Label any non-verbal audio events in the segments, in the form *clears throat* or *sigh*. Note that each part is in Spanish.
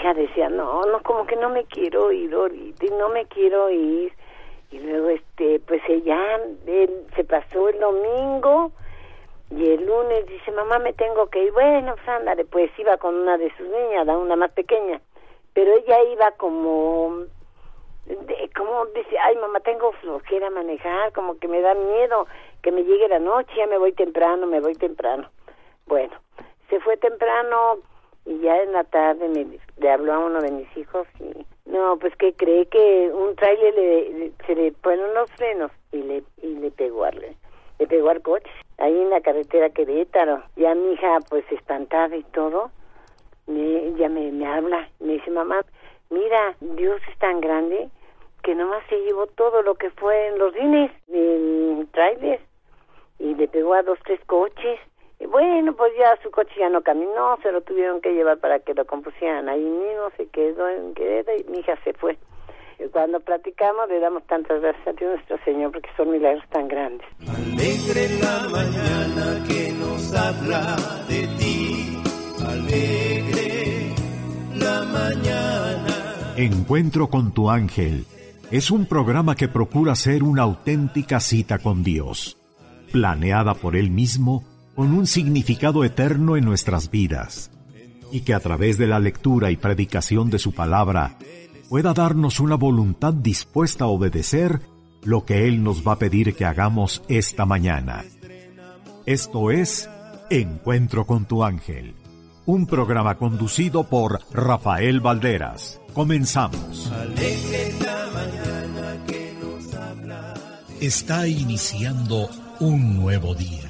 hija decía, no, no, como que no me quiero ir ahorita no me quiero ir. Y luego, este, pues ella, se pasó el domingo y el lunes dice, mamá, me tengo que ir. Bueno, pues ándale, pues iba con una de sus niñas, una más pequeña. Pero ella iba como, como dice, ay, mamá, tengo flojera manejar, como que me da miedo que me llegue la noche, ya me voy temprano, me voy temprano. Bueno, se fue temprano y ya en la tarde me, le habló a uno de mis hijos y no, pues que cree que un trailer le, se le pone unos frenos y le, y le pegó al, le pegó al coche ahí en la carretera Querétaro. Ya mi hija, pues espantada y todo, me, ella me, me habla, me dice, mamá, mira, Dios es tan grande que nomás se llevó todo lo que fue en los rines, en trailers, y le pegó a dos, tres coches. Bueno, pues ya su coche ya no caminó, se lo tuvieron que llevar para que lo compusieran ahí mismo, se quedó en Querétaro y mi hija se fue cuando platicamos le damos tantas gracias a Dios nuestro Señor porque son milagros tan grandes. Alegre la mañana que nos habla de ti, alegre la mañana. Encuentro con tu ángel es un programa que procura ser una auténtica cita con Dios, planeada por Él mismo con un significado eterno en nuestras vidas, y que a través de la lectura y predicación de su palabra pueda darnos una voluntad dispuesta a obedecer lo que Él nos va a pedir que hagamos esta mañana. Esto es Encuentro con tu ángel, un programa conducido por Rafael Valderas. Comenzamos. Está iniciando un nuevo día.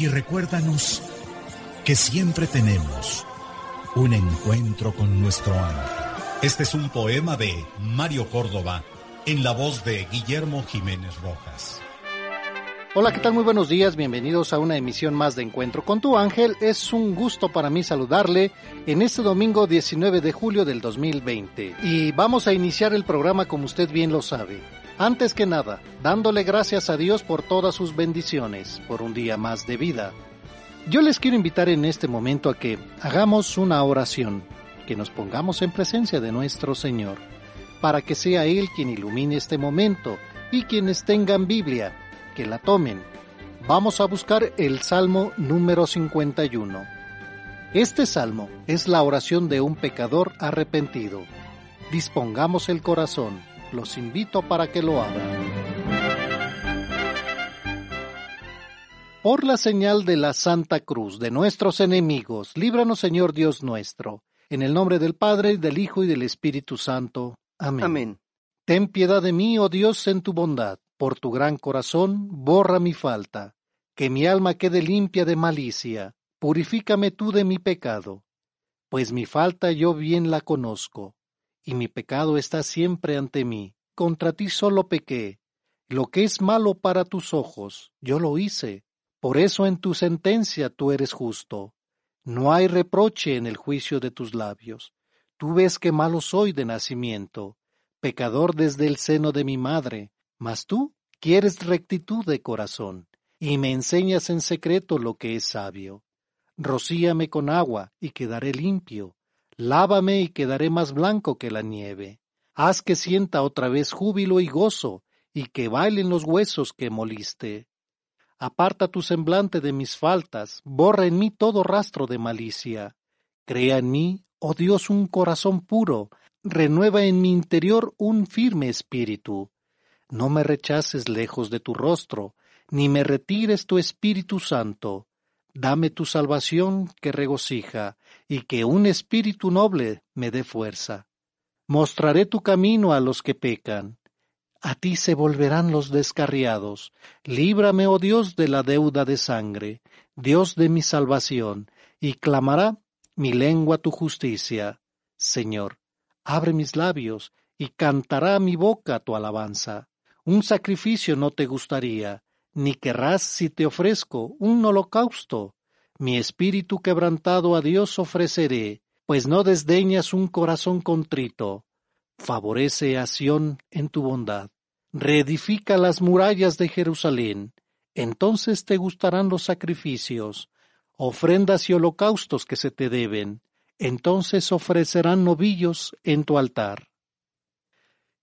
Y recuérdanos que siempre tenemos un encuentro con nuestro ángel este es un poema de Mario Córdoba en la voz de Guillermo Jiménez Rojas. Hola, ¿qué tal? Muy buenos días, bienvenidos a una emisión más de Encuentro con tu ángel. Es un gusto para mí saludarle en este domingo 19 de julio del 2020. Y vamos a iniciar el programa como usted bien lo sabe. Antes que nada, dándole gracias a Dios por todas sus bendiciones, por un día más de vida. Yo les quiero invitar en este momento a que hagamos una oración que nos pongamos en presencia de nuestro Señor, para que sea Él quien ilumine este momento y quienes tengan Biblia, que la tomen. Vamos a buscar el Salmo número 51. Este salmo es la oración de un pecador arrepentido. Dispongamos el corazón, los invito para que lo abran. Por la señal de la Santa Cruz de nuestros enemigos, líbranos Señor Dios nuestro en el nombre del Padre, del Hijo y del Espíritu Santo. Amén. Amén. Ten piedad de mí, oh Dios, en tu bondad. Por tu gran corazón, borra mi falta. Que mi alma quede limpia de malicia. Purifícame tú de mi pecado. Pues mi falta yo bien la conozco, y mi pecado está siempre ante mí. Contra ti solo pequé. Lo que es malo para tus ojos, yo lo hice. Por eso en tu sentencia tú eres justo no hay reproche en el juicio de tus labios. Tú ves que malo soy de nacimiento, pecador desde el seno de mi madre, mas tú quieres rectitud de corazón, y me enseñas en secreto lo que es sabio. Rocíame con agua, y quedaré limpio. Lávame y quedaré más blanco que la nieve. Haz que sienta otra vez júbilo y gozo, y que bailen los huesos que moliste. Aparta tu semblante de mis faltas, borra en mí todo rastro de malicia. Crea en mí, oh Dios, un corazón puro, renueva en mi interior un firme espíritu. No me rechaces lejos de tu rostro, ni me retires tu Espíritu Santo. Dame tu salvación que regocija, y que un espíritu noble me dé fuerza. Mostraré tu camino a los que pecan. A ti se volverán los descarriados. Líbrame, oh Dios, de la deuda de sangre, Dios de mi salvación, y clamará mi lengua tu justicia. Señor, abre mis labios, y cantará mi boca tu alabanza. Un sacrificio no te gustaría, ni querrás si te ofrezco un holocausto. Mi espíritu quebrantado a Dios ofreceré, pues no desdeñas un corazón contrito. Favorece a Sión en tu bondad. Reedifica las murallas de Jerusalén. Entonces te gustarán los sacrificios, ofrendas y holocaustos que se te deben. Entonces ofrecerán novillos en tu altar.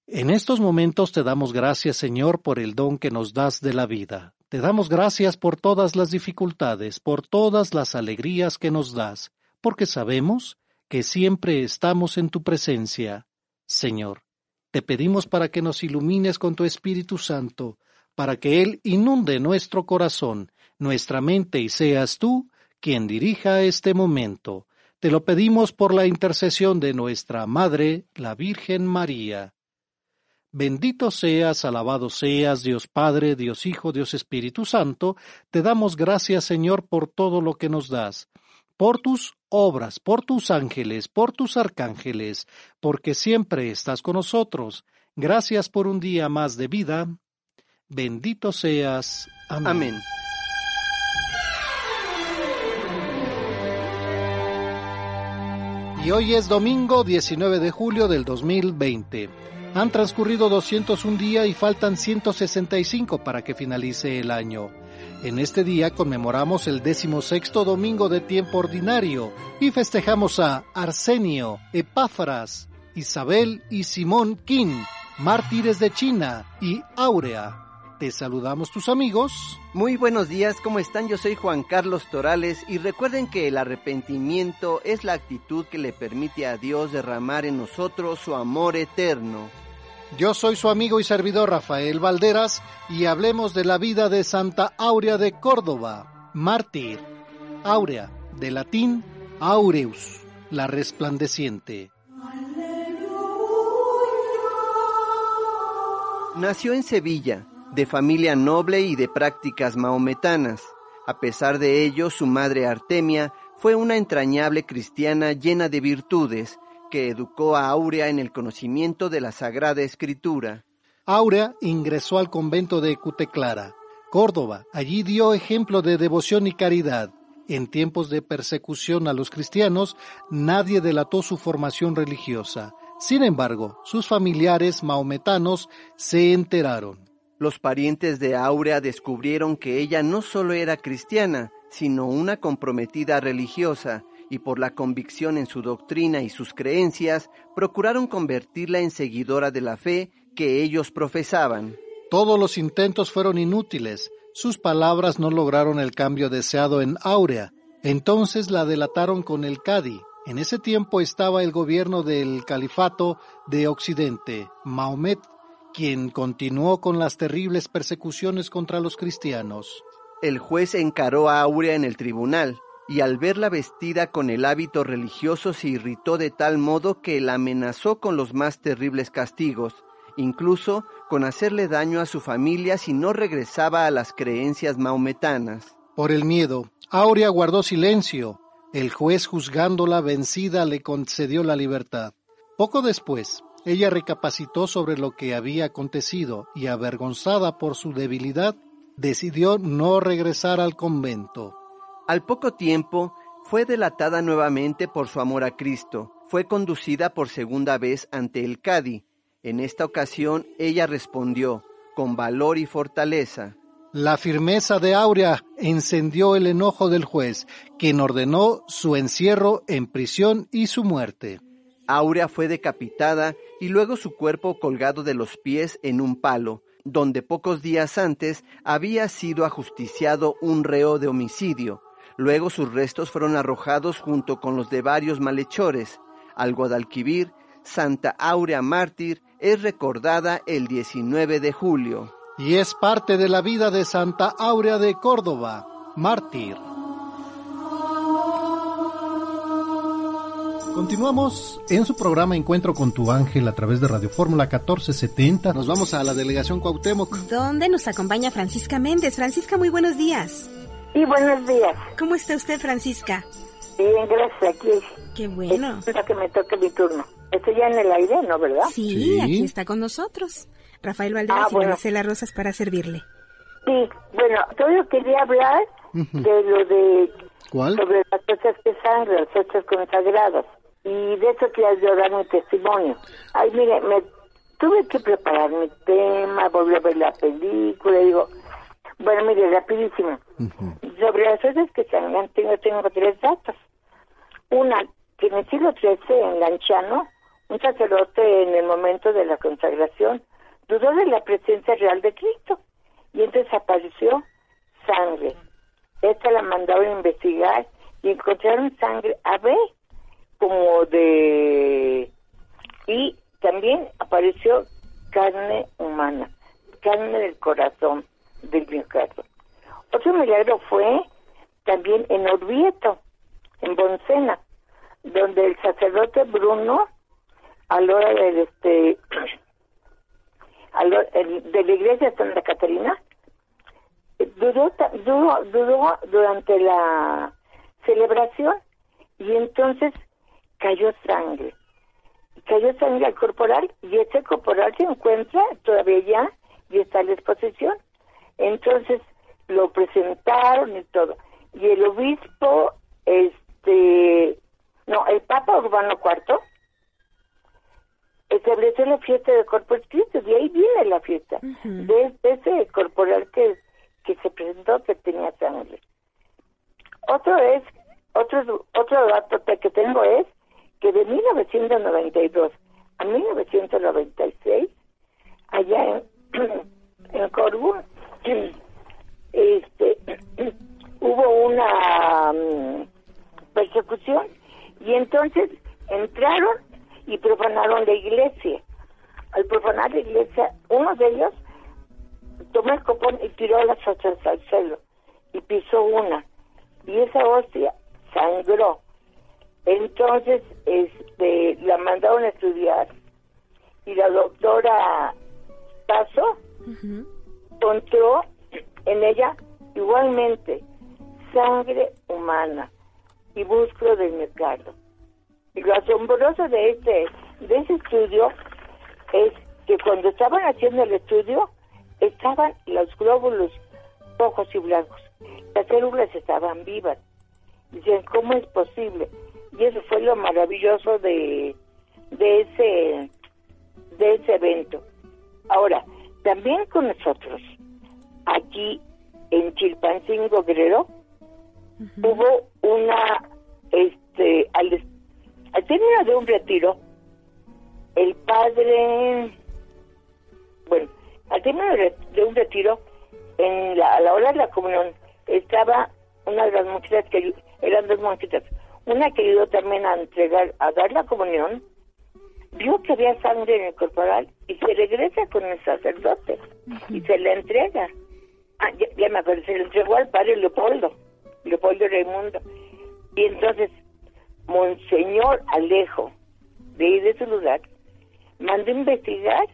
En estos momentos te damos gracias, Señor, por el don que nos das de la vida. Te damos gracias por todas las dificultades, por todas las alegrías que nos das, porque sabemos que siempre estamos en tu presencia. Señor, te pedimos para que nos ilumines con tu Espíritu Santo, para que Él inunde nuestro corazón, nuestra mente y seas tú quien dirija este momento. Te lo pedimos por la intercesión de nuestra Madre, la Virgen María. Bendito seas, alabado seas, Dios Padre, Dios Hijo, Dios Espíritu Santo, te damos gracias, Señor, por todo lo que nos das, por tus obras, por tus ángeles, por tus arcángeles, porque siempre estás con nosotros. Gracias por un día más de vida. Bendito seas. Amén. Amén. Y hoy es domingo 19 de julio del 2020. Han transcurrido 201 días y faltan 165 para que finalice el año. En este día conmemoramos el decimosexto domingo de tiempo ordinario y festejamos a Arsenio, Epáfras, Isabel y Simón Qin, mártires de China, y Áurea. Te saludamos tus amigos. Muy buenos días, ¿cómo están? Yo soy Juan Carlos Torales y recuerden que el arrepentimiento es la actitud que le permite a Dios derramar en nosotros su amor eterno. Yo soy su amigo y servidor Rafael Valderas y hablemos de la vida de Santa Aurea de Córdoba, mártir. Aurea, de latín aureus, la resplandeciente. Nació en Sevilla, de familia noble y de prácticas mahometanas. A pesar de ello, su madre Artemia fue una entrañable cristiana llena de virtudes que educó a Aurea en el conocimiento de la Sagrada Escritura. Aurea ingresó al convento de Cuteclara, Córdoba. Allí dio ejemplo de devoción y caridad. En tiempos de persecución a los cristianos, nadie delató su formación religiosa. Sin embargo, sus familiares mahometanos se enteraron. Los parientes de Aurea descubrieron que ella no solo era cristiana, sino una comprometida religiosa, y por la convicción en su doctrina y sus creencias, procuraron convertirla en seguidora de la fe que ellos profesaban. Todos los intentos fueron inútiles. Sus palabras no lograron el cambio deseado en Aurea. Entonces la delataron con el Cadi. En ese tiempo estaba el gobierno del califato de Occidente, Mahomet, quien continuó con las terribles persecuciones contra los cristianos. El juez encaró a Aurea en el tribunal y al verla vestida con el hábito religioso se irritó de tal modo que la amenazó con los más terribles castigos, incluso con hacerle daño a su familia si no regresaba a las creencias maometanas. Por el miedo, Aurea guardó silencio. El juez juzgándola vencida le concedió la libertad. Poco después, ella recapacitó sobre lo que había acontecido y avergonzada por su debilidad, decidió no regresar al convento. Al poco tiempo fue delatada nuevamente por su amor a Cristo fue conducida por segunda vez ante el Cadi. En esta ocasión ella respondió con valor y fortaleza. La firmeza de Aurea encendió el enojo del juez, quien ordenó su encierro en prisión y su muerte. Aurea fue decapitada y luego su cuerpo colgado de los pies en un palo, donde pocos días antes había sido ajusticiado un reo de homicidio. Luego sus restos fueron arrojados junto con los de varios malhechores. Al Guadalquivir, Santa Aurea mártir es recordada el 19 de julio. Y es parte de la vida de Santa Aurea de Córdoba, mártir. Continuamos en su programa Encuentro con tu ángel a través de Radio Fórmula 1470. Nos vamos a la delegación Cuauhtémoc. ¿Dónde nos acompaña Francisca Méndez? Francisca, muy buenos días. Y buenos días. ¿Cómo está usted, Francisca? Bien, gracias. Aquí Qué bueno. es que me toque mi turno. Estoy ya en el aire, ¿no, verdad? Sí, Sí. aquí está con nosotros. Rafael Valderas Ah, y bueno. Marcela Rosas para servirle. Sí, bueno, yo quería hablar de lo de ¿Cuál? sobre las cosas que sangran, las cosas consagradas. Y de eso quiero yo dar mi testimonio. Ay, mire, me tuve que preparar mi tema, volví a ver la película, y digo, bueno, mire, rapidísimo. Sobre las cosas que sangran, tengo, tengo tres datos. Una, que en el siglo XIII, en Lanciano, un sacerdote en el momento de la consagración dudó de la presencia real de Cristo y entonces apareció sangre. Esta la mandaron a investigar y encontraron sangre ave como de... y también apareció carne humana, carne del corazón del miocardio. Otro milagro fue también en Orvieto, en Boncena, donde el sacerdote Bruno, a la hora del este, a de la iglesia de Santa Catarina, duró, duró, duró durante la celebración y entonces cayó sangre. Cayó sangre al corporal y ese corporal se encuentra todavía ya y está en la exposición. Entonces lo presentaron y todo. Y el obispo, este, no, el Papa Urbano IV estableció la fiesta de Corpus Christi, de ahí viene la fiesta, de, de ese corporal que, que se presentó que tenía sangre. Otro es, otro, otro dato que tengo es que de 1992 a 1996, allá en, *clears throat* en Corbu, *clears throat* este, *clears throat* hubo una mm, persecución y entonces entraron y profanaron la iglesia. Al profanar la iglesia, uno de ellos tomó el copón y tiró las hostias al suelo y pisó una y esa hostia sangró. Entonces, este, la mandaron a estudiar y la doctora Paso encontró en ella igualmente sangre humana y músculo del miocardio. Y lo asombroso de este, de ese estudio es que cuando estaban haciendo el estudio estaban los glóbulos rojos y blancos. Las células estaban vivas. Dicen, ¿cómo es posible? Y eso fue lo maravilloso de, de ese de ese evento. Ahora, también con nosotros, aquí en Chilpancingo Guerrero, hubo una, este, al, al término de un retiro, el padre, bueno, al término de, de un retiro, en la, a la hora de la comunión, estaba una de las monjitas que eran dos monjitas, una que ayudó también a entregar, a dar la comunión, vio que había sangre en el corporal y se regresa con el sacerdote y se le entrega. Ah, ya, ya me acuerdo, se le entregó al padre Leopoldo, Leopoldo Raimundo. Y entonces, Monseñor Alejo, de ahí de su lugar, mandó investigar,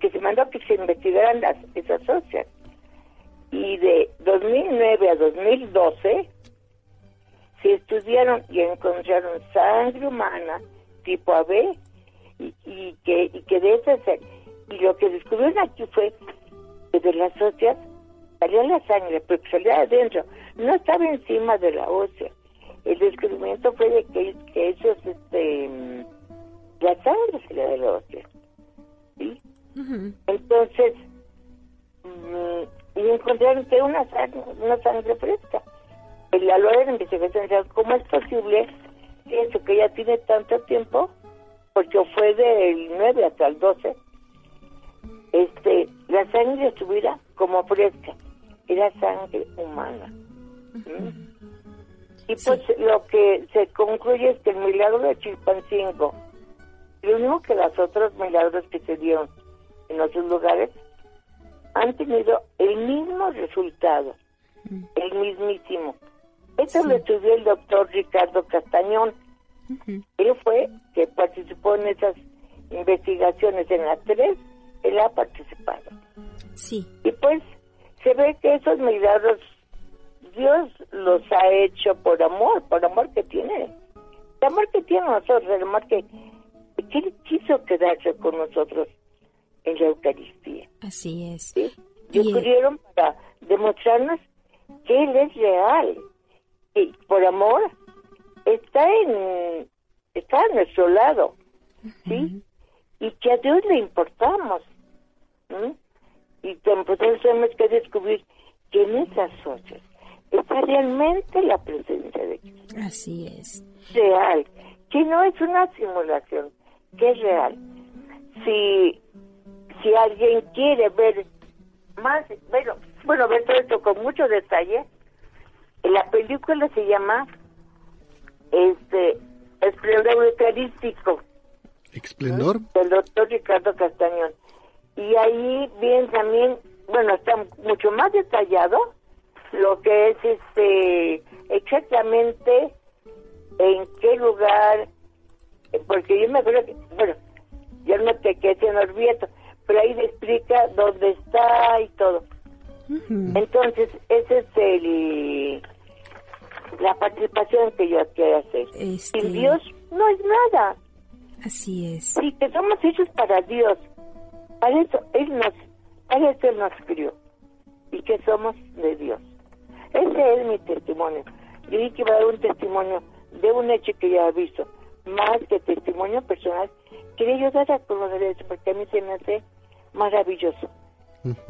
que se mandó que se investigaran las, esas socias. Y de 2009 a 2012 se estudiaron y encontraron sangre humana tipo AB y, y que y que de esas y lo que descubrieron aquí fue que de las óseas salía la sangre pero salía de adentro no estaba encima de la ósea el descubrimiento fue de que, que esos, este, mm, la sangre le de los ¿sí? Entonces, mm, y encontraron que una sangre, una sangre fresca. El la de la investigación ¿cómo es posible eso que ya tiene tanto tiempo? Porque fue del 9 hasta el 12, este, la sangre estuviera como fresca, era sangre humana. Y pues lo que se concluye es que el milagro de Chilpancingo, lo único que los otros milagros que se dieron en otros lugares, han tenido el mismo resultado, el mismísimo. Eso lo estudió el doctor Ricardo Castañón. Él fue que participó en esas investigaciones en las tres, él ha participado. Sí. Y pues se ve que esos milagros Dios los ha hecho por amor, por amor que tiene. El amor que tiene nosotros, el amor que, que quiso quedarse con nosotros en la Eucaristía. Así es. ¿Sí? Y ocurrieron para demostrarnos que Él es real. Y por amor está en está a nuestro lado. ¿Sí? Y que a Dios le importamos. Y entonces tenemos que descubrir que en esas cosas está realmente la presencia de Cristo. Así es. Real. Que no es una simulación, que es real. Si si alguien quiere ver más, bueno, bueno, ver todo esto con mucho detalle, la película se llama este Esplendor Eucarístico. ¿Esplendor? Del doctor Ricardo Castañón. Y ahí bien también, bueno, está mucho más detallado lo que es este exactamente en qué lugar, porque yo me acuerdo que, bueno, yo no te quedé en Orvieto, pero ahí le explica dónde está y todo. Entonces, ese es el la participación que yo quiero hacer. Este... Sin Dios no es nada. Así es. Sí, que somos hechos para Dios. Para eso Él nos, para eso Él nos crió. Y que somos de Dios. Ese es mi testimonio. Yo dije que iba a dar un testimonio de un hecho que ya he visto. Más que testimonio personal, quería yo dar a conocer eso porque a mí se me hace maravilloso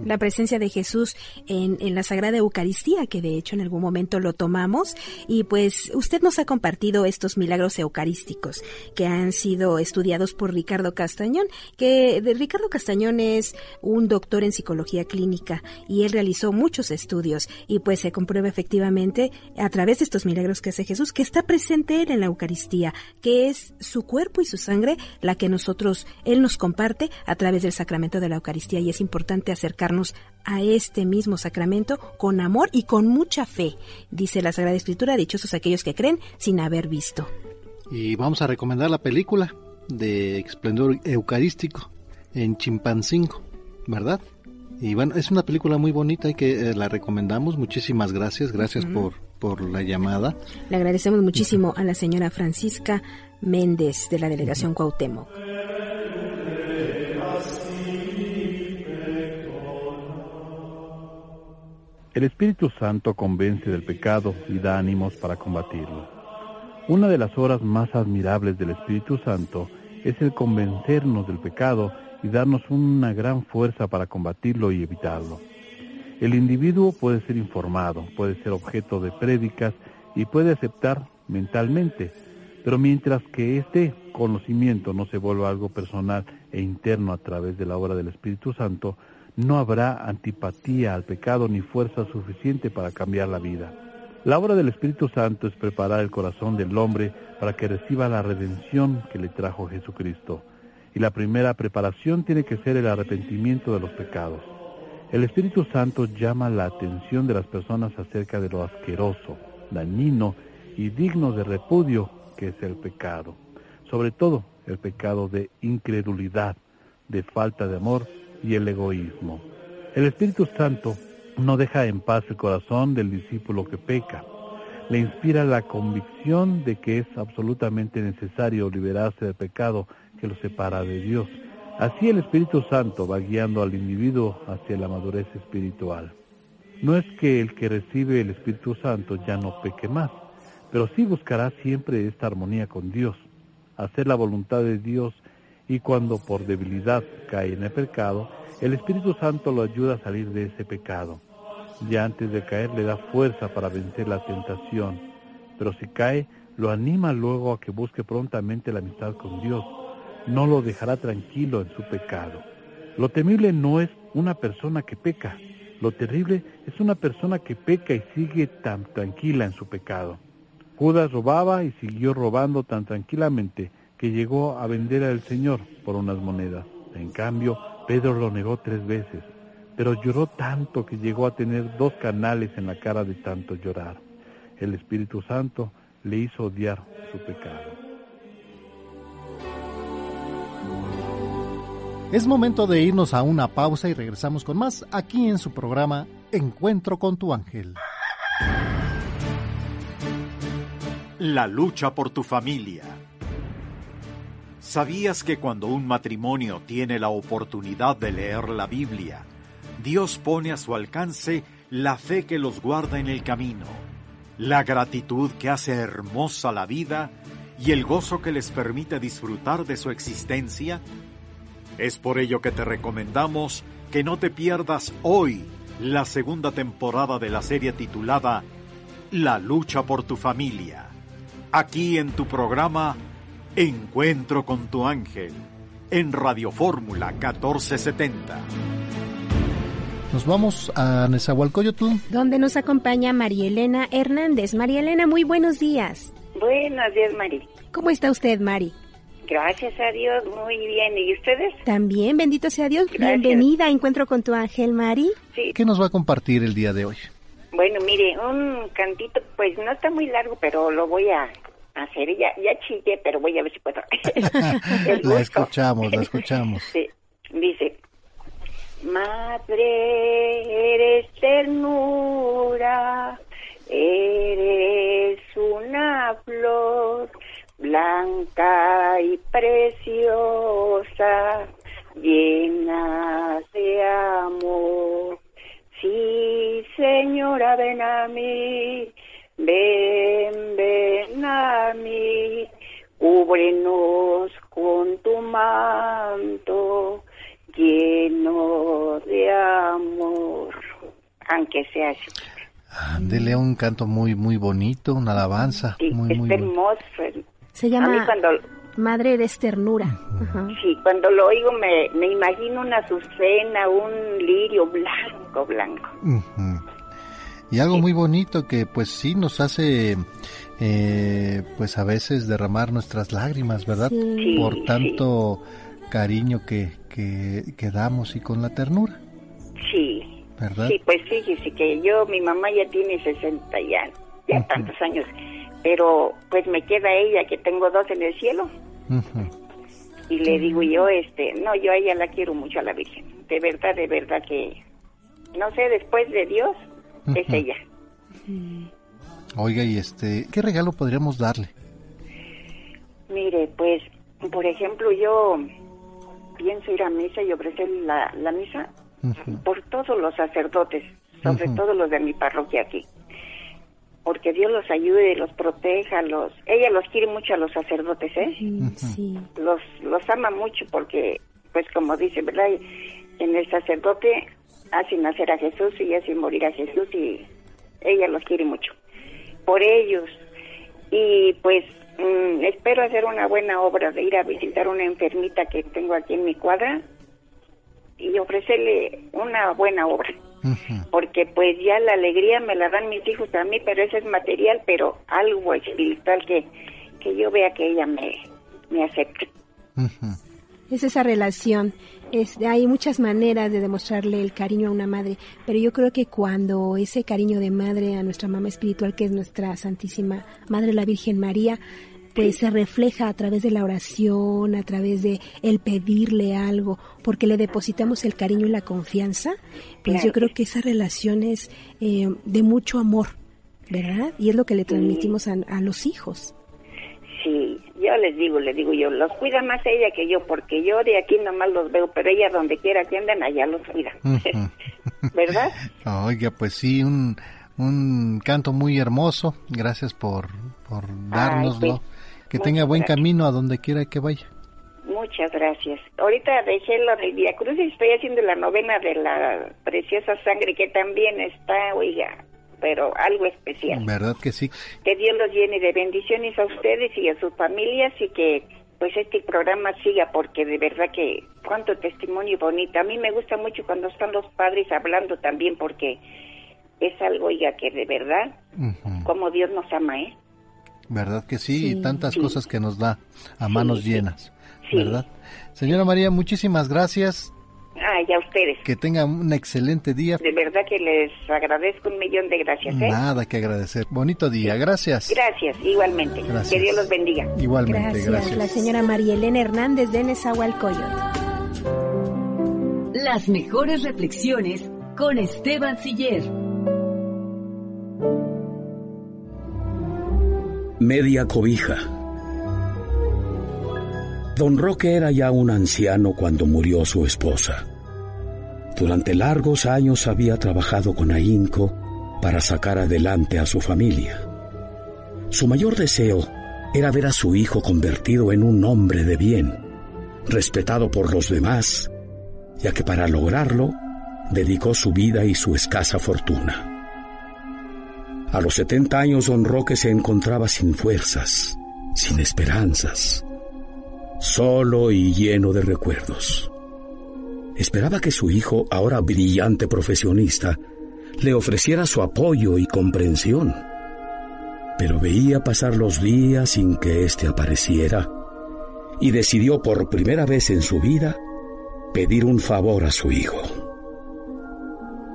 la presencia de Jesús en, en, la Sagrada Eucaristía, que de hecho en algún momento lo tomamos. Y pues usted nos ha compartido estos milagros eucarísticos que han sido estudiados por Ricardo Castañón, que de Ricardo Castañón es un doctor en psicología clínica y él realizó muchos estudios. Y pues se comprueba efectivamente a través de estos milagros que hace Jesús que está presente él en la Eucaristía, que es su cuerpo y su sangre la que nosotros, él nos comparte a través del sacramento de la Eucaristía. Y es importante acercarnos a este mismo sacramento con amor y con mucha fe. Dice la Sagrada Escritura, dichosos aquellos que creen sin haber visto. Y vamos a recomendar la película de Esplendor Eucarístico en Chimpancingo, ¿verdad? Y bueno, es una película muy bonita y que eh, la recomendamos. Muchísimas gracias, gracias por, por la llamada. Le agradecemos muchísimo a la señora Francisca Méndez de la delegación Cuauhtémoc. El Espíritu Santo convence del pecado y da ánimos para combatirlo. Una de las obras más admirables del Espíritu Santo es el convencernos del pecado y darnos una gran fuerza para combatirlo y evitarlo. El individuo puede ser informado, puede ser objeto de prédicas y puede aceptar mentalmente, pero mientras que este conocimiento no se vuelva algo personal e interno a través de la obra del Espíritu Santo, no habrá antipatía al pecado ni fuerza suficiente para cambiar la vida. La obra del Espíritu Santo es preparar el corazón del hombre para que reciba la redención que le trajo Jesucristo. Y la primera preparación tiene que ser el arrepentimiento de los pecados. El Espíritu Santo llama la atención de las personas acerca de lo asqueroso, dañino y digno de repudio que es el pecado. Sobre todo el pecado de incredulidad, de falta de amor y el egoísmo. El Espíritu Santo no deja en paz el corazón del discípulo que peca. Le inspira la convicción de que es absolutamente necesario liberarse del pecado que lo separa de Dios. Así el Espíritu Santo va guiando al individuo hacia la madurez espiritual. No es que el que recibe el Espíritu Santo ya no peque más. pero sí buscará siempre esta armonía con Dios, hacer la voluntad de Dios y cuando por debilidad cae en el pecado, el Espíritu Santo lo ayuda a salir de ese pecado. Ya antes de caer le da fuerza para vencer la tentación, pero si cae, lo anima luego a que busque prontamente la amistad con Dios. No lo dejará tranquilo en su pecado. Lo temible no es una persona que peca, lo terrible es una persona que peca y sigue tan tranquila en su pecado. Judas robaba y siguió robando tan tranquilamente que llegó a vender al Señor por unas monedas. En cambio, Pedro lo negó tres veces, pero lloró tanto que llegó a tener dos canales en la cara de tanto llorar. El Espíritu Santo le hizo odiar su pecado. Es momento de irnos a una pausa y regresamos con más aquí en su programa Encuentro con tu ángel. La lucha por tu familia. ¿Sabías que cuando un matrimonio tiene la oportunidad de leer la Biblia, Dios pone a su alcance la fe que los guarda en el camino, la gratitud que hace hermosa la vida y el gozo que les permite disfrutar de su existencia? Es por ello que te recomendamos que no te pierdas hoy la segunda temporada de la serie titulada La lucha por tu familia. Aquí en tu programa Encuentro con tu ángel, en Radio Fórmula 1470. Nos vamos a Nezahualcóyotl. Donde nos acompaña María Elena Hernández. María Elena, muy buenos días. Buenos días, Mari. ¿Cómo está usted, Mari? Gracias a Dios, muy bien. ¿Y ustedes? También, bendito sea Dios. Bienvenida a Encuentro con tu ángel, Mari. Sí. ¿Qué nos va a compartir el día de hoy? Bueno, mire, un cantito, pues no está muy largo, pero lo voy a hacer. Ya, ya chillé, pero voy a ver si puedo. *laughs* *laughs* La escuchamos, la escuchamos. *laughs* Sí. Dice, Madre, eres ternura, eres una flor blanca y preciosa, llena de amor. Sí, señora, ven a mí, ven, ven a mí, cúbrenos con tu manto, lleno de amor, aunque sea así. Ándele un canto muy, muy bonito, una alabanza. Sí, muy, es muy hermoso. Se A mí llama cuando, Madre eres ternura. Ajá. sí, cuando lo oigo me, me imagino una azucena, un lirio blanco, blanco. Ujú. Y algo muy bonito que pues sí nos hace eh, pues a veces derramar nuestras lágrimas, ¿verdad? Sí. Por Sí, tanto cariño que, que, que damos y con la ternura, Sí, ¿verdad? sí, pues fíjese que yo, mi mamá ya tiene 60 ya, ya tantos años, pero pues me queda ella, que tengo dos en el cielo, y le digo yo, este, no, yo a ella la quiero mucho a la Virgen, de verdad, de verdad que, no sé, después de Dios, es ella. Oiga, y este, ¿qué regalo podríamos darle? Mire, pues, por ejemplo, yo pienso ir a misa y ofrecer la, la misa por todos los sacerdotes, sobre todo los de mi parroquia aquí. Porque Dios los ayude, los proteja, los... Ella los quiere mucho a los sacerdotes, ¿eh? Sí. Los, los ama mucho porque, pues como dice, ¿verdad? En el sacerdote hace nacer a Jesús y hace morir a Jesús y ella los quiere mucho. Por ellos. Y pues mm, espero hacer una buena obra de ir a visitar una enfermita que tengo aquí en mi cuadra y ofrecerle una buena obra. Porque pues ya la alegría me la dan mis hijos a mí, pero eso es material, pero algo espiritual que, que yo vea que ella me, me acepte. Es esa relación. Es, hay muchas maneras de demostrarle el cariño a una madre, pero yo creo que cuando ese cariño de madre a nuestra mamá espiritual, que es nuestra Santísima Madre la Virgen María, pues se refleja a través de la oración, a través de el pedirle algo, porque le depositamos el cariño y la confianza, pues yo creo que que esa relación es eh, de mucho amor, ¿verdad? Y es lo que le transmitimos a, a los hijos. Sí, yo les digo, les digo yo, los cuida más ella que yo, porque yo de aquí nomás los veo, pero ella donde quiera que anden, allá los cuida. *laughs* ¿Verdad? Oiga, pues sí, un, un canto muy hermoso. Gracias por, por dárnoslo. pues, que tenga buen gracias. camino a donde quiera que vaya. Muchas gracias. Ahorita dejé lo del Via Cruz y estoy haciendo la novena de la preciosa sangre que también está, oiga, pero algo especial. ¿Verdad que sí? Que Dios los llene de bendiciones a ustedes y a sus familias y que pues este programa siga porque de verdad que cuánto testimonio bonito. A mí me gusta mucho cuando están los padres hablando también porque es algo, oiga, que de verdad, como Dios nos ama, ¿eh? ¿Verdad que sí? Sí. Y tantas Sí. cosas que nos da a manos sí. llenas. Sí. ¿Verdad? Señora María, muchísimas gracias. Ay, a ustedes. Que tenga un excelente día. De verdad que les agradezco un millón de gracias, ¿eh? Nada que agradecer. Bonito día. Gracias. Gracias, igualmente. Gracias. Que Dios los bendiga. Igualmente, Gracias, gracias. la señora María Elena Hernández de Nezahualcóyotl. Las mejores reflexiones con Esteban Siller. Media cobija. Don Roque era ya un anciano cuando murió su esposa. Durante largos años había trabajado con ahínco para sacar adelante a su familia. Su mayor deseo era ver a su hijo convertido en un hombre de bien, respetado por los demás, ya que para lograrlo dedicó su vida y su escasa fortuna. A los 70 años don Roque se encontraba sin fuerzas, sin esperanzas, solo y lleno de recuerdos. Esperaba que su hijo, ahora brillante profesionista, le ofreciera su apoyo y comprensión. Pero veía pasar los días sin que éste apareciera y decidió por primera vez en su vida pedir un favor a su hijo.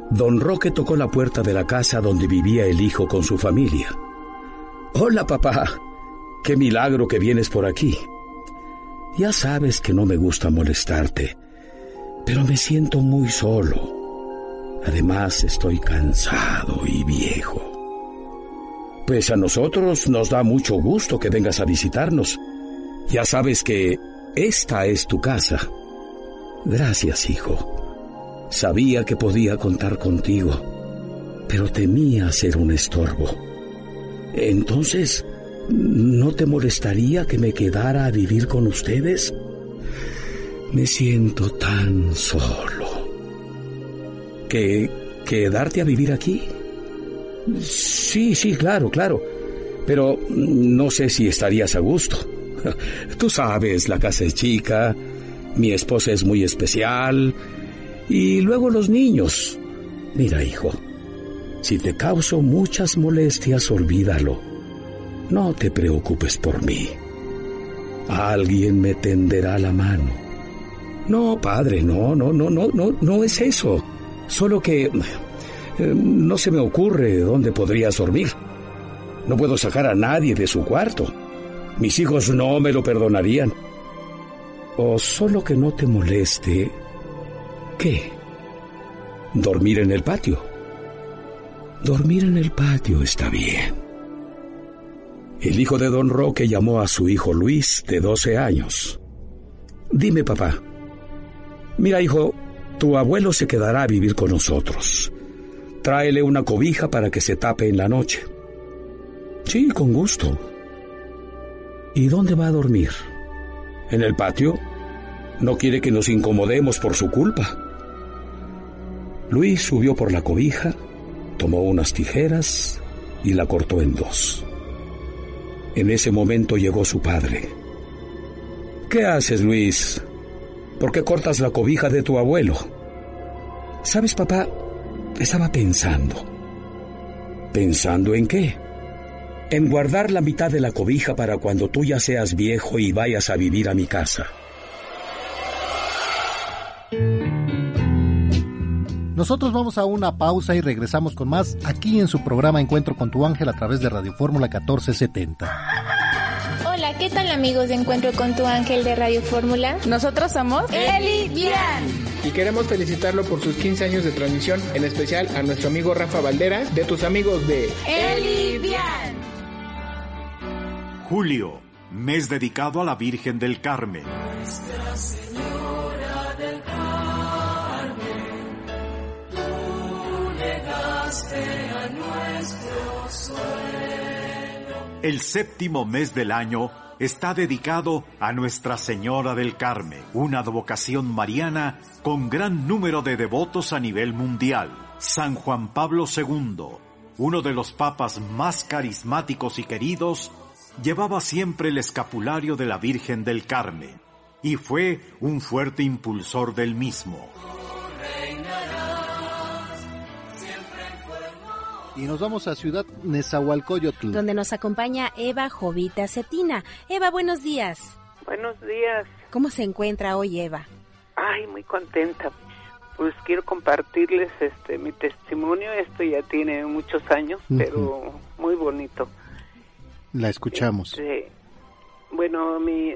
Don Roque tocó la puerta de la casa donde vivía el hijo con su familia. Hola, papá. Qué milagro que vienes por aquí. Ya sabes que no me gusta molestarte, pero me siento muy solo. Además, estoy cansado y viejo. Pues a nosotros nos da mucho gusto que vengas a visitarnos. Ya sabes que esta es tu casa. Gracias, hijo. Sabía que podía contar contigo, pero temía ser un estorbo. Entonces, ¿no te molestaría que me quedara a vivir con ustedes? Me siento tan solo. ¿Que quedarte a vivir aquí? Sí, sí, claro, claro. Pero no sé si estarías a gusto. *laughs* Tú sabes, la casa es chica, mi esposa es muy especial, y luego los niños. Mira, hijo, si te causo muchas molestias, olvídalo. No te preocupes por mí. Alguien me tenderá la mano. No, padre, no, no, no, no, no, no es eso. Solo que eh, no se me ocurre dónde podrías dormir. No puedo sacar a nadie de su cuarto. Mis hijos no me lo perdonarían. O solo que no te moleste. ¿Qué? ¿Dormir en el patio? Dormir en el patio está bien. El hijo de don Roque llamó a su hijo Luis, de 12 años. Dime, papá. Mira, hijo, tu abuelo se quedará a vivir con nosotros. Tráele una cobija para que se tape en la noche. Sí, con gusto. ¿Y dónde va a dormir? ¿En el patio? No quiere que nos incomodemos por su culpa. Luis subió por la cobija, tomó unas tijeras y la cortó en dos. En ese momento llegó su padre. ¿Qué haces, Luis? ¿Por qué cortas la cobija de tu abuelo? ¿Sabes, papá? Estaba pensando. ¿Pensando en qué? En guardar la mitad de la cobija para cuando tú ya seas viejo y vayas a vivir a mi casa. Nosotros vamos a una pausa y regresamos con más aquí en su programa Encuentro con tu ángel a través de Radio Fórmula 1470. Hola, ¿qué tal amigos de Encuentro con tu ángel de Radio Fórmula? Nosotros somos Eli Bian. Y queremos felicitarlo por sus 15 años de transmisión, en especial a nuestro amigo Rafa Valdera, de tus amigos de Eli Bian. Julio, mes dedicado a la Virgen del Carmen. Nuestra Señora El séptimo mes del año está dedicado a Nuestra Señora del Carmen, una advocación mariana con gran número de devotos a nivel mundial. San Juan Pablo II, uno de los papas más carismáticos y queridos, llevaba siempre el escapulario de la Virgen del Carmen y fue un fuerte impulsor del mismo. Y nos vamos a Ciudad Nezahualcóyotl. Donde nos acompaña Eva Jovita Cetina. Eva, buenos días. Buenos días. ¿Cómo se encuentra hoy Eva? Ay, muy contenta. Pues quiero compartirles este mi testimonio. Esto ya tiene muchos años, pero muy bonito. La escuchamos. Este, bueno, mi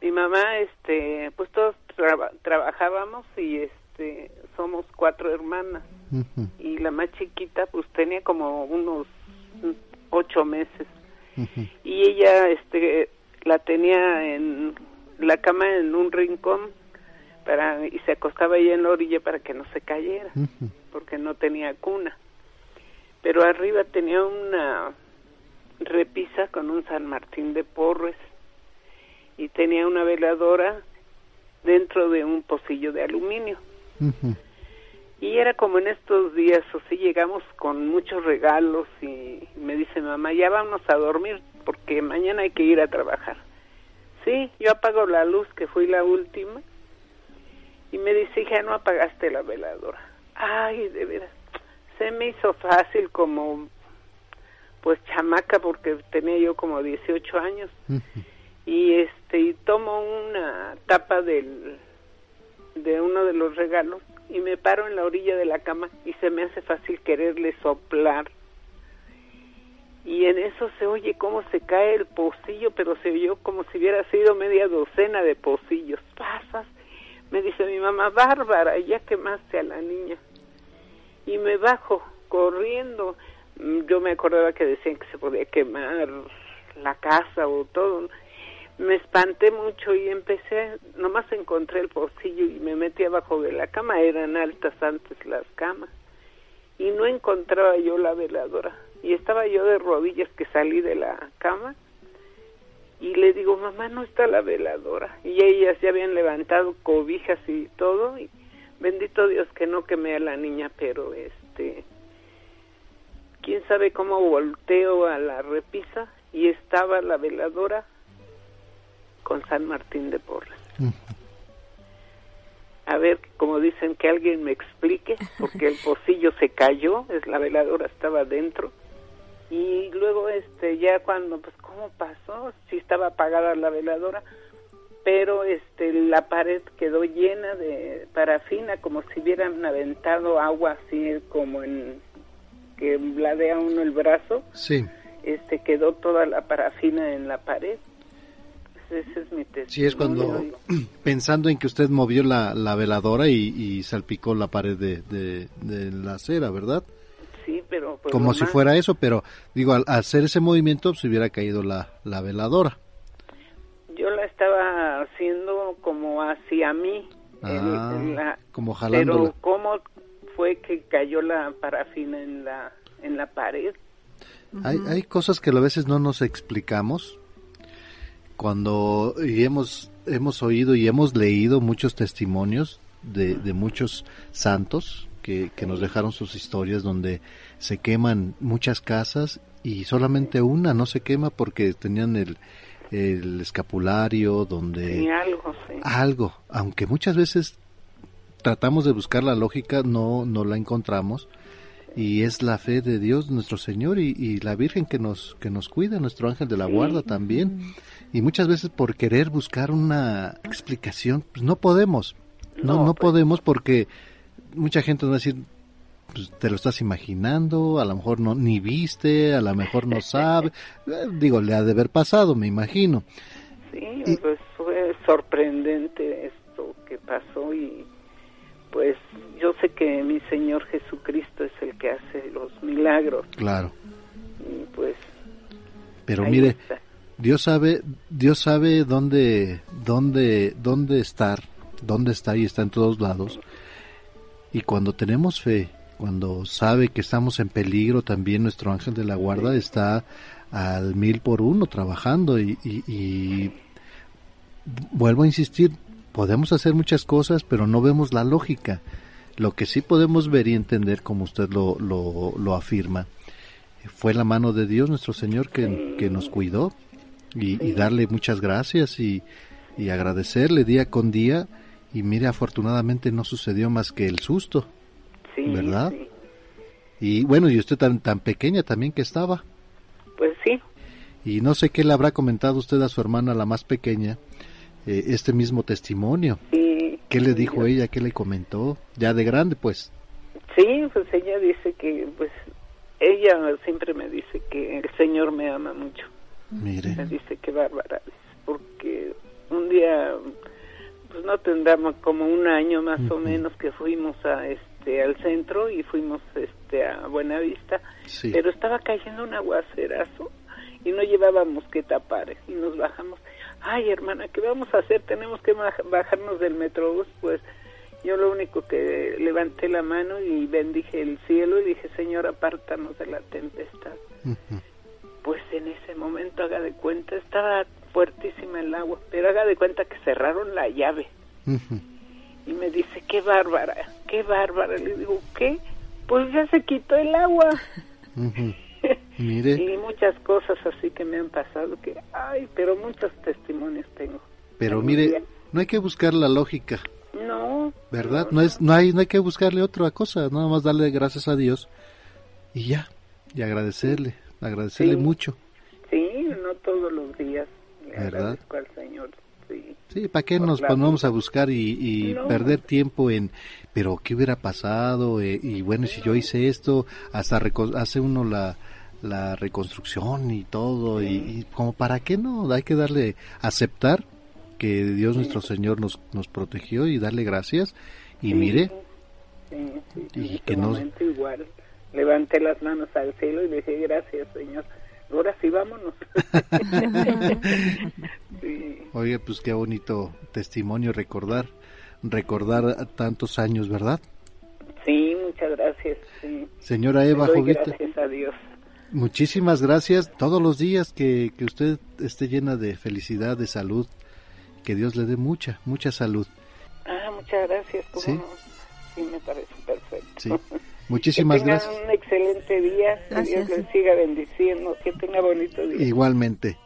mi mamá, este, pues todos traba- trabajábamos y este somos cuatro hermanas Y la más chiquita pues tenía como unos ocho meses. Y ella este la tenía en la cama en un rincón para y se acostaba ella en la orilla para que no se cayera porque no tenía cuna. Pero arriba tenía una repisa con un San Martín de Porres y tenía una veladora dentro de un pocillo de aluminio. Y era como en estos días, o sí, llegamos con muchos regalos y me dice mamá, ya vamos a dormir porque mañana hay que ir a trabajar. Sí, yo apago la luz, que fui la última, y me dice, hija, no apagaste la veladora. Ay, de veras, se me hizo fácil como, pues chamaca, porque tenía yo como 18 años, y este, y tomo una tapa del, de uno de los regalos y me paro en la orilla de la cama y se me hace fácil quererle soplar. Y en eso se oye cómo se cae el pocillo, pero se oyó como si hubiera sido media docena de pocillos. Pasas. Me dice mi mamá, Bárbara, ya quemaste a la niña. Y me bajo corriendo. Mm, Yo me acordaba que decían que se podía quemar la casa o todo. Me espanté mucho y empecé, nomás encontré el pocillo y me metí abajo de la cama, eran altas antes las camas, y no encontraba yo la veladora. Y estaba yo de rodillas que salí de la cama y le digo, mamá, no está la veladora. Y ellas ya habían levantado cobijas y todo, y bendito Dios que no quemé a la niña, pero este, quién sabe cómo volteo a la repisa y estaba la veladora con San Martín de Porres. A ver, como dicen, que alguien me explique, porque el pocillo se cayó, es la veladora estaba dentro. Y luego, este, ya cuando, pues, ¿cómo pasó? Sí estaba apagada la veladora, pero, este, la pared quedó llena de parafina, como si hubieran aventado agua así, como en que bladea uno el brazo. Sí, Este, quedó toda la parafina en la pared. Ese es mi testimonio. sí, es cuando *clears throat* pensando en que usted movió la, la veladora y, y salpicó la pared de, de, de la acera, ¿verdad? Sí, pero... pues, Como si más- fuera eso, pero digo, al hacer ese movimiento se hubiera caído la, la veladora. Yo la estaba haciendo como hacia mí. Ah, la- como jalándola. Pero ¿cómo fue que cayó la parafina en la, en la pared? Hay, hay cosas que a veces no nos explicamos cuando y hemos hemos oído y hemos leído muchos testimonios de, de muchos santos que, que nos dejaron sus historias donde se queman muchas casas y solamente una no se quema porque tenían el, el escapulario donde Sí, algo, sí. algo, aunque muchas veces tratamos de buscar la lógica, no, no la encontramos. Y es la fe de Dios, nuestro Señor, y, y la Virgen que nos, que nos cuida, nuestro ángel de la Sí. guarda también. Y muchas veces por querer buscar una explicación, pues no podemos. No, No, no pues. podemos porque mucha gente nos va a decir, pues, te lo estás imaginando, a lo mejor no ni viste, a lo mejor no sabe. *laughs* Eh, Digo, le ha de haber pasado, me imagino. Sí, Y- pues fue sorprendente esto que pasó y pues yo sé que mi Señor Jesucristo es el que hace los milagros Claro. y pues Pero mire, está. Dios sabe, Dios sabe dónde, dónde, dónde estar, dónde está y está en todos lados. Y cuando tenemos fe, cuando sabe que estamos en peligro, también nuestro ángel de la guarda está al mil por uno trabajando y, y- y vuelvo a insistir, podemos hacer muchas cosas, pero no vemos la lógica. Lo que sí podemos ver y entender, como usted lo, lo, lo afirma, fue la mano de Dios nuestro Señor que, que nos cuidó y, y darle muchas gracias y, y agradecerle día con día y mire afortunadamente no sucedió más que el susto Sí, ¿verdad? sí. y bueno y usted tan tan pequeña también que estaba Pues sí, y no sé qué le habrá comentado usted a su hermana la más pequeña eh, este mismo testimonio sí. Qué le dijo ella qué le comentó ya de grande pues Sí, pues ella dice que, pues, ella siempre me dice que el Señor me ama mucho. mire Me dice que bárbara, porque un día, pues no tendremos como un año más o menos que fuimos a este al centro y fuimos este a Buenavista, Sí. pero estaba cayendo un aguacerazo y no llevábamos que tapar y nos bajamos. Ay, hermana, ¿qué vamos a hacer? Tenemos que baj- bajarnos del metrobús, pues yo lo único que levanté la mano y bendije el cielo y dije, Señor, apártanos de la tempestad. Pues en ese momento, haga de cuenta, estaba fuertísima el agua, pero haga de cuenta que cerraron la llave. Y me dice, qué bárbara, qué bárbara. Le digo, ¿qué? Pues ya se quitó el agua. Mire Y muchas cosas así que me han pasado, que, ay, pero muchos testimonios tengo. pero mire no hay que buscar la lógica No, verdad no es no hay no hay que buscarle otra cosa nada más darle gracias a Dios y ya y agradecerle agradecerle Sí. mucho sí, no todos los días. Le ¿Verdad? agradezco al Señor, sí. Sí, ¿para qué Por nos ponemos a buscar y, y No. perder tiempo en, pero qué hubiera pasado? Eh, y bueno, si yo hice esto, hasta hace uno la, la reconstrucción y todo, y, y como para qué no, hay que darle, aceptar que Dios nuestro Señor nos, nos protegió y darle gracias, y Sí, mire, sí, sí, Y que no- momento igual. Levanté las manos al cielo y le dije, gracias, Señor. Ahora sí, vámonos. *laughs* sí, oye, pues qué bonito testimonio recordar, recordar tantos años, ¿verdad? sí, muchas gracias. Sí. Señora Eva Jovita. gracias a Dios. Muchísimas gracias. Todos los días que, que usted esté llena de felicidad, de salud, que Dios le dé mucha, mucha salud. Ah, muchas gracias. ¿cómo Sí. no? Sí, me parece perfecto. Sí. *laughs* Muchísimas que tengan gracias. un excelente día. Que Dios les siga bendiciendo. Que tenga bonito día. Igualmente.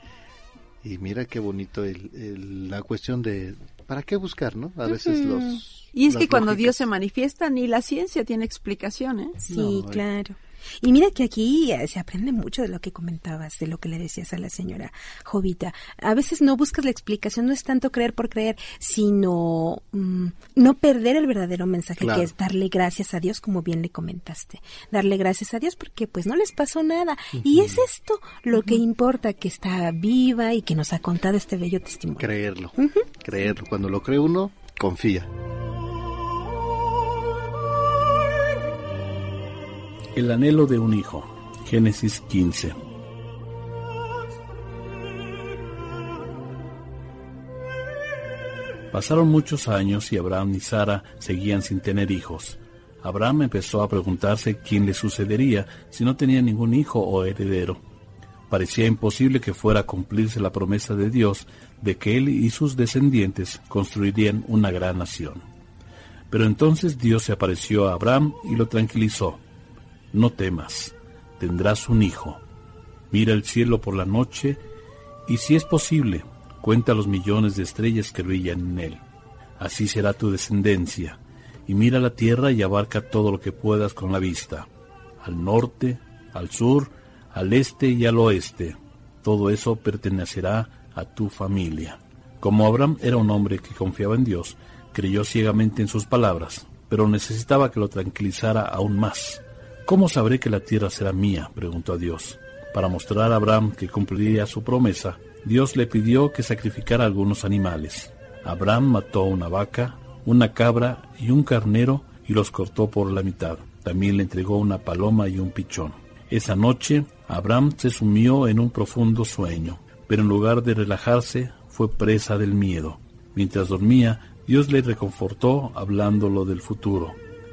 Y mira qué bonito el, el- la cuestión de ¿para qué buscar, no? A veces Ujú. los Y es que cuando lógicas. Dios se manifiesta, ni la ciencia tiene explicación, ¿eh? Sí, claro. Y mira que aquí eh, se aprende mucho de lo que comentabas, de lo que le decías a la señora Jovita. A veces no buscas la explicación, no es tanto creer por creer, sino mm, no perder el verdadero mensaje, Claro. que es darle gracias a Dios, como bien le comentaste. Darle gracias a Dios porque pues no les pasó nada. Y es esto lo que importa, que está viva y que nos ha contado este bello testimonio. creerlo, creerlo. Cuando lo cree uno, confía. El anhelo de un hijo. Génesis 15. Pasaron muchos años y Abraham y Sara seguían sin tener hijos. Abraham empezó a preguntarse quién le sucedería si no tenía ningún hijo o heredero. Parecía imposible que fuera a cumplirse la promesa de Dios de que él y sus descendientes construirían una gran nación. Pero entonces Dios se apareció a Abraham y lo tranquilizó. No temas, tendrás un hijo. Mira el cielo por la noche y si es posible, cuenta los millones de estrellas que brillan en él. Así será tu descendencia. Y mira la tierra y abarca todo lo que puedas con la vista. Al norte, al sur, al este y al oeste. Todo eso pertenecerá a tu familia. Como Abraham era un hombre que confiaba en Dios, creyó ciegamente en sus palabras, pero necesitaba que lo tranquilizara aún más. ¿Cómo sabré que la tierra será mía? preguntó a Dios. Para mostrar a Abraham que cumpliría su promesa, Dios le pidió que sacrificara algunos animales. Abraham mató una vaca, una cabra y un carnero y los cortó por la mitad. También le entregó una paloma y un pichón. Esa noche, Abraham se sumió en un profundo sueño, pero en lugar de relajarse, fue presa del miedo. Mientras dormía, Dios le reconfortó hablándolo del futuro.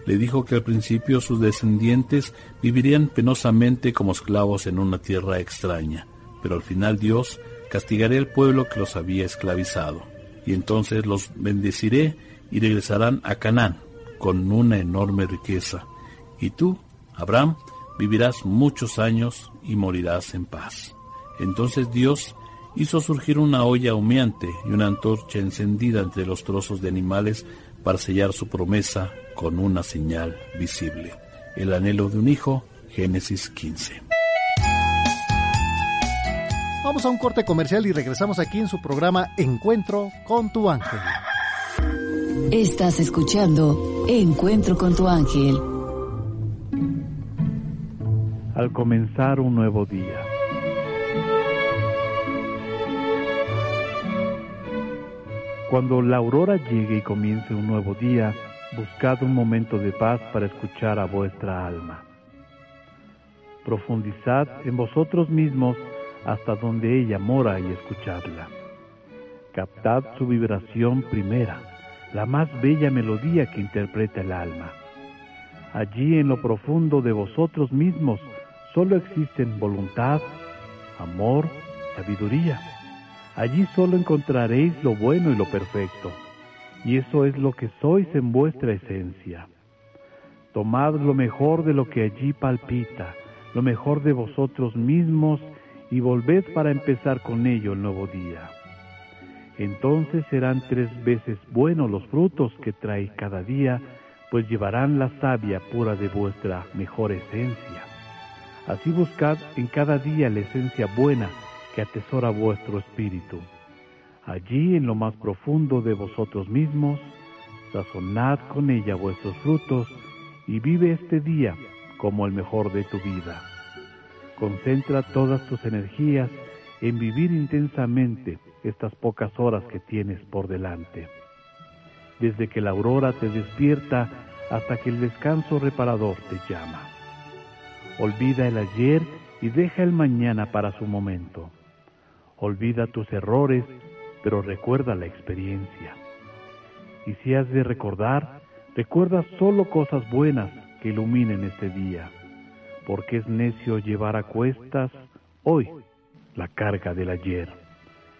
Le dijo que al principio sus descendientes vivirían penosamente como esclavos en una tierra extraña, pero al final Dios castigaré al pueblo que los había esclavizado, y entonces los bendeciré y regresarán a Canaán con una enorme riqueza. Y tú, Abraham, vivirás muchos años y morirás en paz. Entonces Dios hizo surgir una olla humeante y una antorcha encendida entre los trozos de animales para sellar su promesa con una señal visible. El anhelo de un hijo, Génesis 15. Vamos a un corte comercial y regresamos aquí en su programa Encuentro con tu ángel. Estás escuchando Encuentro con tu ángel. Al comenzar un nuevo día. Cuando la aurora llegue y comience un nuevo día, buscad un momento de paz para escuchar a vuestra alma. Profundizad en vosotros mismos hasta donde ella mora y escuchadla. Captad su vibración primera, la más bella melodía que interpreta el alma. Allí en lo profundo de vosotros mismos solo existen voluntad, amor, sabiduría. Allí solo encontraréis lo bueno y lo perfecto, y eso es lo que sois en vuestra esencia. Tomad lo mejor de lo que allí palpita, lo mejor de vosotros mismos, y volved para empezar con ello el nuevo día. Entonces serán tres veces buenos los frutos que traéis cada día, pues llevarán la savia pura de vuestra mejor esencia. Así buscad en cada día la esencia buena que atesora vuestro espíritu. Allí en lo más profundo de vosotros mismos, sazonad con ella vuestros frutos y vive este día como el mejor de tu vida. Concentra todas tus energías en vivir intensamente estas pocas horas que tienes por delante. Desde que la aurora te despierta hasta que el descanso reparador te llama. Olvida el ayer y deja el mañana para su momento. Olvida tus errores, pero recuerda la experiencia. Y si has de recordar, recuerda solo cosas buenas que iluminen este día porque es necio llevar a cuestas hoy la carga del ayer.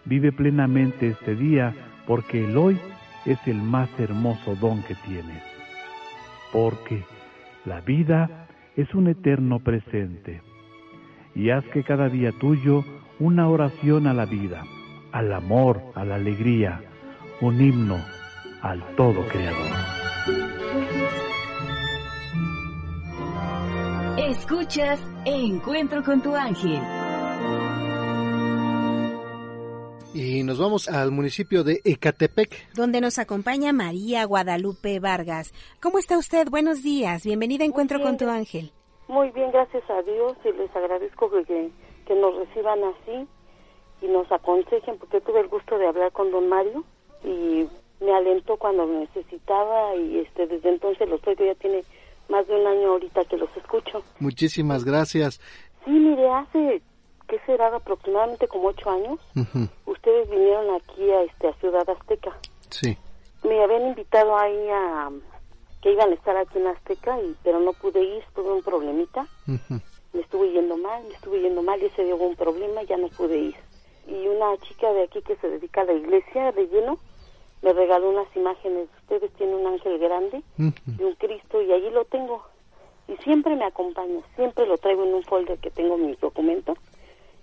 Vive plenamente este día porque el hoy es el más hermoso don que tienes. Porque la vida es un eterno presente. Y haz que cada día tuyo una oración a la vida, al amor, a la alegría, un himno al todo creador. Escuchas Encuentro con tu ángel. Y nos vamos al municipio de Ecatepec. Donde nos acompaña María Guadalupe Vargas. ¿Cómo está usted? Buenos días. Bienvenida a Encuentro con tu ángel. Muy bien, gracias a Dios y les agradezco que, que nos reciban así y nos aconsejen porque tuve el gusto de hablar con don Mario y me alentó cuando me necesitaba y este desde entonces lo estoy, ya tiene más de un año ahorita que los escucho. Muchísimas gracias. Sí, mire, hace, ¿qué será? Aproximadamente como ocho años. Ustedes vinieron aquí a, este, a Ciudad Azteca. Sí. Me habían invitado ahí a que iban a estar aquí en Azteca, y, pero no pude ir, tuve un problemita. Me estuve yendo mal, me estuve yendo mal y ese dio un problema, ya no pude ir. Y una chica de aquí que se dedica a la iglesia de lleno, me regaló unas imágenes. Ustedes tienen un ángel grande y un Cristo y allí lo tengo. Y siempre me acompaña, siempre lo traigo en un folder que tengo mis documentos.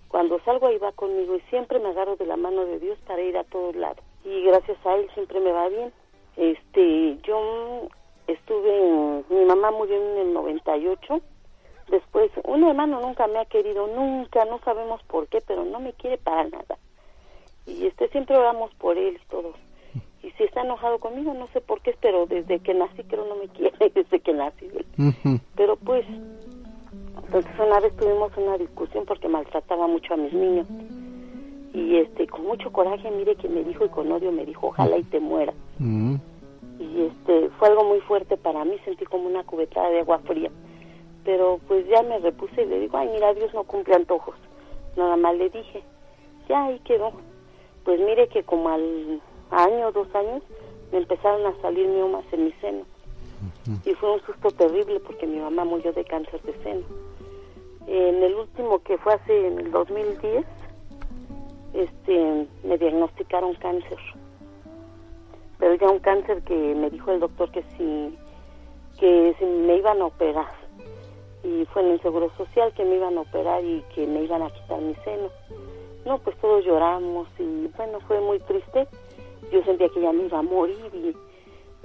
Cuando salgo ahí va conmigo y siempre me agarro de la mano de Dios para ir a todos lados. Y gracias a él siempre me va bien. Este, yo estuve en, mi mamá murió en el 98. Después, un hermano nunca me ha querido, nunca, no sabemos por qué, pero no me quiere para nada. Y este, siempre oramos por él y todos y si está enojado conmigo, no sé por qué, pero desde que nací creo no me quiere, *laughs* desde que nací. Pero pues, entonces una vez tuvimos una discusión porque maltrataba mucho a mis niños. Y este, con mucho coraje, mire que me dijo y con odio me dijo, ojalá y te muera. Y este, fue algo muy fuerte para mí, sentí como una cubetada de agua fría. Pero pues ya me repuse y le digo, ay, mira, Dios no cumple antojos. Nada más le dije, ya ahí quedó. Pues mire que como al año, dos años, me empezaron a salir miomas en mi seno. Y fue un susto terrible porque mi mamá murió de cáncer de seno. En el último que fue hace en el 2010, este, me diagnosticaron cáncer. Pero ya un cáncer que me dijo el doctor que si, que si me iban a operar. Y fue en el Seguro Social que me iban a operar y que me iban a quitar mi seno. No, pues todos lloramos y bueno, fue muy triste. Yo sentía que ya me iba a morir y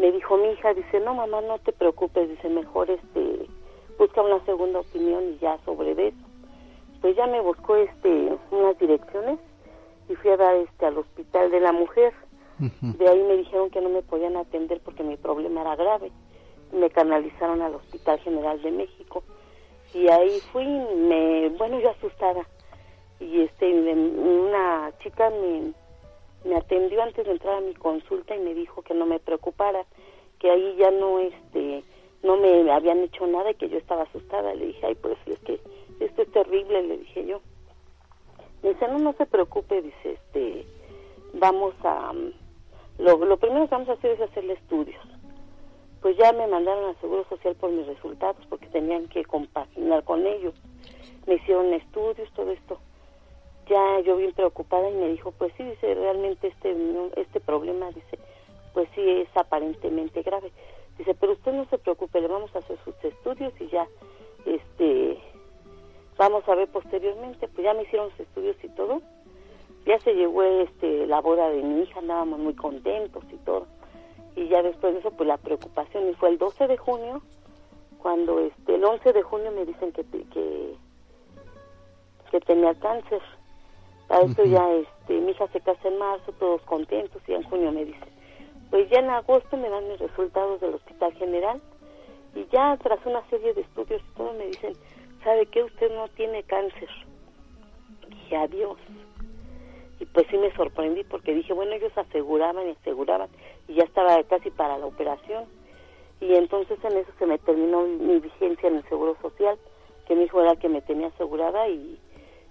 me dijo mi hija, dice, no mamá, no te preocupes, dice, mejor este, busca una segunda opinión y ya sobre eso. Pues ya me buscó este, unas direcciones y fui a dar este, al hospital de la mujer. De ahí me dijeron que no me podían atender porque mi problema era grave. Me canalizaron al Hospital General de México. Y ahí fui, me, bueno, yo asustada. Y este, una chica me, me atendió antes de entrar a mi consulta y me dijo que no me preocupara, que ahí ya no, este, no me habían hecho nada y que yo estaba asustada. Le dije, ay, pues es que esto es terrible, le dije yo. Me dice, no, no se preocupe, dice, este, vamos a, lo, lo primero que vamos a hacer es hacerle estudios. Pues ya me mandaron al Seguro Social por mis resultados porque tenían que compaginar con ellos. Me hicieron estudios, todo esto. Ya yo bien preocupada y me dijo, pues sí, dice, realmente este, este problema, dice, pues sí es aparentemente grave. Dice, pero usted no se preocupe, le vamos a hacer sus estudios y ya, este, vamos a ver posteriormente. Pues ya me hicieron los estudios y todo ya se llegó este la boda de mi hija, andábamos muy contentos y todo. Y ya después de eso, pues la preocupación, y fue el 12 de junio, cuando este el 11 de junio me dicen que que, que tenía cáncer. A esto ya este mi hija se casa en marzo, todos contentos, y en junio me dicen, pues ya en agosto me dan mis resultados del Hospital General, y ya tras una serie de estudios y todo me dicen, ¿sabe qué? Usted no tiene cáncer. Y adiós pues sí me sorprendí porque dije, bueno, ellos aseguraban y aseguraban y ya estaba casi para la operación. Y entonces en eso se me terminó mi vigencia en el Seguro Social, que mi hijo era el que me tenía asegurada y,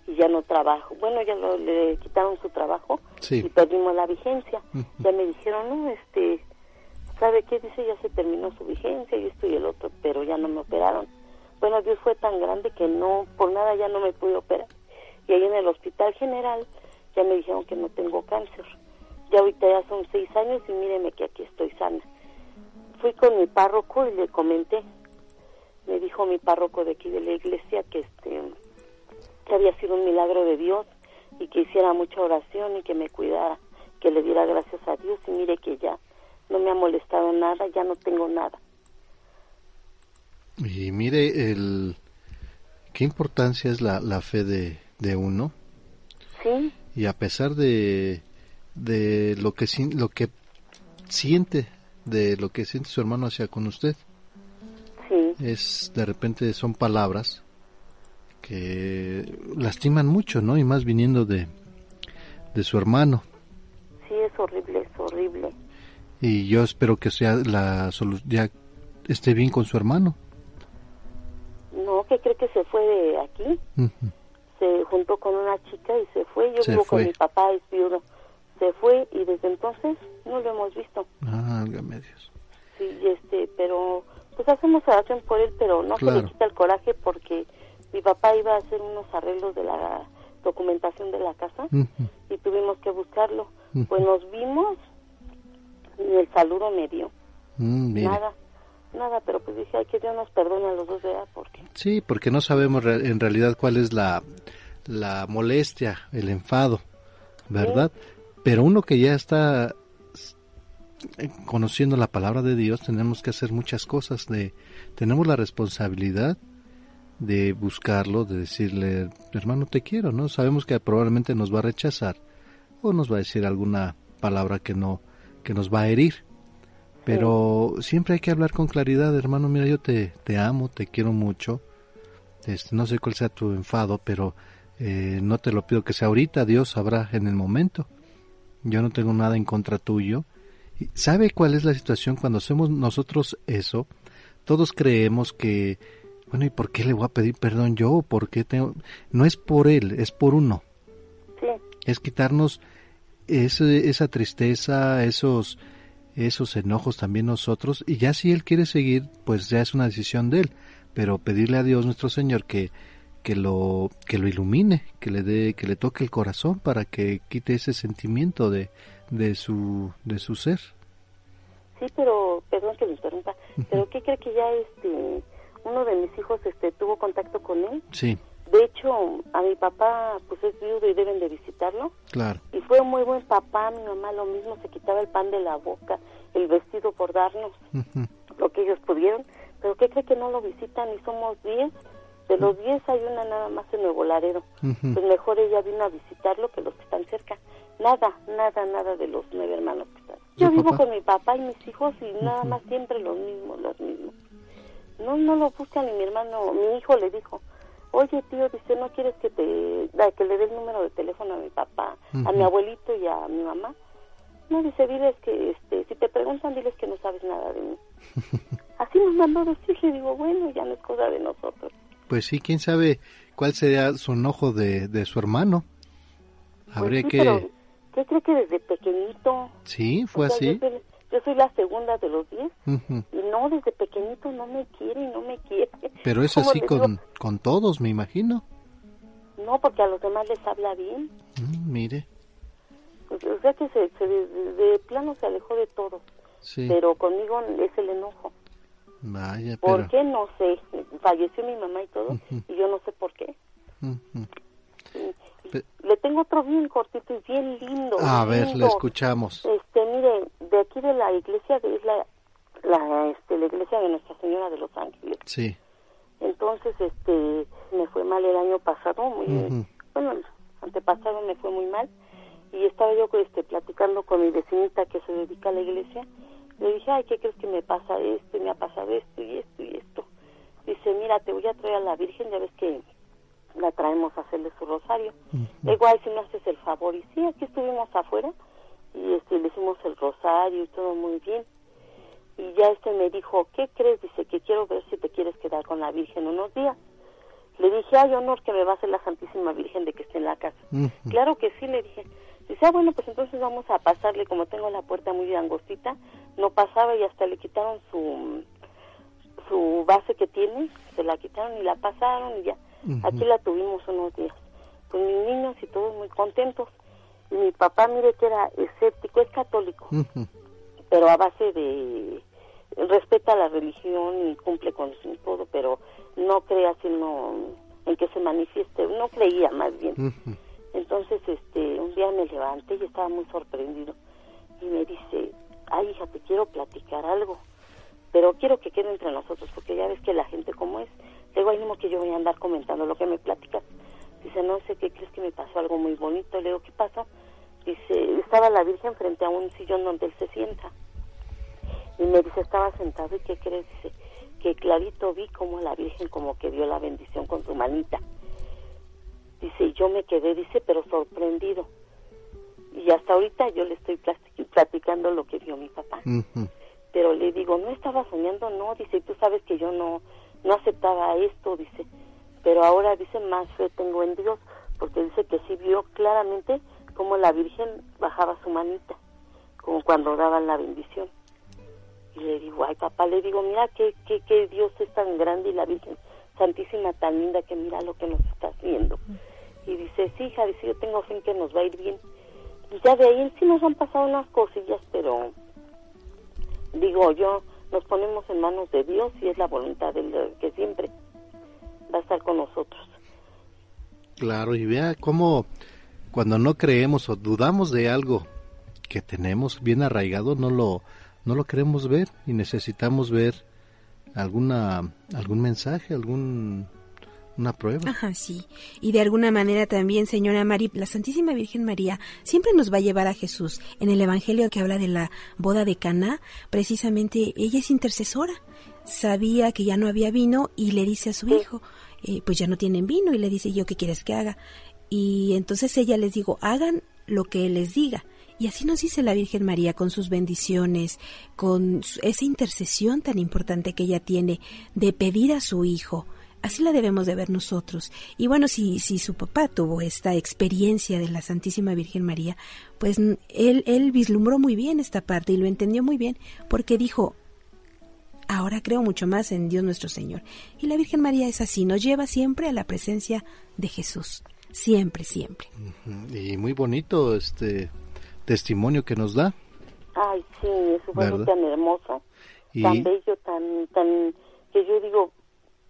y ya no trabajo. Bueno, ya le quitaron su trabajo y perdimos la vigencia. Ya me dijeron, no, este, ¿sabe qué? Dice, ya se terminó su vigencia y esto y el otro, pero ya no me operaron. Bueno, Dios fue tan grande que no, por nada ya no me pude operar. Y ahí en el Hospital General ya me dijeron que no tengo cáncer. Ya ahorita ya son seis años y míreme que aquí estoy sana. Fui con mi párroco y le comenté. Me dijo mi párroco de aquí de la iglesia que este que había sido un milagro de Dios y que hiciera mucha oración y que me cuidara, que le diera gracias a Dios y mire que ya no me ha molestado nada, ya no tengo nada. Y mire el qué importancia es la, la fe de, de uno. Sí y a pesar de, de lo que lo que siente de lo que siente su hermano hacia con usted es de repente son palabras que lastiman mucho no y más viniendo de de su hermano. Sí es horrible es horrible. Y yo espero que sea la ya esté bien con su hermano. No que cree que se fue de aquí se juntó con una chica y se fue. Yo vivo con mi papá, es viudo. Se fue y desde entonces no lo hemos visto. Ah, medios. Sí, este, pero pues hacemos oración por él, pero no se le quita el coraje porque mi papá iba a hacer unos arreglos de la documentación de la casa y tuvimos que buscarlo. Pues nos vimos y el saludo me dio. Mm, Nada nada, pero pues dije, ay, que Dios nos perdone a los dos, ¿verdad? Porque... Sí, porque no sabemos en realidad cuál es la, la molestia, el enfado, ¿verdad? Pero uno que ya está conociendo la palabra de Dios, tenemos que hacer muchas cosas, de, tenemos la responsabilidad de buscarlo, de decirle, hermano, te quiero, ¿no? Sabemos que probablemente nos va a rechazar o nos va a decir alguna palabra que no, que nos va a herir pero siempre hay que hablar con claridad, hermano. Mira, yo te, te amo, te quiero mucho. Este, no sé cuál sea tu enfado, pero eh, no te lo pido que sea ahorita. Dios sabrá en el momento. Yo no tengo nada en contra tuyo. ¿Sabe cuál es la situación cuando hacemos nosotros eso? Todos creemos que, bueno, ¿y por qué le voy a pedir perdón yo? ¿Por qué tengo? No es por él, es por uno. Sí. Es quitarnos ese, esa tristeza, esos esos enojos también nosotros y ya si él quiere seguir pues ya es una decisión de él pero pedirle a Dios nuestro Señor que que lo que lo ilumine, que le dé que le toque el corazón para que quite ese sentimiento de de su de su ser. Sí, pero perdón que me interrumpa, pero ¿qué cree que ya este uno de mis hijos este tuvo contacto con él? Sí. De hecho, a mi papá pues es viudo y deben de visitarlo. Claro. Y fue muy buen papá, mi mamá lo mismo, se quitaba el pan de la boca, el vestido por darnos lo que ellos pudieron. Pero ¿qué cree que no lo visitan y somos 10? De los 10 hay una nada más en Nuevo Laredo. Pues mejor ella vino a visitarlo que los que están cerca. Nada, nada, nada de los nueve hermanos que están. ¿Y Yo vivo papá? con mi papá y mis hijos y nada más siempre los mismos, los mismos. No, no lo buscan y mi hermano, mi hijo le dijo, oye tío, dice, ¿no quieres que te, da- que le dé el número de teléfono a mi papá, a mi abuelito y a mi mamá? No, dice, diles que, este, si te preguntan, diles que no sabes nada de mí. *laughs* Así nos mandó decir, le digo, bueno, ya no es cosa de nosotros. Pues sí, quién sabe cuál sería su enojo de, de su hermano. Habría Pues sí, que pero ¿qué cree que desde pequeñito? Sí, fue O sea, así. Yo soy la segunda de los diez y no, desde pequeñito no me quiere y no me quiere. Pero es ¿Cómo así con, con todos, me imagino. No, porque a los demás les habla bien. Mm, mire, Pues, o sea que se, se de, de plano se alejó de todo. sí. Pero conmigo es el enojo. Vaya, ¿Por pero... qué? No sé. Falleció mi mamá y todo y yo no sé por qué. Le tengo otro bien cortito y bien lindo. A ver, le escuchamos. Este, mire, de aquí de la iglesia, que es la, la, este, la iglesia de Nuestra Señora de los Ángeles. Sí. Entonces, este, me fue mal el año pasado, muy, Ujú. bueno, el antepasado me fue muy mal. Y estaba yo, este, platicando con mi vecinita que se dedica a la iglesia. Le dije, ay, ¿qué crees que me pasa esto? Y me ha pasado esto y esto y esto. Dice, mira, te voy a traer a la Virgen, ya ves que la traemos a hacerle su rosario. Le digo, ay, si me haces el favor. Y sí, aquí estuvimos afuera y este, le hicimos el rosario y todo muy bien. Y ya este me dijo, ¿qué crees? Dice que quiero ver si te quieres quedar con la Virgen unos días. Le dije, ay, honor que me va a hacer la Santísima Virgen de que esté en la casa. Claro que sí, le dije. Dice, ah, bueno, pues entonces vamos a pasarle, como tengo la puerta muy angostita, no pasaba y hasta le quitaron su su base que tiene, se la quitaron y la pasaron y ya. Aquí la tuvimos unos días. Pues mis niños y todos muy contentos. Y mi papá, mire que era escéptico, es católico, pero a base de respeta la religión y cumple con todo, pero no crea sino en que se manifieste, no creía más bien. Entonces, este, un día me levanté y estaba muy sorprendido y me dice, ay hija, te quiero platicar algo, pero quiero que quede entre nosotros porque ya ves que la gente como es. Digo, ay, no que yo voy a andar comentando lo que me platicas. Dice, no sé qué crees que me pasó algo muy bonito. Le digo, ¿qué pasó? Dice, estaba la Virgen frente a un sillón donde él se sienta. Y me dice, estaba sentado y ¿qué crees? Dice, que clarito vi como la Virgen como que dio la bendición con su manita. Dice, y yo me quedé, dice, pero sorprendido. Y hasta ahorita yo le estoy platicando lo que vio mi papá. Pero le digo, no estaba soñando, no, dice, tú sabes que yo no, no aceptaba esto, dice. Pero ahora dice, más fe tengo en Dios, porque dice que sí vio claramente cómo la Virgen bajaba su manita, como cuando daban la bendición. Y le digo, ay papá, le digo, mira que, que, que Dios es tan grande y la Virgen Santísima tan linda que mira lo que nos está haciendo. Y dice, sí, hija, dice, yo tengo fe en que nos va a ir bien. Y ya de ahí sí nos han pasado unas cosillas, pero digo yo, nos ponemos en manos de Dios y es la voluntad de Él que siempre va a estar con nosotros. Claro, y vea cómo cuando no creemos o dudamos de algo que tenemos bien arraigado, no lo, no lo queremos ver y necesitamos ver alguna, algún mensaje, algún, una prueba. Ajá, sí. Y de alguna manera también, señora Mari, la Santísima Virgen María siempre nos va a llevar a Jesús. En el Evangelio que habla de la boda de Caná, precisamente ella es intercesora. Sabía que ya no había vino y le dice a su hijo, eh, pues ya no tienen vino y le dice, ¿yo qué quieres que haga? Y entonces ella les digo, hagan lo que él les diga. Y así nos dice la Virgen María con sus bendiciones, con esa intercesión tan importante que ella tiene de pedir a su hijo. Así la debemos de ver nosotros. Y bueno, si, si su papá tuvo esta experiencia de la Santísima Virgen María, pues él, él vislumbró muy bien esta parte y lo entendió muy bien porque dijo, ahora creo mucho más en Dios nuestro Señor. Y la Virgen María es así, nos lleva siempre a la presencia de Jesús, siempre, siempre. Y muy bonito este testimonio que nos da. Ay, sí, eso fue tan hermoso, tan bello, tan, tan, que yo digo,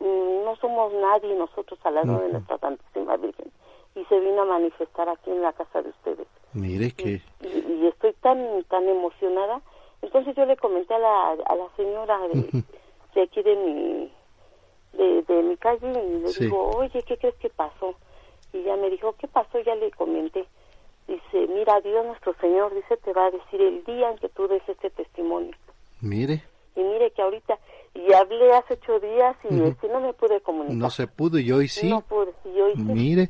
no somos nadie nosotros al lado de nuestra Santísima Virgen. Y se vino a manifestar aquí en la casa de ustedes. Mire que... Y, estoy tan, tan emocionada. Entonces yo le comenté a la, a la señora de, aquí de mi, de, de mi calle y le digo, oye, ¿qué crees que pasó? Y ella me dijo, ¿qué pasó? Ya le comenté. Dice, mira, Dios nuestro Señor, dice, te va a decir el día en que tú des este testimonio. Mire. Y mire que ahorita, y hablé hace ocho días y este, no me pude comunicar. No se pudo y hoy sí. No pude, y hoy sí. Mire.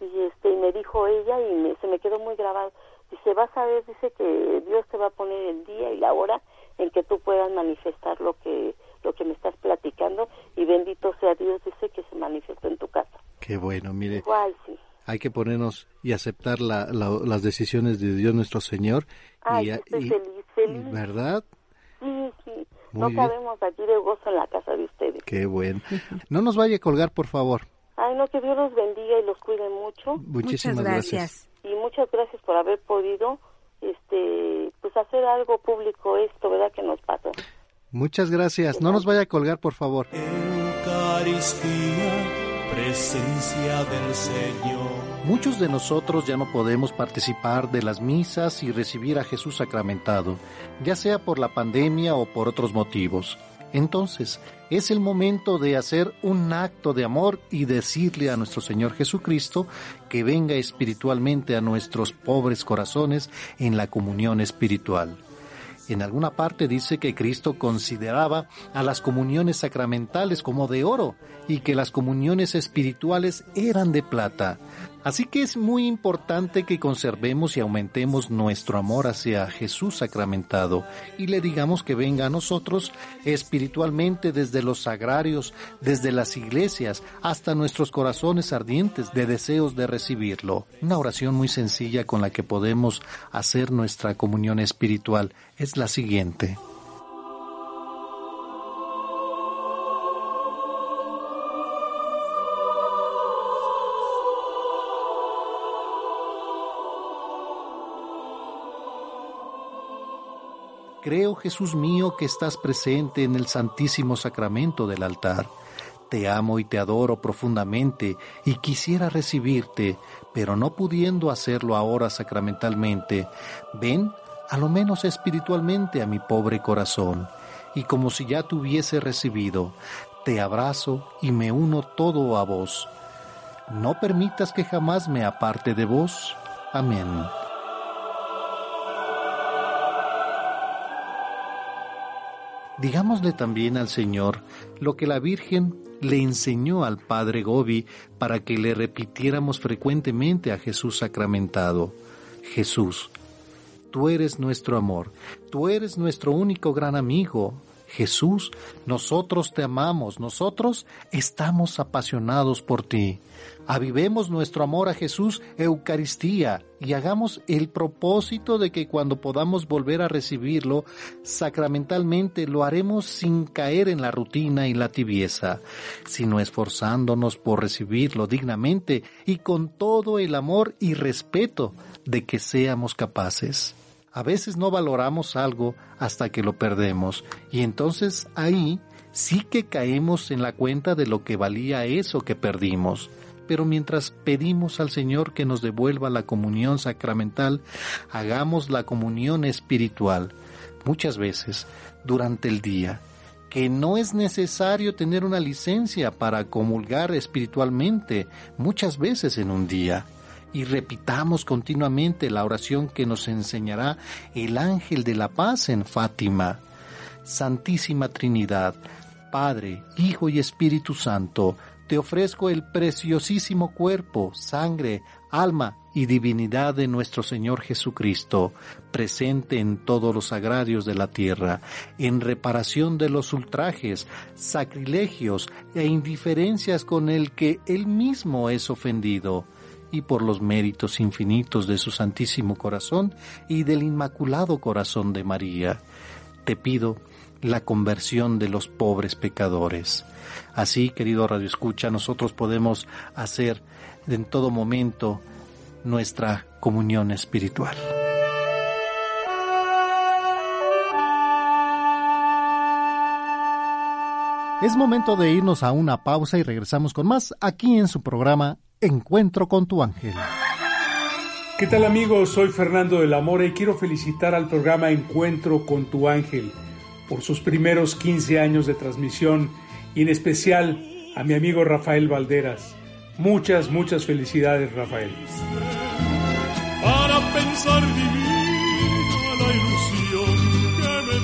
Y, este, y me dijo ella y me, se me quedó muy grabado. Dice, vas a ver, dice que Dios te va a poner el día y la hora en que tú puedas manifestar lo que lo que me estás platicando y bendito sea Dios, dice que se manifiestó en tu casa. Qué bueno, mire. Igual, sí hay que ponernos y aceptar la, las decisiones de Dios nuestro Señor. Ay, y, estoy feliz, feliz. ¿Verdad? Sí, sí. No sabemos aquí de gozo en la casa de ustedes. Qué bueno. No nos vaya a colgar, por favor. Ay, no, que Dios los bendiga y los cuide mucho. Muchísimas gracias. Y muchas gracias por haber podido este pues hacer algo público esto, ¿verdad? Que nos pasó. Muchas gracias. No nos vaya a colgar, por favor. Eucaristía presencia del Señor. Muchos de nosotros ya no podemos participar de las misas y recibir a Jesús sacramentado, ya sea por la pandemia o por otros motivos. Entonces, es el momento de hacer un acto de amor y decirle a nuestro Señor Jesucristo que venga espiritualmente a nuestros pobres corazones en la comunión espiritual. En alguna parte dice que Cristo consideraba a las comuniones sacramentales como de oro y que las comuniones espirituales eran de plata. Así que es muy importante que conservemos y aumentemos nuestro amor hacia Jesús sacramentado y le digamos que venga a nosotros espiritualmente desde los sagrarios, desde las iglesias, hasta nuestros corazones ardientes de deseos de recibirlo. Una oración muy sencilla con la que podemos hacer nuestra comunión espiritual es la siguiente. Creo, Jesús mío, que estás presente en el Santísimo Sacramento del altar. Te amo y te adoro profundamente y quisiera recibirte, pero no pudiendo hacerlo ahora sacramentalmente, ven, a lo menos espiritualmente, a mi pobre corazón, y como si ya te hubiese recibido, te abrazo y me uno todo a vos. No permitas que jamás me aparte de vos. Amén. Digámosle también al Señor lo que la Virgen le enseñó al Padre Gobi para que le repitiéramos frecuentemente a Jesús sacramentado. Jesús, tú eres nuestro amor, tú eres nuestro único gran amigo, Jesús, nosotros te amamos, nosotros estamos apasionados por ti. Avivemos nuestro amor a Jesús, Eucaristía, y hagamos el propósito de que cuando podamos volver a recibirlo sacramentalmente lo haremos sin caer en la rutina y la tibieza, sino esforzándonos por recibirlo dignamente y con todo el amor y respeto de que seamos capaces. A veces no valoramos algo hasta que lo perdemos y entonces ahí sí que caemos en la cuenta de lo que valía eso que perdimos. Pero mientras pedimos al Señor que nos devuelva la comunión sacramental, hagamos la comunión espiritual, muchas veces durante el día, que no es necesario tener una licencia para comulgar espiritualmente muchas veces en un día y repitamos continuamente la oración que nos enseñará el ángel de la paz en Fátima. Santísima Trinidad, Padre, Hijo y Espíritu Santo, te ofrezco el preciosísimo cuerpo, sangre, alma y divinidad de nuestro Señor Jesucristo, presente en todos los agrarios de la tierra, en reparación de los ultrajes, sacrilegios e indiferencias con el que Él mismo es ofendido y por los méritos infinitos de su Santísimo Corazón y del Inmaculado Corazón de María. Te pido la conversión de los pobres pecadores. Así, querido Radio Escucha, nosotros podemos hacer en todo momento nuestra comunión espiritual. Es momento de irnos a una pausa y regresamos con más aquí en su programa Encuentro con tu ángel. ¿Qué tal amigos? Soy Fernando de la Mora y quiero felicitar al programa Encuentro con tu ángel por sus primeros 15 años de transmisión y en especial a mi amigo Rafael Valderas. Muchas, muchas felicidades Rafael. Para pensar divina la ilusión que me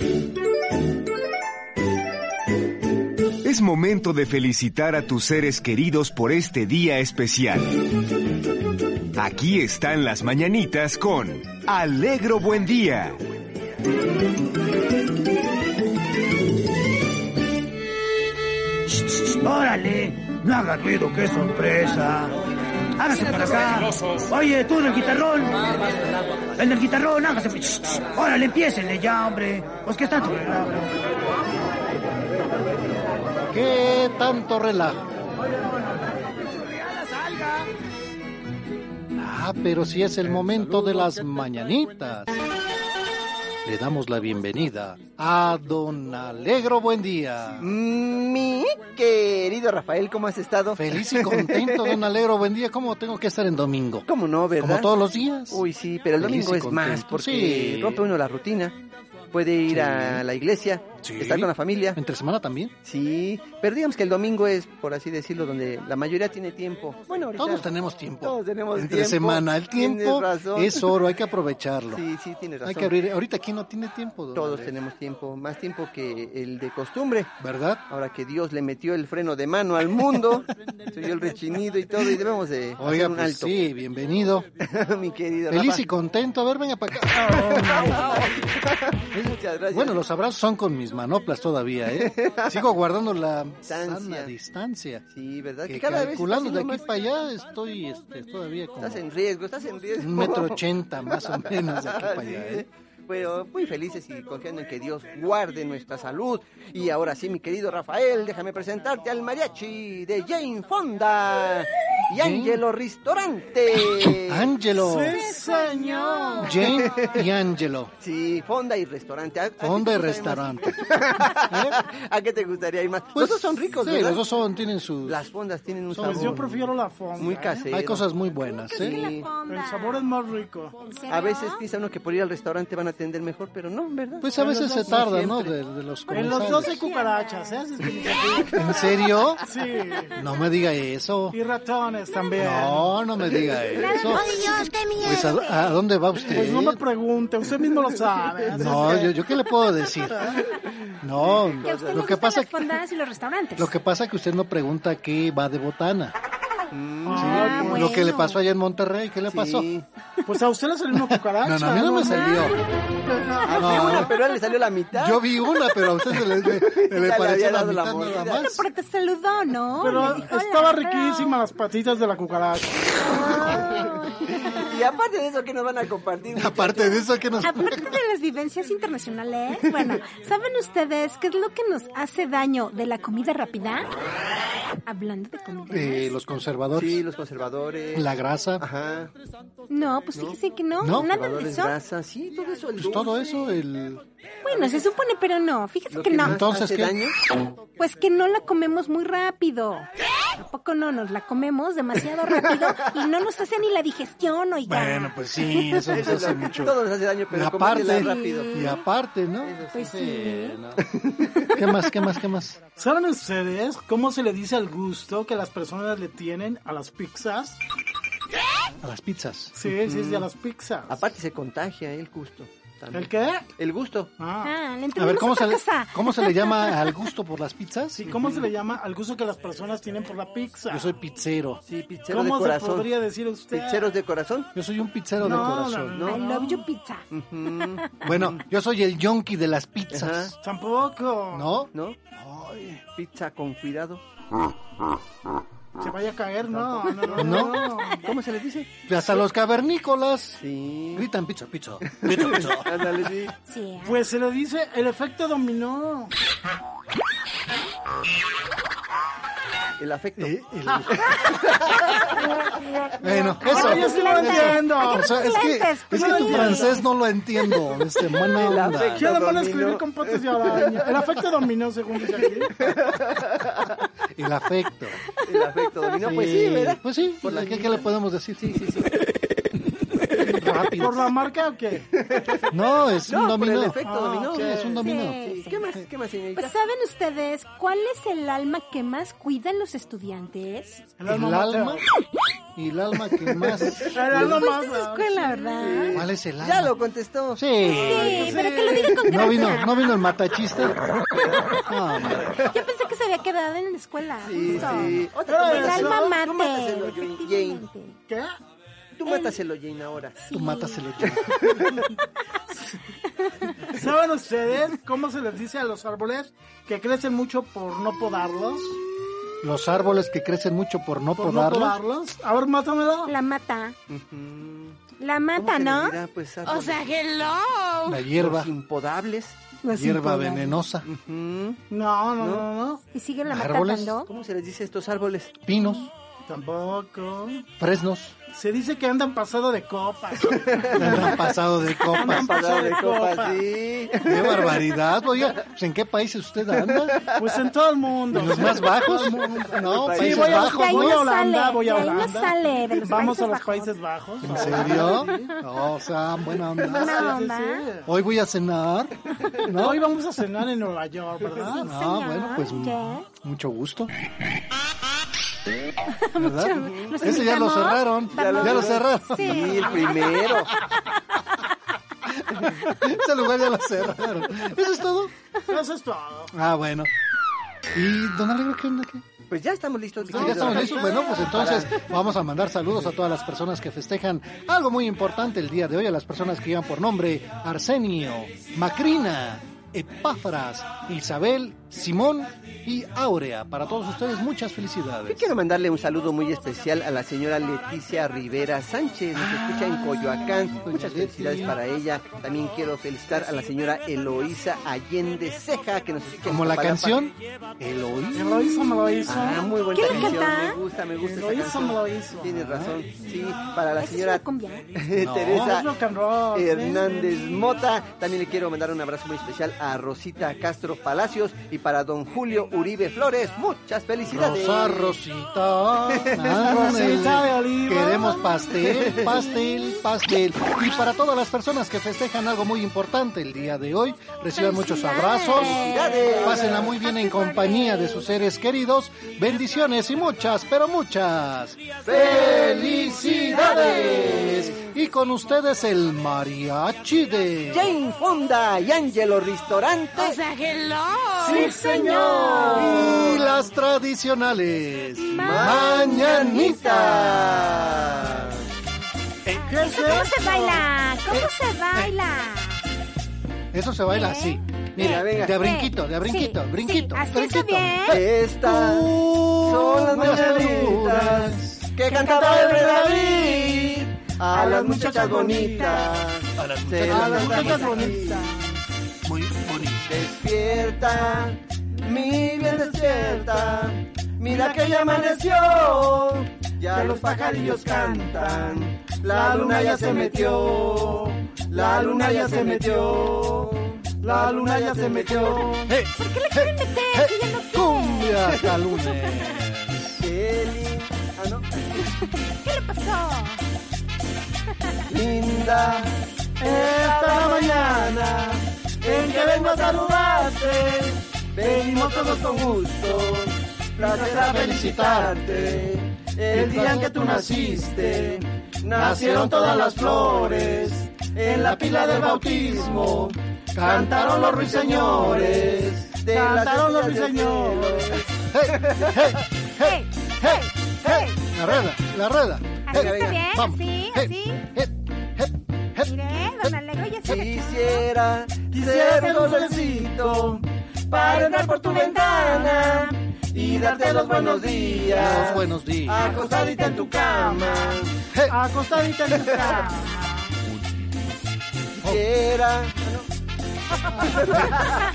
trajiste. Es momento de felicitar a tus seres queridos por este día especial. Aquí están las mañanitas con Alegro Buen Día. ¡Órale! No haga ruido, qué sorpresa. Hágase para acá. Oye, tú en el guitarrón. En el guitarrón, hágase. Órale, empiecenle ya, hombre. Pues qué tanto relajo. ¿Qué tanto relajo? Ah, pero si es el momento de las mañanitas. Le damos la bienvenida a Don Alegro Buen Día. Mi querido Rafael, ¿cómo has estado? Feliz y contento, Don *laughs* Alegro Buen Día. ¿Cómo tengo que estar en domingo? ¿Cómo no, verdad? Como todos los días. Uy, sí, pero el Feliz domingo es contento. más porque Sí. rompe uno la rutina. Puede ir Sí. a la iglesia, Sí. estar con la familia. ¿Entre semana también? Sí, pero digamos que el domingo es, por así decirlo, donde la mayoría tiene tiempo. Bueno, ahorita Todos tenemos tiempo. todos tenemos Entre tiempo. semana. El tiempo es oro, hay que aprovecharlo. Sí, sí, tienes razón. Hay que abrir. Ahorita, ¿quién no tiene tiempo? Todos tenemos tiempo, más tiempo que el de costumbre. ¿Verdad? Ahora que Dios le metió el freno de mano al mundo, *laughs* se oyó el rechinido y todo, y debemos de Oiga, hacer un pues alto. sí, bienvenido. *laughs* Mi querido Feliz Rafa. y contento. A ver, venga para acá. *laughs* *laughs* Muchas gracias. Bueno, los abrazos son con mis manoplas todavía, ¿eh? *laughs* Sigo guardando la Distancia. sana distancia. Sí, ¿verdad? Que Que cada vez calculando de aquí para allá estoy este, todavía como Estás en riesgo, estás en riesgo. un metro ochenta más o *laughs* menos de aquí para allá. ¿eh? Pero muy felices y confiando en que Dios guarde nuestra salud. Y ahora sí, mi querido Rafael, déjame presentarte al mariachi de Jane Fonda y. Angelo Ristorante. *laughs* Angelo, señor. Jane y *laughs* Angelo. Sí, Fonda y Restaurante. ¿A- a qué Fonda y restaurante. *laughs* ¿A qué te gustaría ir más? Pues, los dos son ricos, sí, ¿verdad? los dos son, tienen sus... Las fondas tienen un Son- sabor Pues yo Prefiero la fonda. muy ¿eh? casero. Hay cosas muy buenas, ¿eh? Sí. El sabor es más rico. A veces piensa uno que por ir al restaurante van a atender mejor, pero no, ¿verdad? Pues a veces se tarda. ¿no? De, de los En los dos hay cucarachas, ¿eh? ¿En serio? Sí. No me diga eso. Y también. No, no me diga eso. Dios, qué miedo. Pues, ¿a, a dónde va usted? Pues no me pregunte, usted mismo lo sabe. No, es que- yo, yo qué le puedo decir. No, Que le lo que pasa las fondas y los restaurantes. lo que pasa que usted no pregunta qué va de botana. Ah, Sí, bueno. Lo que le pasó allá en Monterrey, ¿qué le pasó? Pues a usted le salió una cucaracha. No, no, a mí no me salió. A No. usted una, pero a él le salió la mitad. Yo vi una, pero a usted se le, le- le *laughs* le pareció la la mitad mordida. nada más. Pero te saludó, ¿no? Pero dijo, estaba "Hola, riquísimas las patitas de la cucaracha. *laughs* Y aparte de eso, ¿qué nos van a compartir? *laughs* Aparte de eso, que nos... Aparte de las vivencias internacionales, bueno, ¿saben ustedes qué es lo que nos hace daño de la comida rápida? Hablando de comida. Eh, los conservadores, Sí, los conservadores. la grasa, Ajá. No, pues fíjese que no, ¿No? nada de eso. grasa, sí, todo eso. el pues todo eso, el... Bueno, se supone, pero no, fíjese Lo que que no. Entonces, ¿qué? daño. Pues que no la comemos muy rápido. ¿A poco no? Nos la comemos demasiado rápido y no nos hace ni la digestión, oiga. Bueno, pues sí, eso nos hace mucho. Todo nos hace daño, Y pero aparte, comérsela rápido. y aparte, ¿no? Pues sí. no. *laughs* ¿Qué más, qué más, qué más? ¿Saben ustedes cómo se le dice al gusto que las personas le tienen a las pizzas? A las pizzas. Sí, sí, sí, a las pizzas. Aparte se contagia el gusto. También. ¿El qué? El gusto. Ah. Ah, le A ver, ¿cómo se, le. ¿cómo se le llama al gusto por las pizzas? Sí, ¿cómo se le llama al gusto que las personas tienen por la pizza? Yo soy pizzero. Sí, pizzero de ¿Cómo se corazón. podría decir usted? ¿Pizzeros de corazón? Yo soy un pizzero No, de no, corazón. no, I love you pizza. Bueno, yo soy el yonki de las pizzas. Ajá. Tampoco. ¿No? ¿No? Pizza con cuidado. *laughs* se vaya a caer, no, no, no. ¿No? ¿Cómo se les dice? Hasta los cavernícolas Sí. gritan pizza, pizza, pizza, pizza. Ándale, sí. Sí. Pues se le dice el efecto dominó. El afecto. *laughs* Bueno, eso. Ay, yo sí lo entiendo. O sea, es que, es que tu francés no lo entiendo. Este, *laughs* buena El onda. afecto. Ya lo van a dominó. escribir con potes de araña. El afecto dominó, según dice aquí. El afecto. El afecto dominó. Pues sí, ¿verdad? Pues sí, Por la ¿qué, qué le podemos decir? Sí, sí, sí. Rápido. ¿Por la marca o qué? *laughs* No, es un No, por dominó. el efecto Ah, dominó. Sí, es un dominó. Sí. ¿Qué más? ¿Qué más, señorita? Pues saben ustedes cuál es el alma que más cuidan los estudiantes? El El alma alma mater. y el alma que *laughs* más. El alma más. esa escuela, ¿verdad? ¿Cuál es el alma? Ya lo contestó. Sí. Sí, pero que lo diga con No vino, gracia. no vino el matachiste. No. Yo pensé que se había quedado en la escuela. Sí, justo. sí. Otra El alma Jane. efectivamente. ¿Qué? Tú mátaselo, Jane, ahora. Tú mátaselo yo. ¿Saben ustedes cómo se les dice a los árboles que crecen mucho por no podarlos? Los árboles que crecen mucho por no Por no podarlos. A ver, mátamelo. La mata. La ¿Cómo mata, ¿no? dirá, pues, O sea, hello. La hierba, Los impodables. Los hierba impodables. venenosa. No, no, no, no. Y sigue la ¿Árboles? matando. ¿Cómo se les dice a estos árboles? Pinos, Tampoco. fresnos. Se dice que andan pasado de copas. *laughs* Han pasado de copas. Andan Pasado de copas, sí. Qué barbaridad. Oiga, pues, ¿en qué países usted anda? Pues en todo el mundo. ¿En los más bajos? No, Sí, voy a, Bajos, voy a Holanda, sale, voy a ahí no Holanda. sale, de los Vamos a los Bajos. Países Bajos. ¿En serio? No, o sea, buena onda. Buena Sí, onda. sí. Hoy voy a cenar. ¿No? Hoy vamos a cenar en Nueva York, ¿verdad? No, señor. bueno, pues ¿Qué? mucho gusto. *laughs* ¿Verdad? ¿Los Ese ya lo cerraron. Ya lo cerraron. Sí. El primero. *laughs* Ese lugar ya lo cerraron. ¿Eso es todo? Eso es todo. Ah, bueno. ¿Y don Alegro qué onda? ¿Qué? Pues ya estamos listos. Ya estamos listos. Bueno, pues entonces vamos a mandar saludos a todas las personas que festejan algo muy importante el día de hoy, a las personas que llevan por nombre Arsenio, Macrina, Epáfras, Isabel, Simón y Áurea. Para todos ustedes, muchas Yo felicidades. quiero mandarle un saludo muy especial a la señora Leticia Rivera Sánchez, nos escucha en Coyoacán. Muchas felicidades para ella. También quiero felicitar a la señora Eloísa Allende Ceja, que nos escucha en Como la canción, Eloí. Me lo hizo, me lo hizo. Ah, muy buena ¿Quién la canción. Me gusta, me gusta Me esa canción. me lo hizo. Tienes razón. Sí, para la *laughs* ¿Esa es señora? Teresa sí. Hernández Mota. También le quiero mandar un abrazo muy especial a Rosita Castro Palacios y para don Julio Uribe Flores. Muchas felicidades. Rosa, Rosita. Rosita de oliva. Queremos pastel, pastel, pastel. Y para todas las personas que festejan algo muy importante el día de hoy, reciban muchos abrazos. Felicidades. Pásenla muy bien en compañía de sus seres queridos. Bendiciones y muchas, pero muchas felicidades. Y con ustedes el mariachi de... Jane Fonda y Angelo Ristorante. O sea, hello. Sí, señor. Y las tradicionales mañanitas. ¿Qué es ¿Cómo eso? se baila? ¿Cómo se baila? Eso se baila así. Mira, venga. de a brinquito, de a Sí, brinquito, sí, brinquito, está brinquito. bien. Estas son las mañanitas que cantaba el rey David a las muchachas bonitas. A las A muchachas bonitas. Muy bonito. Despierta, mi bien despierta. Mira que ya amaneció. Ya los pajarillos cantan. La luna ya se metió. La luna ya se metió. La luna ya se metió. Hey, ¿Por qué le quieren meter? Si ya no cumbia hasta lunes. Eli, ah, no. *laughs* ¿Qué le pasó? Linda, esta mañana en que vengo a saludarte, venimos todos con gusto, placer a felicitarte. El día en que tú naciste, nacieron todas las flores, en la pila del bautismo, cantaron los ruiseñores, Cantaron los ruiseñores. Hey, hey, hey, Hey, hey, la rueda, la rueda. Así está bien, vamos. así, así. Mire, don Alegro ya se Quisiera, quisiera un solcito para entrar por tu ventana y darte los buenos días. Los buenos días. Acostadita en tu cama. Acostadita en tu cama. Quisiera. *laughs*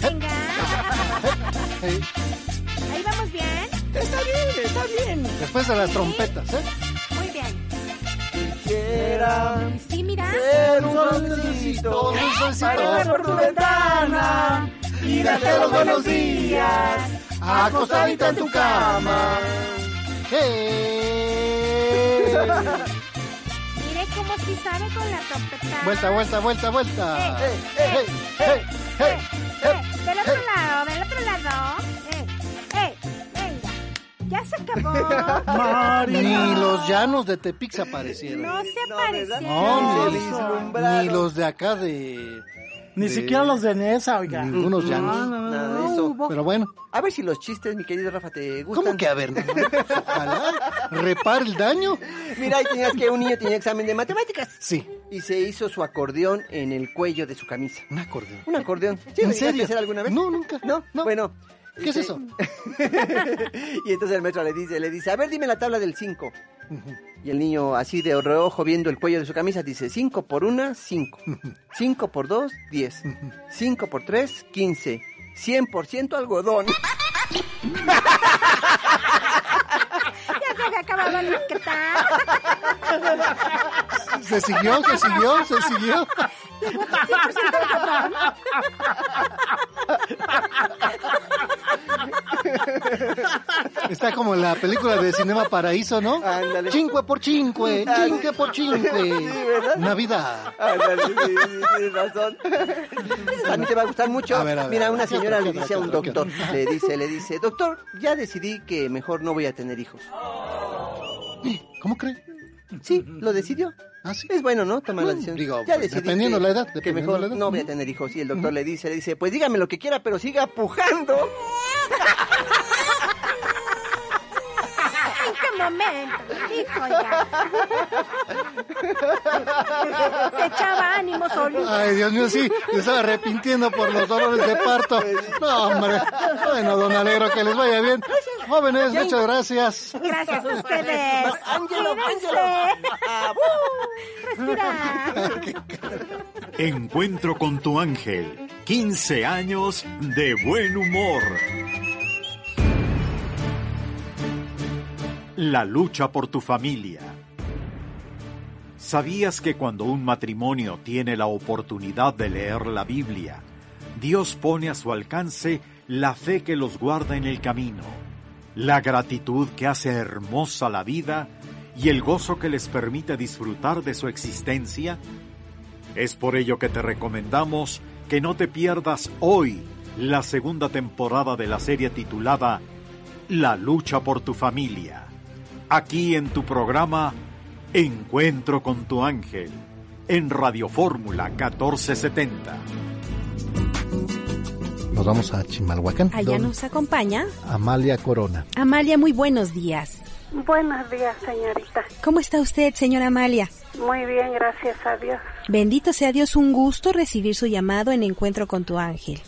Venga. Ahí vamos bien. Está bien, está bien. Después de las trompetas, ¿eh? Muy bien. Quisiera. Sí, mira. Ser un solcito. Un solcito. Para por tu ventana y darte los buenos días. Acostadita en tu cama. Mire cómo sí sabe con la trompeta. Vuelta, vuelta, vuelta, vuelta. Eh, Hey, hey, hey, Eh, del otro lado, del otro lado. Ya se acabó. Ni los llanos de Tepic se aparecieron. No se apareció. No, ni, ni los de acá de... Ni de- siquiera los de Nesa, oiga. Ningunos llanos. No, no, no, Nada de eso. hubo. Pero bueno, A ver si los chistes, mi querido Rafa, te gustan. ¿cómo que a ver? Ojalá repare el daño. Mira, ahí tenías que un niño tenía examen de matemáticas. Sí, Y se hizo su acordeón en el cuello de su camisa. un acordeón. Un acordeón. ¿Sí, ¿En serio? hacer alguna vez? No, nunca. ¿No? No. Bueno. ¿Qué es eso? *laughs* y entonces el maestro le dice, le dice, a ver, dime la tabla del 5. Y el niño, así de reojo, viendo el cuello de su camisa, dice, 5 por 1, 5. 5 por 2, 10. 5 por 3, 15. 100% algodón. *laughs* Se había acabado el maqueta. Se siguió, se siguió, se siguió. Llegó a 100% algodón. Está como la película de Cinema Paraíso, ¿no? Ándale. Cinque por cinque, cinque por cinque. ¿verdad? Navidad. Ándale, sí, sí, tienes razón. Ese también te va a gustar mucho. A ver, a ver, Mira, a una señora ¿Qué le dice a un doctor, le dice, le dice, doctor, ya decidí que mejor no voy a tener hijos. ¿Cómo cree? Sí, lo decidió. Ah, sí. Es bueno, ¿no? Tomar la Bueno, decisión. digo, ya pues, decidí dependiendo que, la edad, que mejor la edad. no voy a tener hijos. Y el doctor le dice, le dice, pues dígame lo que quiera, pero siga pujando. *laughs* ¿En qué momento? Hijo, ya. Se echaba ánimo solito. Ay, Dios mío, sí, se estaba arrepintiendo por los dolores de parto. No, hombre. Bueno, don Alegro, que les vaya bien. Jóvenes, muchas gracias. Gracias a ustedes. *laughs* Ángelo, Cuídense. Respira. Encuentro con tu ángel. 15 años de buen humor. La lucha por tu familia. ¿Sabías que cuando un matrimonio tiene la oportunidad de leer la Biblia, Dios pone a su alcance la fe que los guarda en el camino, la gratitud que hace hermosa la vida y el gozo que les permite disfrutar de su existencia? Es por ello que te recomendamos que no te pierdas hoy la segunda temporada de la serie titulada La lucha por tu familia. Aquí en tu programa Encuentro con tu ángel en Radio Fórmula 1470. Nos vamos a Chimalhuacán. Allá nos acompaña Amalia Corona. Amalia. Muy buenos días. Buenos días, señorita. ¿Cómo está usted, señora Amalia? Muy bien, gracias a Dios. Bendito sea Dios, un gusto recibir su llamado en Encuentro con tu ángel.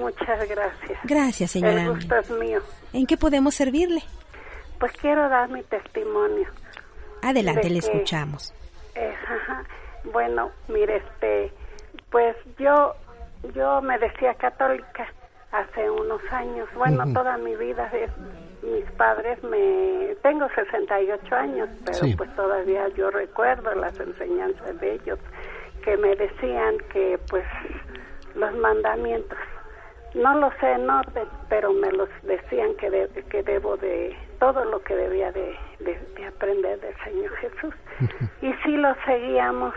Muchas gracias. Gracias, señora. El gusto es mío. ¿En qué podemos servirle? Pues quiero dar mi testimonio. Adelante, De le escuchamos. Eh, ajá. Bueno, mire, este, pues yo, yo me decía católica hace unos años. Bueno, toda mi vida es- mis padres me, tengo 68 años, pero Sí. pues todavía yo recuerdo las enseñanzas de ellos que me decían que pues los mandamientos no lo sé en orden, pero me los decían que, de- que debo de todo lo que debía de, de- de aprender del Señor Jesús. Y sí lo seguíamos.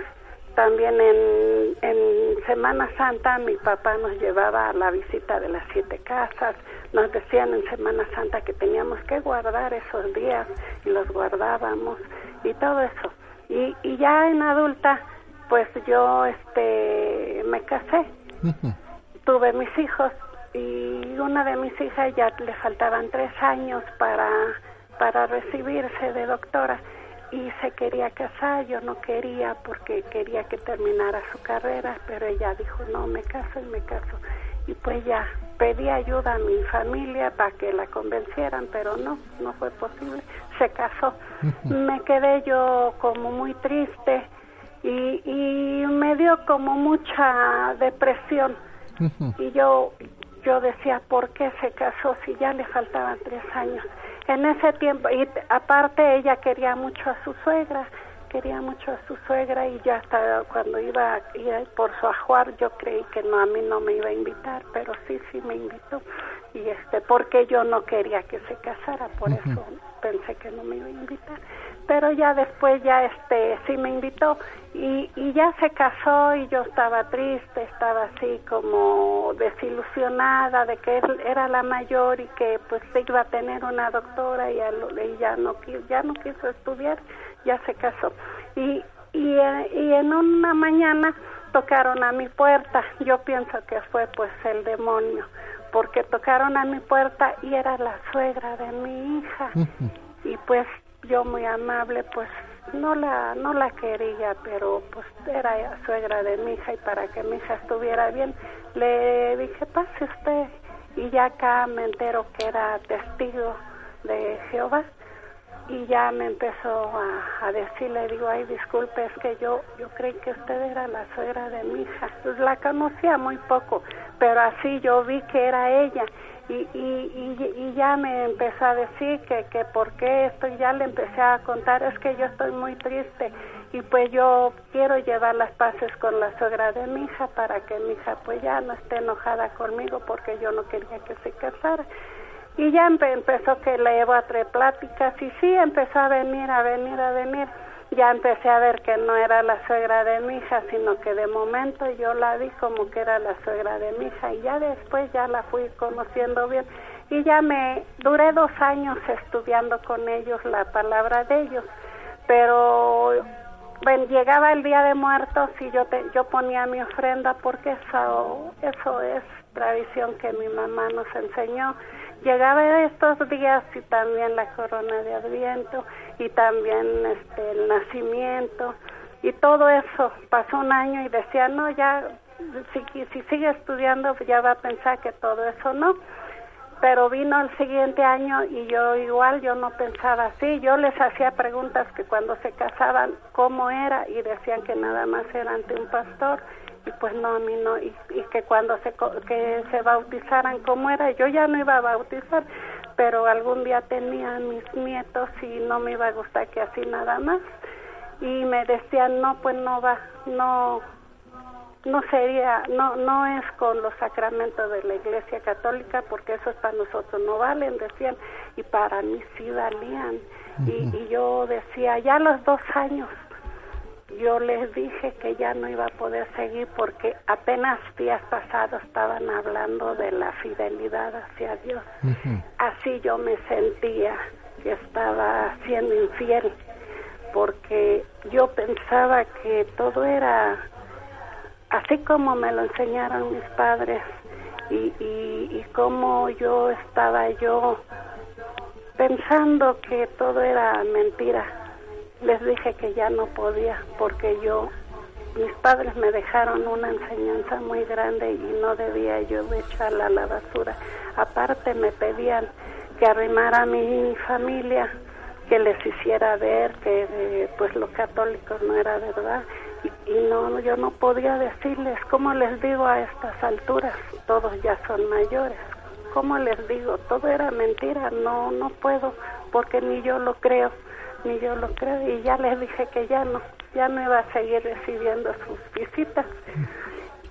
También en, en Semana Santa mi papá nos llevaba a la visita de las siete casas. Nos decían en Semana Santa que teníamos que guardar esos días y los guardábamos y todo eso. Y, y ya en adulta, pues yo este me casé tuve mis hijos y una de mis hijas ya le faltaban tres años para, para recibirse de doctora y se quería casar, yo no quería porque quería que terminara su carrera, pero ella dijo, no, me caso y me caso. y pues ya pedí ayuda a mi familia para que la convencieran, pero no, no fue posible. Se casó. Me quedé yo como muy triste y, y me dio como mucha depresión. Y yo, yo decía, ¿por qué se casó si ya le faltaban tres años? En ese tiempo, y aparte ella quería mucho a su suegra, quería mucho a su suegra y ya hasta cuando iba a ir por su ajuar yo creí que no a mí no me iba a invitar pero sí sí me invitó. Y este porque yo no quería que se casara por eso pensé que no me iba a invitar pero ya después ya este sí me invitó y, y ya se casó y yo estaba triste estaba así como desilusionada de que él era la mayor y que pues iba a tener una doctora y, y ya no ya no quiso estudiar ya se casó. Y, y, eh, y en una mañana tocaron a mi puerta. Yo pienso que fue pues el demonio, porque tocaron a mi puerta y era la suegra de mi hija. Y pues yo muy amable pues no la no la quería, pero pues era suegra de mi hija y para que mi hija estuviera bien le dije, "Pase usted." Y ya acá me entero que era testigo de Jehová y ya me empezó a, a decirle, digo, ay, disculpe, es que yo, yo creí que usted era la suegra de mi hija. Pues la conocía muy poco, pero así yo vi que era ella. Y, y, y, ya me empezó a decir que, que por qué esto, y ya le empecé a contar, es que yo estoy muy triste y pues yo quiero llevar las paces con la suegra de mi hija para que mi hija pues ya no esté enojada conmigo porque yo no quería que se casara y ya empezó que le llevo a tres pláticas y sí empezó a venir, a venir, a venir. Ya empecé a ver que no era la suegra de mi hija, sino que de momento yo la vi como que era la suegra de mi hija. Y ya después ya la fui conociendo bien. Y ya me duré dos años estudiando con ellos la palabra de ellos, pero bueno, llegaba el día de muertos y yo yo ponía mi ofrenda porque eso eso es tradición que mi mamá nos enseñó llegaba estos días y también la corona de Adviento y también este el nacimiento y todo eso. Pasó un año y decía no ya si, si sigue estudiando ya va a pensar que todo eso no pero vino el siguiente año y yo igual yo no pensaba así. Yo les hacía preguntas que cuando se casaban cómo era y decían que nada más era ante un pastor y pues no a mí no y, que cuando se que se bautizaran como era yo ya no iba a bautizar pero algún día tenía mis nietos y no me iba a gustar que así nada más. Y me decían no pues no va no no sería no no es con los sacramentos de la Iglesia Católica porque eso es para nosotros no valen decían y para mí sí valían y, y yo decía ya los dos años yo les dije que ya no iba a poder seguir porque apenas días pasados estaban hablando de la fidelidad hacia Dios. Así yo me sentía que estaba siendo infiel porque yo pensaba que todo era así como me lo enseñaron mis padres y, y, y como yo estaba yo pensando que todo era mentira les dije que ya no podía porque yo mis padres me dejaron una enseñanza muy grande y no debía yo echarla a la basura. Aparte me pedían que arrimara a mi familia, que les hiciera ver que eh, pues los católicos no era verdad y, y, no yo no podía decirles cómo les digo a estas alturas, todos ya son mayores. ¿Cómo les digo? Todo era mentira, no no puedo porque ni yo lo creo ni yo lo creo y ya les dije que ya no, ya no iba a seguir recibiendo sus visitas.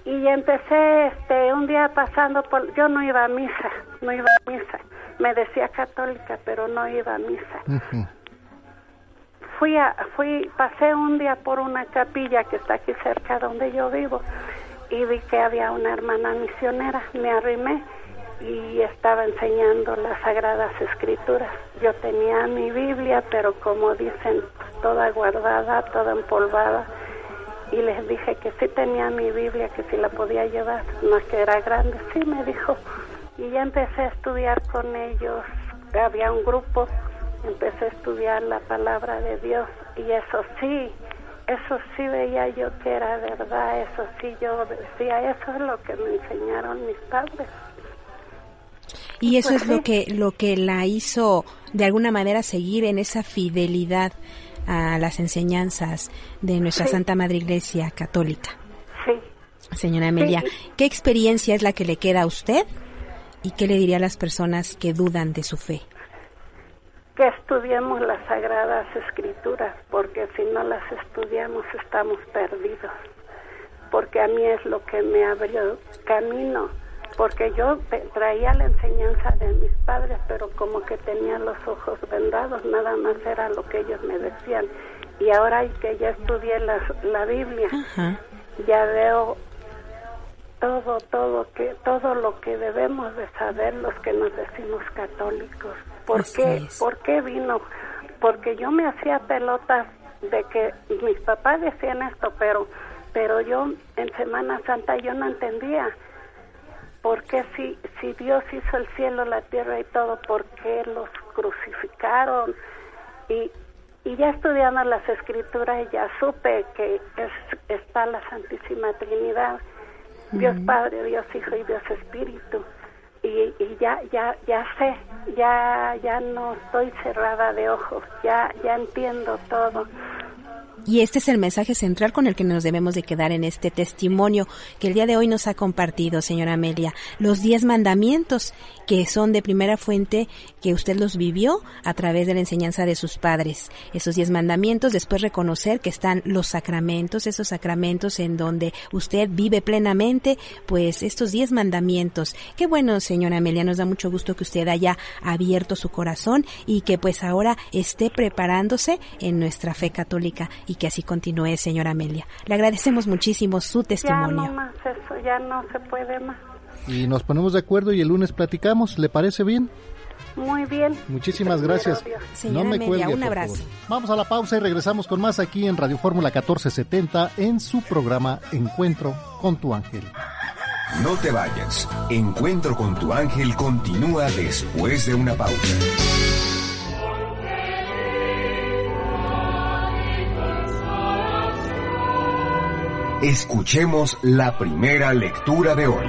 Y empecé este un día pasando por yo no iba a misa, no iba a misa. Me decía católica, pero no iba a misa. Fui a fui pasé un día por una capilla que está aquí cerca donde yo vivo y vi que había una hermana misionera, me arrimé y estaba enseñando las sagradas escrituras. Yo tenía mi Biblia, pero como dicen, toda guardada, toda empolvada. Y les dije que sí tenía mi Biblia, que si la podía llevar, no que era grande. Sí, me dijo. Y ya empecé a estudiar con ellos. Había un grupo, empecé a estudiar la palabra de Dios. Y eso sí, eso sí veía yo que era verdad, eso sí yo decía, eso es lo que me enseñaron mis padres. Y eso es lo que lo que la hizo de alguna manera seguir en esa fidelidad a las enseñanzas de nuestra Santa Madre Iglesia Católica. Sí. Señora Amelia, ¿qué experiencia es la que le queda a usted y qué le diría a las personas que dudan de su fe? Que estudiemos las sagradas escrituras, porque si no las estudiamos estamos perdidos. Porque a mí es lo que me abrió camino porque yo traía la enseñanza de mis padres, pero como que tenía los ojos vendados, nada más era lo que ellos me decían. Y ahora que ya estudié la, la Biblia, ya veo todo, todo, que, todo lo que debemos de saber los que nos decimos católicos. ¿Por qué? ¿Por qué vino? Porque yo me hacía pelotas de que mis papás decían esto, pero, pero yo en Semana Santa yo no entendía ¿Por qué si, si Dios hizo el cielo, la tierra y todo, por qué los crucificaron? Y, y ya estudiando las escrituras ya supe que es, está la Santísima Trinidad, Dios Padre, Dios Hijo y Dios Espíritu. Y, y, ya ya ya sé ya ya no estoy cerrada de ojos ya ya entiendo todo y este es el mensaje central con el que nos debemos de quedar en este testimonio que el día de hoy nos ha compartido, señora Amelia. Los diez mandamientos que son de primera fuente, que usted los vivió a través de la enseñanza de sus padres. Esos diez mandamientos, después reconocer que están los sacramentos, esos sacramentos en donde usted vive plenamente, pues estos diez mandamientos. Qué bueno, señora Amelia, nos da mucho gusto que usted haya abierto su corazón y que pues ahora esté preparándose en nuestra fe católica y que así continúe, señora Amelia. Le agradecemos muchísimo su testimonio. Ya no más eso, ya no se puede más. Y nos ponemos de acuerdo y el lunes platicamos, ¿le parece bien? Muy bien. Muchísimas gracias. Señora no me Amelia, un abrazo. Vamos a la pausa y regresamos con más aquí en Radio Fórmula 1470 en su programa Encuentro con tu ángel. No te vayas. Encuentro con tu ángel continúa después de una pausa. Escuchemos la primera lectura de hoy.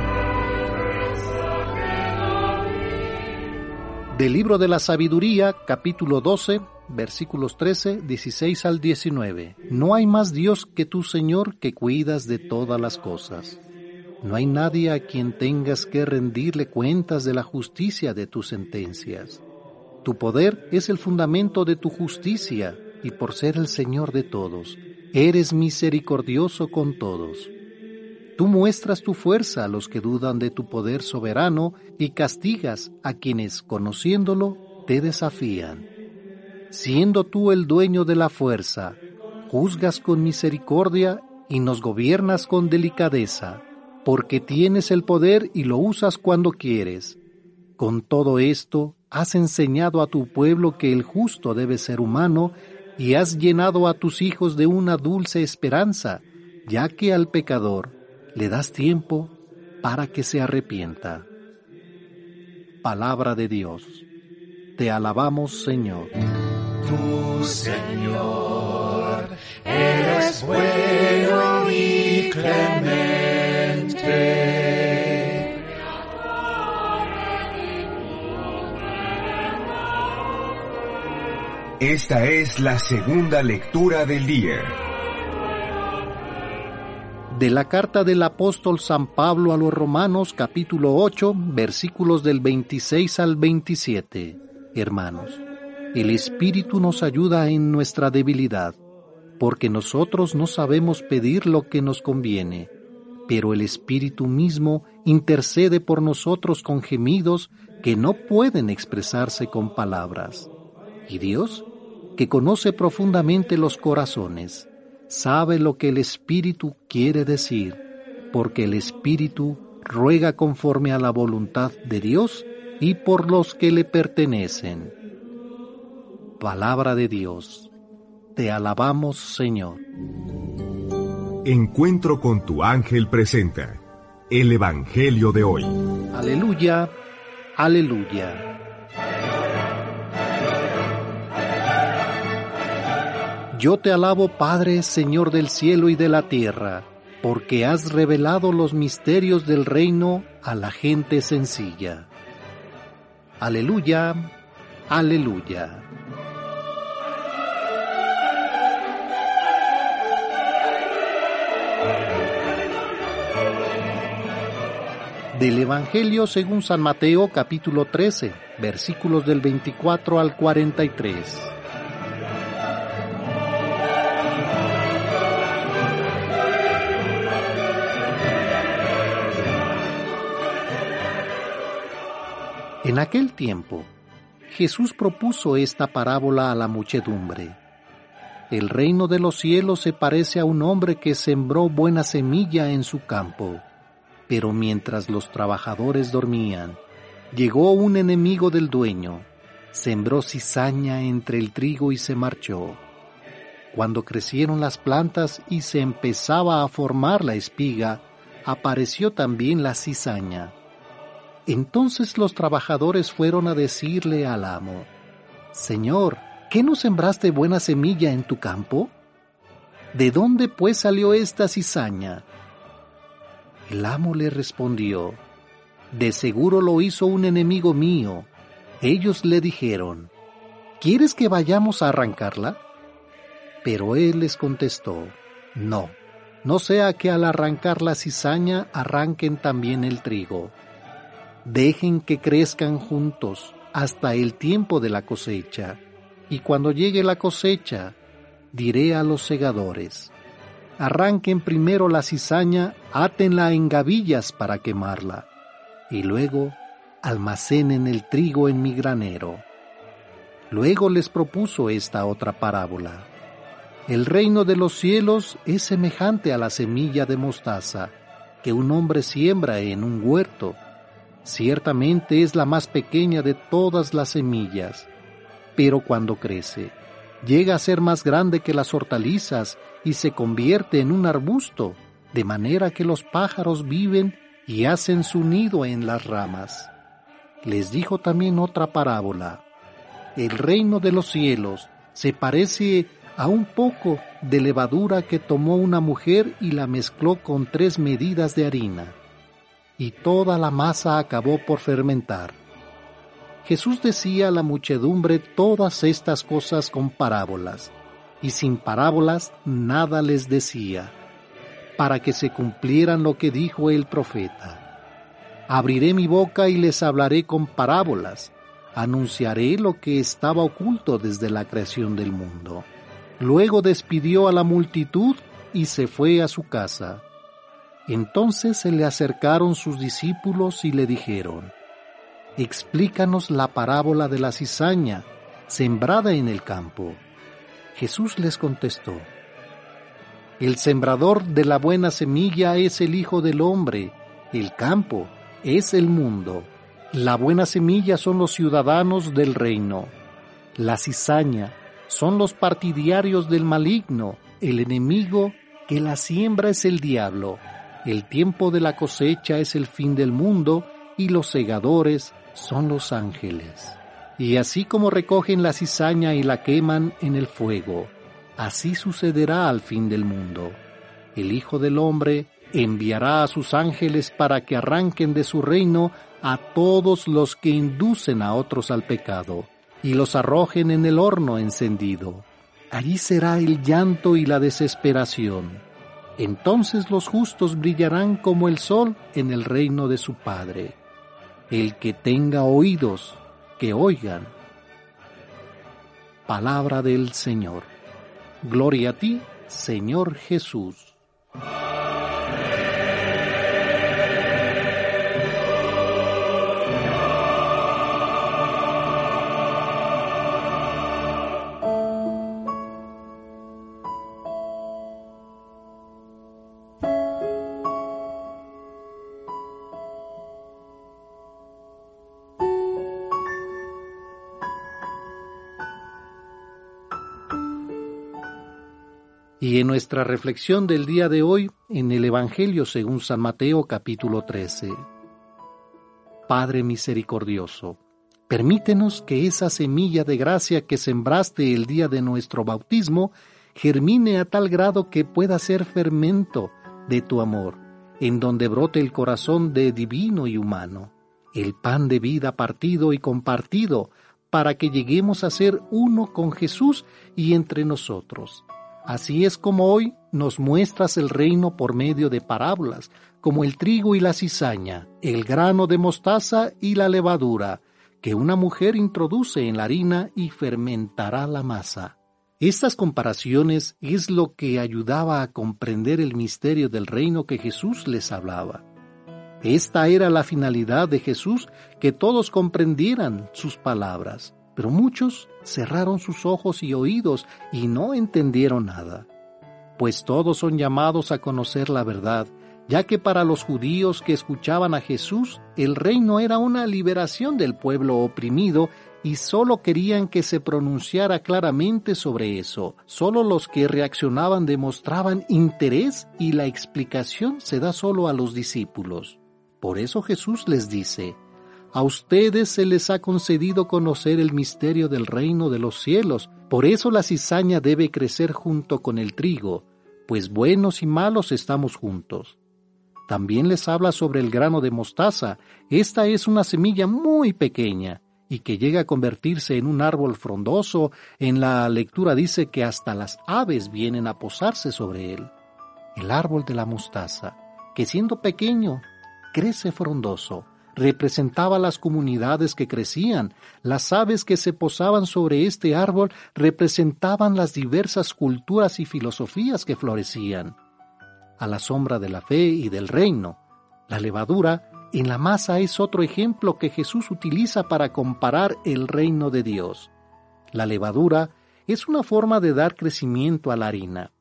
Del libro de la sabiduría, capítulo 12, versículos 13, 16 al 19. No hay más Dios que tu Señor que cuidas de todas las cosas. No hay nadie a quien tengas que rendirle cuentas de la justicia de tus sentencias. Tu poder es el fundamento de tu justicia y por ser el Señor de todos Eres misericordioso con todos. Tú muestras tu fuerza a los que dudan de tu poder soberano y castigas a quienes, conociéndolo, te desafían. Siendo tú el dueño de la fuerza, juzgas con misericordia y nos gobiernas con delicadeza, porque tienes el poder y lo usas cuando quieres. Con todo esto, has enseñado a tu pueblo que el justo debe ser humano y has llenado a tus hijos de una dulce esperanza, ya que al pecador le das tiempo para que se arrepienta. Palabra de Dios. Te alabamos, Señor. Tu Señor, eres bueno y clemente Esta es la segunda lectura del día. De la carta del apóstol San Pablo a los Romanos capítulo 8 versículos del 26 al 27. Hermanos, el Espíritu nos ayuda en nuestra debilidad, porque nosotros no sabemos pedir lo que nos conviene, pero el Espíritu mismo intercede por nosotros con gemidos que no pueden expresarse con palabras. Y Dios, que conoce profundamente los corazones, sabe lo que el Espíritu quiere decir, porque el Espíritu ruega conforme a la voluntad de Dios y por los que le pertenecen. Palabra de Dios. Te alabamos, Señor. Encuentro con tu ángel presenta el Evangelio de hoy. Aleluya, aleluya. Yo te alabo, Padre, Señor del cielo y de la tierra, porque has revelado los misterios del reino a la gente sencilla. Aleluya, aleluya. Del Evangelio según San Mateo capítulo 13, versículos del 24 al 43. En aquel tiempo, Jesús propuso esta parábola a la muchedumbre. El reino de los cielos se parece a un hombre que sembró buena semilla en su campo, pero mientras los trabajadores dormían, llegó un enemigo del dueño, sembró cizaña entre el trigo y se marchó. Cuando crecieron las plantas y se empezaba a formar la espiga, apareció también la cizaña entonces los trabajadores fueron a decirle al amo, Señor, ¿qué no sembraste buena semilla en tu campo? ¿De dónde pues salió esta cizaña? El amo le respondió, De seguro lo hizo un enemigo mío. Ellos le dijeron, ¿Quieres que vayamos a arrancarla? Pero él les contestó, No, no sea que al arrancar la cizaña arranquen también el trigo dejen que crezcan juntos hasta el tiempo de la cosecha, y cuando llegue la cosecha, diré a los segadores, arranquen primero la cizaña, átenla en gavillas para quemarla, y luego almacenen el trigo en mi granero. Luego les propuso esta otra parábola. El reino de los cielos es semejante a la semilla de mostaza que un hombre siembra en un huerto Ciertamente es la más pequeña de todas las semillas, pero cuando crece, llega a ser más grande que las hortalizas y se convierte en un arbusto, de manera que los pájaros viven y hacen su nido en las ramas. Les dijo también otra parábola. El reino de los cielos se parece a un poco de levadura que tomó una mujer y la mezcló con tres medidas de harina y toda la masa acabó por fermentar. Jesús decía a la muchedumbre todas estas cosas con parábolas, y sin parábolas nada les decía, para que se cumplieran lo que dijo el profeta. Abriré mi boca y les hablaré con parábolas, anunciaré lo que estaba oculto desde la creación del mundo. Luego despidió a la multitud y se fue a su casa. Entonces se le acercaron sus discípulos y le dijeron, Explícanos la parábola de la cizaña sembrada en el campo. Jesús les contestó, El sembrador de la buena semilla es el Hijo del Hombre, el campo es el mundo. La buena semilla son los ciudadanos del reino. La cizaña son los partidarios del maligno, el enemigo que la siembra es el diablo. El tiempo de la cosecha es el fin del mundo y los segadores son los ángeles. Y así como recogen la cizaña y la queman en el fuego, así sucederá al fin del mundo. El Hijo del Hombre enviará a sus ángeles para que arranquen de su reino a todos los que inducen a otros al pecado y los arrojen en el horno encendido. Allí será el llanto y la desesperación entonces los justos brillarán como el sol en el reino de su Padre. El que tenga oídos, que oigan. Palabra del Señor. Gloria a ti, Señor Jesús. Y en nuestra reflexión del día de hoy, en el Evangelio según San Mateo capítulo 13. Padre misericordioso, permítenos que esa semilla de gracia que sembraste el día de nuestro bautismo germine a tal grado que pueda ser fermento de tu amor, en donde brote el corazón de divino y humano, el pan de vida partido y compartido, para que lleguemos a ser uno con Jesús y entre nosotros. Así es como hoy nos muestras el reino por medio de parábolas, como el trigo y la cizaña, el grano de mostaza y la levadura, que una mujer introduce en la harina y fermentará la masa. Estas comparaciones es lo que ayudaba a comprender el misterio del reino que Jesús les hablaba. Esta era la finalidad de Jesús, que todos comprendieran sus palabras, pero muchos cerraron sus ojos y oídos y no entendieron nada. Pues todos son llamados a conocer la verdad, ya que para los judíos que escuchaban a Jesús, el reino era una liberación del pueblo oprimido y solo querían que se pronunciara claramente sobre eso. Solo los que reaccionaban demostraban interés y la explicación se da solo a los discípulos. Por eso Jesús les dice, a ustedes se les ha concedido conocer el misterio del reino de los cielos, por eso la cizaña debe crecer junto con el trigo, pues buenos y malos estamos juntos. También les habla sobre el grano de mostaza. Esta es una semilla muy pequeña y que llega a convertirse en un árbol frondoso. En la lectura dice que hasta las aves vienen a posarse sobre él. El árbol de la mostaza, que siendo pequeño, crece frondoso, representaba las comunidades que crecían. Las aves que se posaban sobre este árbol representaban las diversas culturas y filosofías que florecían a la sombra de la fe y del reino. La levadura en la masa es otro ejemplo que Jesús utiliza para comparar el reino de Dios. La levadura es una forma de dar crecimiento a la harina,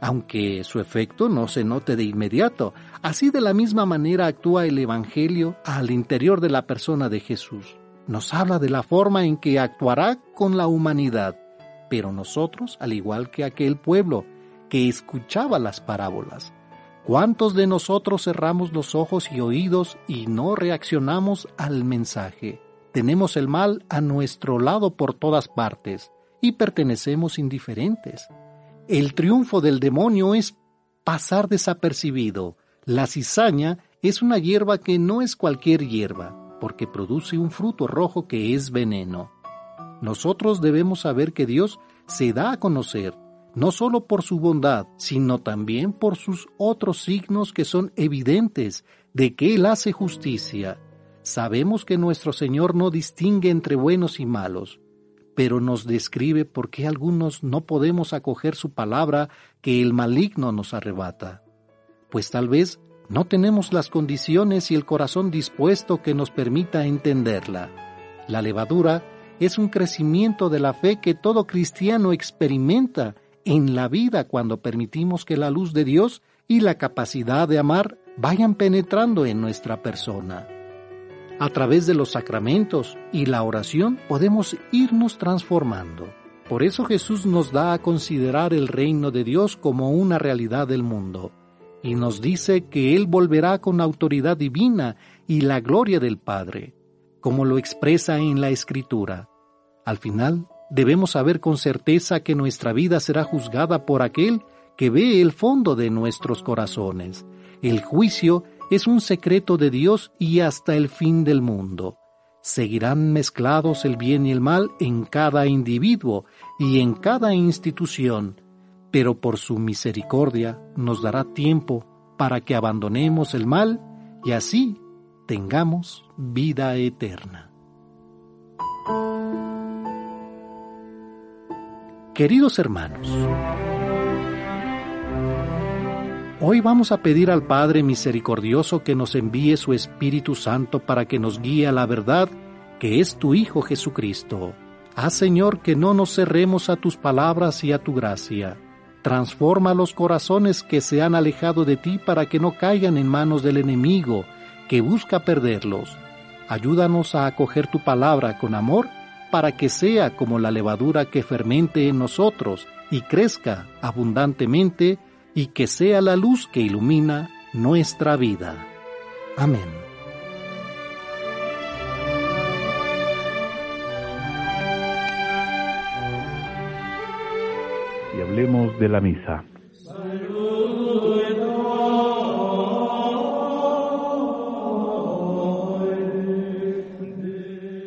aunque su efecto no se note de inmediato. Así de la misma manera actúa el Evangelio al interior de la persona de Jesús. Nos habla de la forma en que actuará con la humanidad, pero nosotros, al igual que aquel pueblo, que escuchaba las parábolas. ¿Cuántos de nosotros cerramos los ojos y oídos y no reaccionamos al mensaje? Tenemos el mal a nuestro lado por todas partes y pertenecemos indiferentes. El triunfo del demonio es pasar desapercibido. La cizaña es una hierba que no es cualquier hierba, porque produce un fruto rojo que es veneno. Nosotros debemos saber que Dios se da a conocer no solo por su bondad, sino también por sus otros signos que son evidentes de que Él hace justicia. Sabemos que nuestro Señor no distingue entre buenos y malos, pero nos describe por qué algunos no podemos acoger su palabra que el maligno nos arrebata. Pues tal vez no tenemos las condiciones y el corazón dispuesto que nos permita entenderla. La levadura es un crecimiento de la fe que todo cristiano experimenta en la vida cuando permitimos que la luz de Dios y la capacidad de amar vayan penetrando en nuestra persona. A través de los sacramentos y la oración podemos irnos transformando. Por eso Jesús nos da a considerar el reino de Dios como una realidad del mundo y nos dice que Él volverá con autoridad divina y la gloria del Padre, como lo expresa en la Escritura. Al final, debemos saber con certeza que nuestra vida será juzgada por aquel que ve el fondo de nuestros corazones. El juicio es un secreto de Dios y hasta el fin del mundo. Seguirán mezclados el bien y el mal en cada individuo y en cada institución, pero por su misericordia nos dará tiempo para que abandonemos el mal y así tengamos vida eterna. Queridos hermanos, hoy vamos a pedir al Padre Misericordioso que nos envíe su Espíritu Santo para que nos guíe a la verdad que es tu Hijo Jesucristo. Haz Señor que no nos cerremos a tus palabras y a tu gracia. Transforma los corazones que se han alejado de ti para que no caigan en manos del enemigo que busca perderlos. Ayúdanos a acoger tu palabra con amor para que sea como la levadura que fermente en nosotros y crezca abundantemente y que sea la luz que ilumina nuestra vida. Amén. Y hablemos de la misa.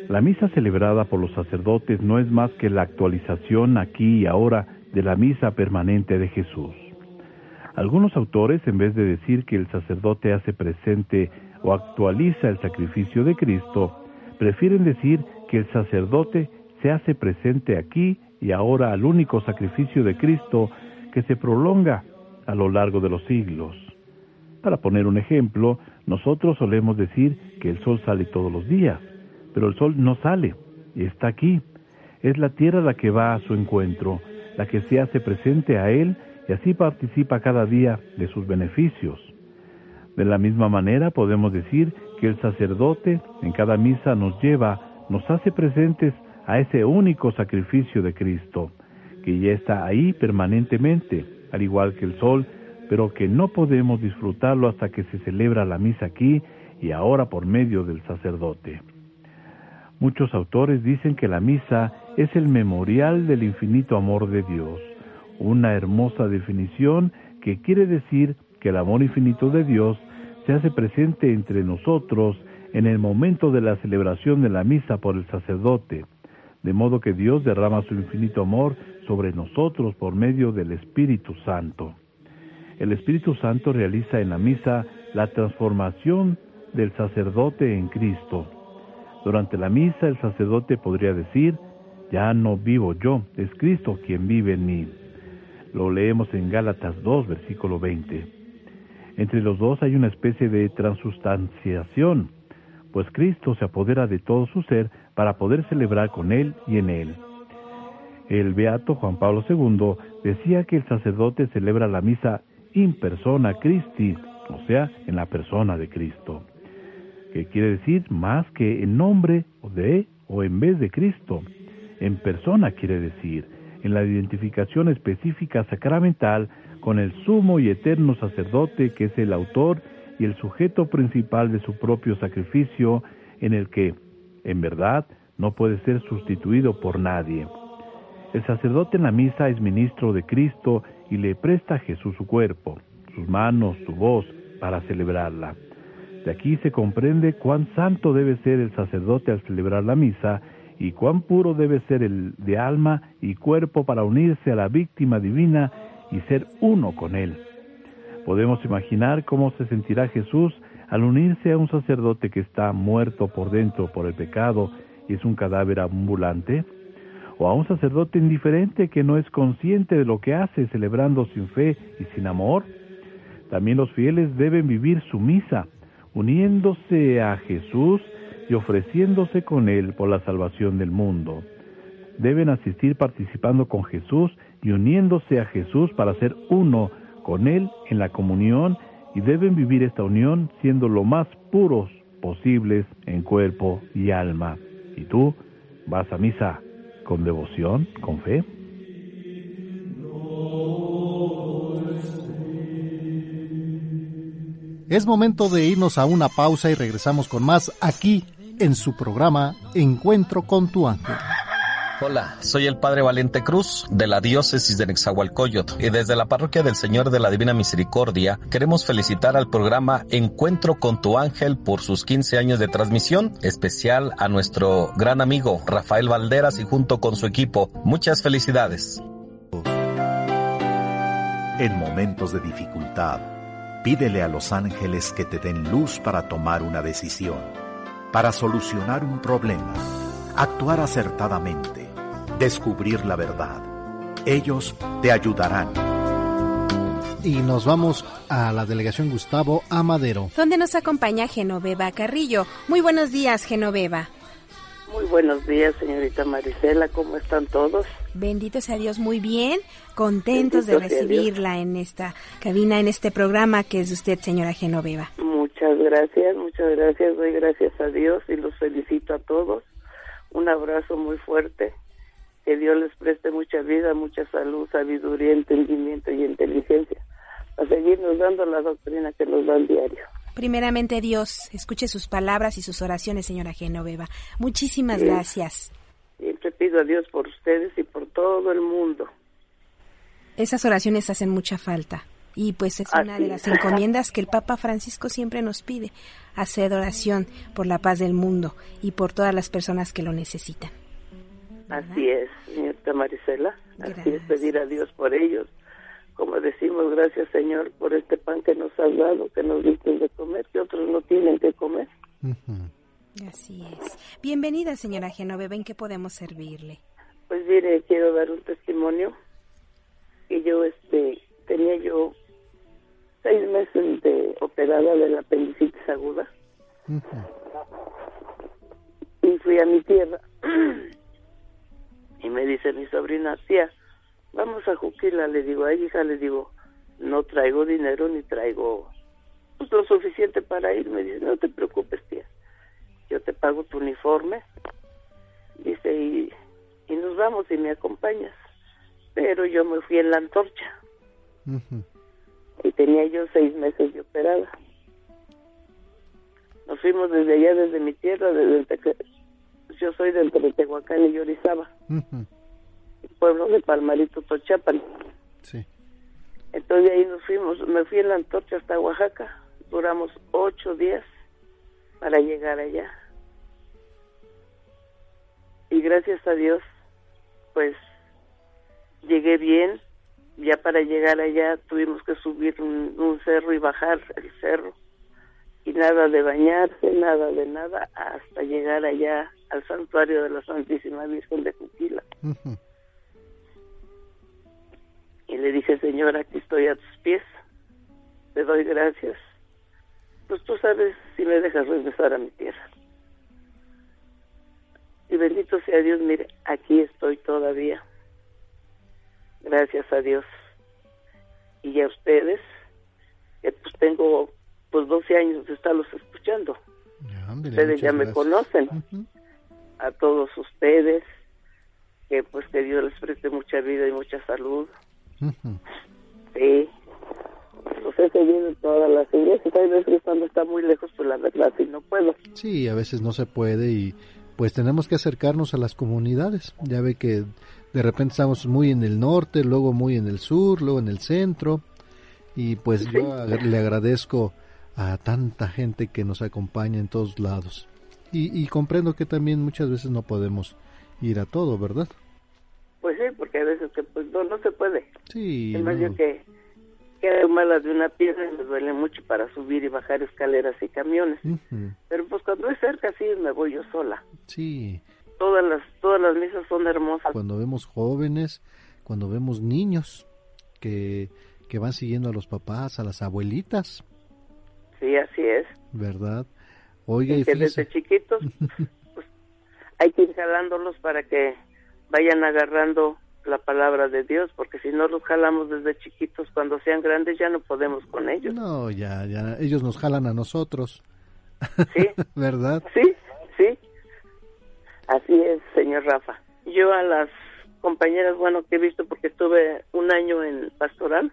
La misa celebrada por los sacerdotes no es más que la actualización aquí y ahora de la misa permanente de Jesús. Algunos autores, en vez de decir que el sacerdote hace presente o actualiza el sacrificio de Cristo, prefieren decir que el sacerdote se hace presente aquí y ahora al único sacrificio de Cristo que se prolonga a lo largo de los siglos. Para poner un ejemplo, nosotros solemos decir que el sol sale todos los días, pero el sol no sale y está aquí. Es la tierra la que va a su encuentro, la que se hace presente a él y así participa cada día de sus beneficios. De la misma manera podemos decir que el sacerdote en cada misa nos lleva, nos hace presentes a ese único sacrificio de Cristo, que ya está ahí permanentemente, al igual que el sol, pero que no podemos disfrutarlo hasta que se celebra la misa aquí y ahora por medio del sacerdote. Muchos autores dicen que la misa es el memorial del infinito amor de Dios, una hermosa definición que quiere decir que el amor infinito de Dios se hace presente entre nosotros en el momento de la celebración de la misa por el sacerdote, de modo que Dios derrama su infinito amor sobre nosotros por medio del Espíritu Santo. El Espíritu Santo realiza en la misa la transformación del sacerdote en Cristo. Durante la misa el sacerdote podría decir, ya no vivo yo, es Cristo quien vive en mí. Lo leemos en Gálatas 2, versículo 20. Entre los dos hay una especie de transustanciación, pues Cristo se apodera de todo su ser para poder celebrar con él y en él. El beato Juan Pablo II decía que el sacerdote celebra la misa in persona Christi, o sea, en la persona de Cristo, que quiere decir más que en nombre de o en vez de Cristo. En persona quiere decir en la identificación específica sacramental con el sumo y eterno sacerdote que es el autor y el sujeto principal de su propio sacrificio en el que, en verdad, no puede ser sustituido por nadie. El sacerdote en la misa es ministro de Cristo y le presta a Jesús su cuerpo, sus manos, su voz, para celebrarla. De aquí se comprende cuán santo debe ser el sacerdote al celebrar la misa y cuán puro debe ser el de alma y cuerpo para unirse a la víctima divina y ser uno con él. Podemos imaginar cómo se sentirá Jesús al unirse a un sacerdote que está muerto por dentro por el pecado y es un cadáver ambulante, o a un sacerdote indiferente que no es consciente de lo que hace celebrando sin fe y sin amor. También los fieles deben vivir su misa, uniéndose a Jesús y ofreciéndose con Él por la salvación del mundo. Deben asistir participando con Jesús y uniéndose a Jesús para ser uno con Él en la comunión y deben vivir esta unión siendo lo más puros posibles en cuerpo y alma. ¿Y tú vas a misa con devoción, con fe? Es momento de irnos a una pausa y regresamos con más aquí en su programa Encuentro con tu ángel. Hola, soy el Padre Valente Cruz de la Diócesis de Nexahualcoyot y desde la Parroquia del Señor de la Divina Misericordia queremos felicitar al programa Encuentro con tu ángel por sus 15 años de transmisión, especial a nuestro gran amigo Rafael Valderas y junto con su equipo. Muchas felicidades. En momentos de dificultad, pídele a los ángeles que te den luz para tomar una decisión, para solucionar un problema, actuar acertadamente descubrir la verdad. Ellos te ayudarán. Y nos vamos a la delegación Gustavo Amadero. Donde nos acompaña Genoveva Carrillo. Muy buenos días, Genoveva. Muy buenos días, señorita Marisela. ¿Cómo están todos? Bendito sea Dios, muy bien. Contentos de recibirla en esta cabina, en este programa que es usted, señora Genoveva. Muchas gracias, muchas gracias. Doy gracias a Dios y los felicito a todos. Un abrazo muy fuerte que Dios les preste mucha vida, mucha salud, sabiduría, entendimiento y inteligencia a seguirnos dando la doctrina que nos dan diario. Primeramente Dios, escuche sus palabras y sus oraciones, señora Genoveva. Muchísimas gracias. Siempre pido a Dios por ustedes y por todo el mundo. Esas oraciones hacen mucha falta. Y pues es una de las encomiendas que el Papa Francisco siempre nos pide, hacer oración por la paz del mundo y por todas las personas que lo necesitan. Así es, señorita Marisela. Así es pedir a Dios por ellos. Como decimos, gracias Señor por este pan que nos has dado, que nos diste de comer, que otros no tienen que comer. Así es. Bienvenida, señora Genoveva. ¿En qué podemos servirle? Pues mire, quiero dar un testimonio. Que yo, este, tenía yo seis meses de operada de la apendicitis aguda. Y fui a mi tierra. *clears throat* y me dice mi sobrina, tía, vamos a Juquila. Le digo, ay, hija, le digo, no traigo dinero ni traigo pues, lo suficiente para ir. Me dice, no te preocupes, tía. Yo te pago tu uniforme. Dice, y, y nos vamos y me acompañas. Pero yo me fui en la antorcha y tenía yo seis meses de operada. Nos fuimos desde allá, desde mi tierra, desde yo soy de entre Tehuacán y Yorizaba, pueblo de Palmarito, Tochapan. Sí. Entonces de ahí nos fuimos, me fui en la antorcha hasta Oaxaca, duramos ocho días para llegar allá. Y gracias a Dios, pues llegué bien, ya para llegar allá tuvimos que subir un, cerro y bajar el cerro y nada de bañarse, nada de nada hasta llegar allá al santuario de la Santísima Virgen de Juquila. Y le dije, Señor, aquí estoy a tus pies, te doy gracias. Pues tú sabes si me dejas regresar a mi tierra. Y bendito sea Dios, mire, aquí estoy todavía gracias a Dios. Y a ustedes, que pues tengo pues 12 años de estarlos escuchando. ustedes ya me conocen. A todos ustedes, que pues que Dios les preste mucha vida y mucha salud. Sí. Pues he seguido todas las iglesias. Hay veces cuando está muy lejos, pues la verdad sí no puedo. Sí, a veces no se puede y pues tenemos que acercarnos a las comunidades. Ya ve que de repente estamos muy en el norte, luego muy en el sur, luego en el centro. Y pues yo le agradezco a tanta gente que nos acompaña en todos lados. Y, comprendo que también muchas veces no podemos ir a todo, ¿verdad? Pues sí, porque a veces que pues no, no se puede. Sí. Es más yo que queda mala de una piedra y me duele mucho para subir y bajar escaleras y camiones. Pero pues cuando es cerca sí me voy yo sola. Sí todas las todas las misas son hermosas. Cuando vemos jóvenes, cuando vemos niños que, que van siguiendo a los papás, a las abuelitas. Sí, así es. ¿Verdad? Oiga, y, que desde chiquitos *laughs* pues, hay que ir jalándolos para que vayan agarrando la palabra de Dios, porque si no los jalamos desde chiquitos, cuando sean grandes ya no podemos con ellos. No, ya, ya, ellos nos jalan a nosotros. Sí. *laughs* ¿Verdad? Sí, sí. Así es, señor Rafa. Yo a las compañeras, bueno, que he visto porque estuve un año en pastoral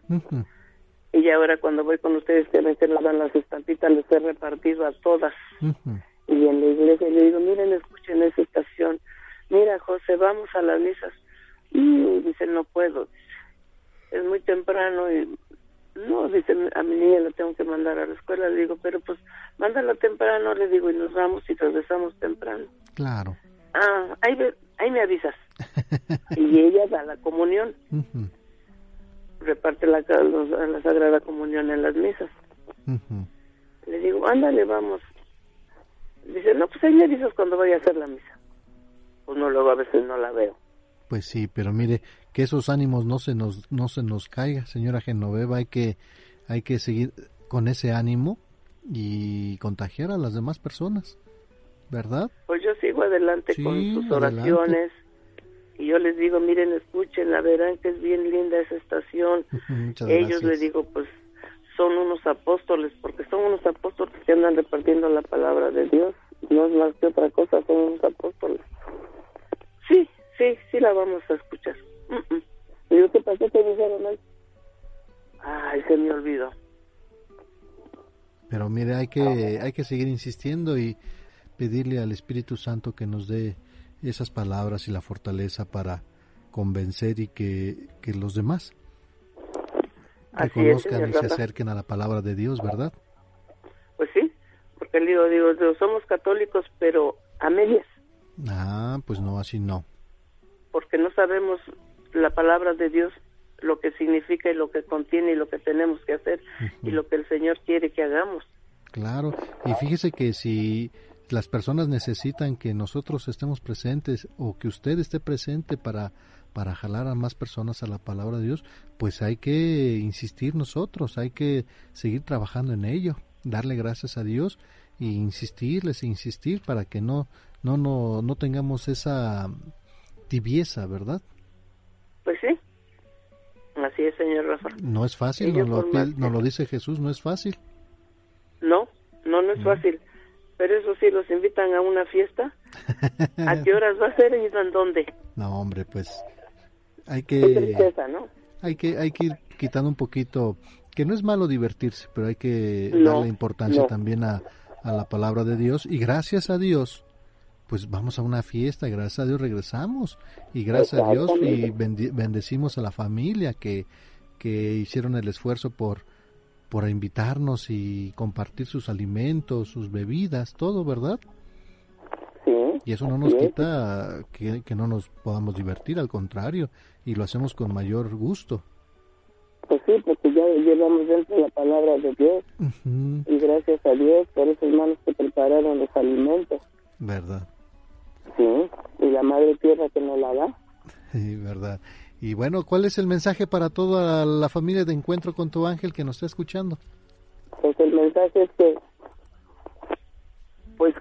y ahora cuando voy con ustedes que me nos dan las estampitas, les he repartido a todas. Y en la iglesia le digo, miren, escuchen esa estación. Mira, José, vamos a las misas. Y dice, no puedo. Es muy temprano y no, dice, a mi niña la tengo que mandar a la escuela. Le digo, pero pues mándala temprano, le digo, y nos vamos y regresamos temprano. Claro ah, ahí, ahí me avisas. *laughs* y ella da la comunión. Reparte la, la Sagrada Comunión en las misas. Le digo, ándale, vamos. Dice, no, pues ahí me avisas cuando vaya a hacer la misa. Pues no, luego a veces no la veo. Pues sí, pero mire, que esos ánimos no se nos, no se nos caiga, señora Genoveva, hay que, hay que seguir con ese ánimo y contagiar a las demás personas. ¿verdad? Pues yo sigo adelante con sus oraciones y yo les digo, miren, escúchenla, verán que es bien linda esa estación. *laughs* Ellos les digo, pues son unos apóstoles, porque son unos apóstoles que andan repartiendo la palabra de Dios, no es más que otra cosa, son unos apóstoles. Sí, sí, sí la vamos a escuchar. ¿Y yo qué pasó? ¿Qué dijeron ahí? Ay, se me olvidó. Pero mire, hay que, hay que seguir insistiendo y pedirle al Espíritu Santo que nos dé esas palabras y la fortaleza para convencer y que, los demás que conozcan y se acerquen a la palabra de Dios, ¿verdad? Pues sí, porque le digo, digo, somos católicos, pero a medias. Ah, pues no, así no. Porque no sabemos la palabra de Dios, lo que significa y lo que contiene y lo que tenemos que hacer y lo que el Señor quiere que hagamos. Claro, y fíjese que si las personas necesitan que nosotros estemos presentes o que usted esté presente para para jalar a más personas a la palabra de Dios, pues hay que insistir nosotros, hay que seguir trabajando en ello, darle gracias a Dios e insistirles, e insistir para que no no no no tengamos esa tibieza, ¿verdad? Pues sí. Así es, señor Rafa. No es fácil, nos lo, nos lo dice Jesús, no es fácil. No, no, no es fácil. Pero eso sí, los invitan a una fiesta. *laughs* ¿A qué horas va a ser y en dónde? No, hombre, pues hay que... ¿no? Hay que, hay que ir quitando un poquito, que no es malo divertirse, pero hay que darle importancia también a, a la palabra de Dios. Y gracias a Dios, pues vamos a una fiesta, gracias a Dios regresamos. Y gracias a Dios y bendecimos a la familia que, que hicieron el esfuerzo por por invitarnos y compartir sus alimentos, sus bebidas, todo, ¿verdad? Sí. Y eso no nos quita que, no nos podamos divertir, al contrario, y lo hacemos con mayor gusto. Pues sí, porque ya llevamos dentro la palabra de Dios. Y gracias a Dios por esos manos que prepararon los alimentos. ¿Verdad? Sí, y la madre tierra que nos la da. Sí, verdad. Y bueno, ¿cuál es el mensaje para toda la familia de Encuentro con tu Ángel que nos está escuchando? Pues el mensaje es que, pues,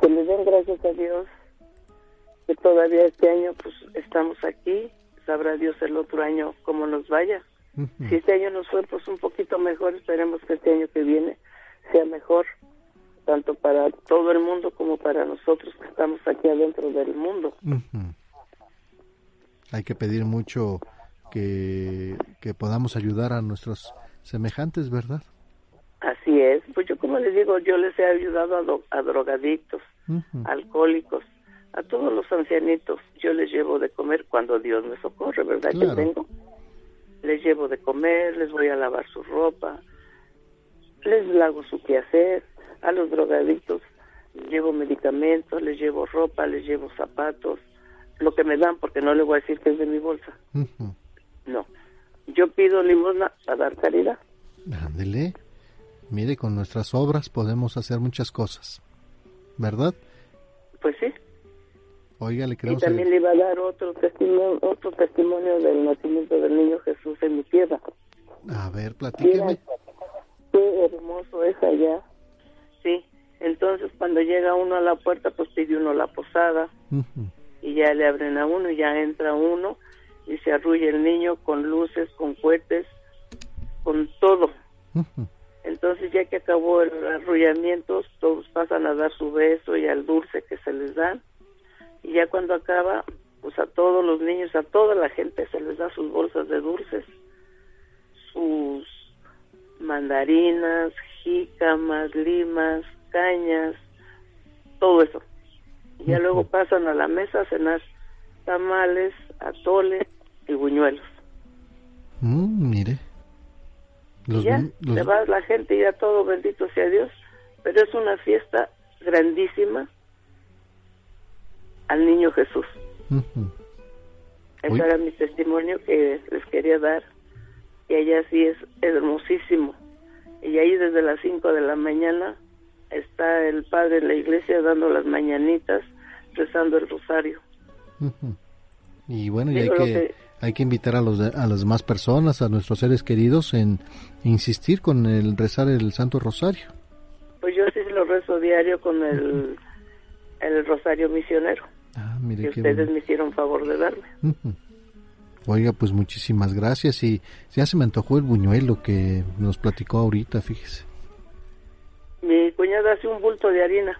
que le den gracias a Dios, que todavía este año, pues, estamos aquí, sabrá Dios el otro año cómo nos vaya. Si este año nos fue, pues, un poquito mejor, esperemos que este año que viene sea mejor, tanto para todo el mundo como para nosotros que estamos aquí adentro del mundo. Hay que pedir mucho que, podamos ayudar a nuestros semejantes, ¿verdad? Así es, pues yo como les digo, yo les he ayudado a, drogadictos, alcohólicos, a todos los ancianitos, yo les llevo de comer cuando Dios me socorre, ¿verdad que tengo? Les llevo de comer, les voy a lavar su ropa, les hago su quehacer, a los drogadictos llevo medicamentos, les llevo ropa, les llevo zapatos, lo que me dan porque no le voy a decir que es de mi bolsa. No. Yo pido limosna para dar caridad. Ándele. Mire, con nuestras obras podemos hacer muchas cosas. ¿Verdad? Pues sí. Oiga, le queremos... Y también le iba a dar otro testimonio, otro testimonio del nacimiento del niño Jesús en mi tierra. A ver, platíqueme. Qué hermoso es allá. Sí. Entonces, cuando llega uno a la puerta, pues pide uno la posada y ya le abren a uno y ya entra uno y se arrulla el niño con luces, con cohetes, con todo. Entonces ya que acabó el arrullamiento, todos pasan a dar su beso y al dulce que se les da. Y ya cuando acaba, pues a todos los niños, a toda la gente se les da sus bolsas de dulces, sus mandarinas, jícamas, limas, cañas, todo eso. Y ya luego pasan a la mesa a cenar tamales, atole y buñuelos. Mm, mire. y ya se va la gente y ya todo, bendito sea Dios. Pero es una fiesta grandísima al niño Jesús. Ese era mi testimonio que les quería dar. Y allá sí es hermosísimo. Y ahí desde las 5 de la mañana está el padre en la iglesia dando las mañanitas, rezando el rosario. Y bueno, y hay que, hay que invitar a, los, a las demás personas, a nuestros seres queridos, en insistir con el rezar el Santo Rosario. Pues yo sí lo rezo diario con el, el Rosario Misionero. Ah, mire que ustedes me hicieron favor de darme. Oiga, pues muchísimas gracias y ya se me antojó el buñuelo que nos platicó ahorita, fíjese. Mi cuñada hace un bulto de harina.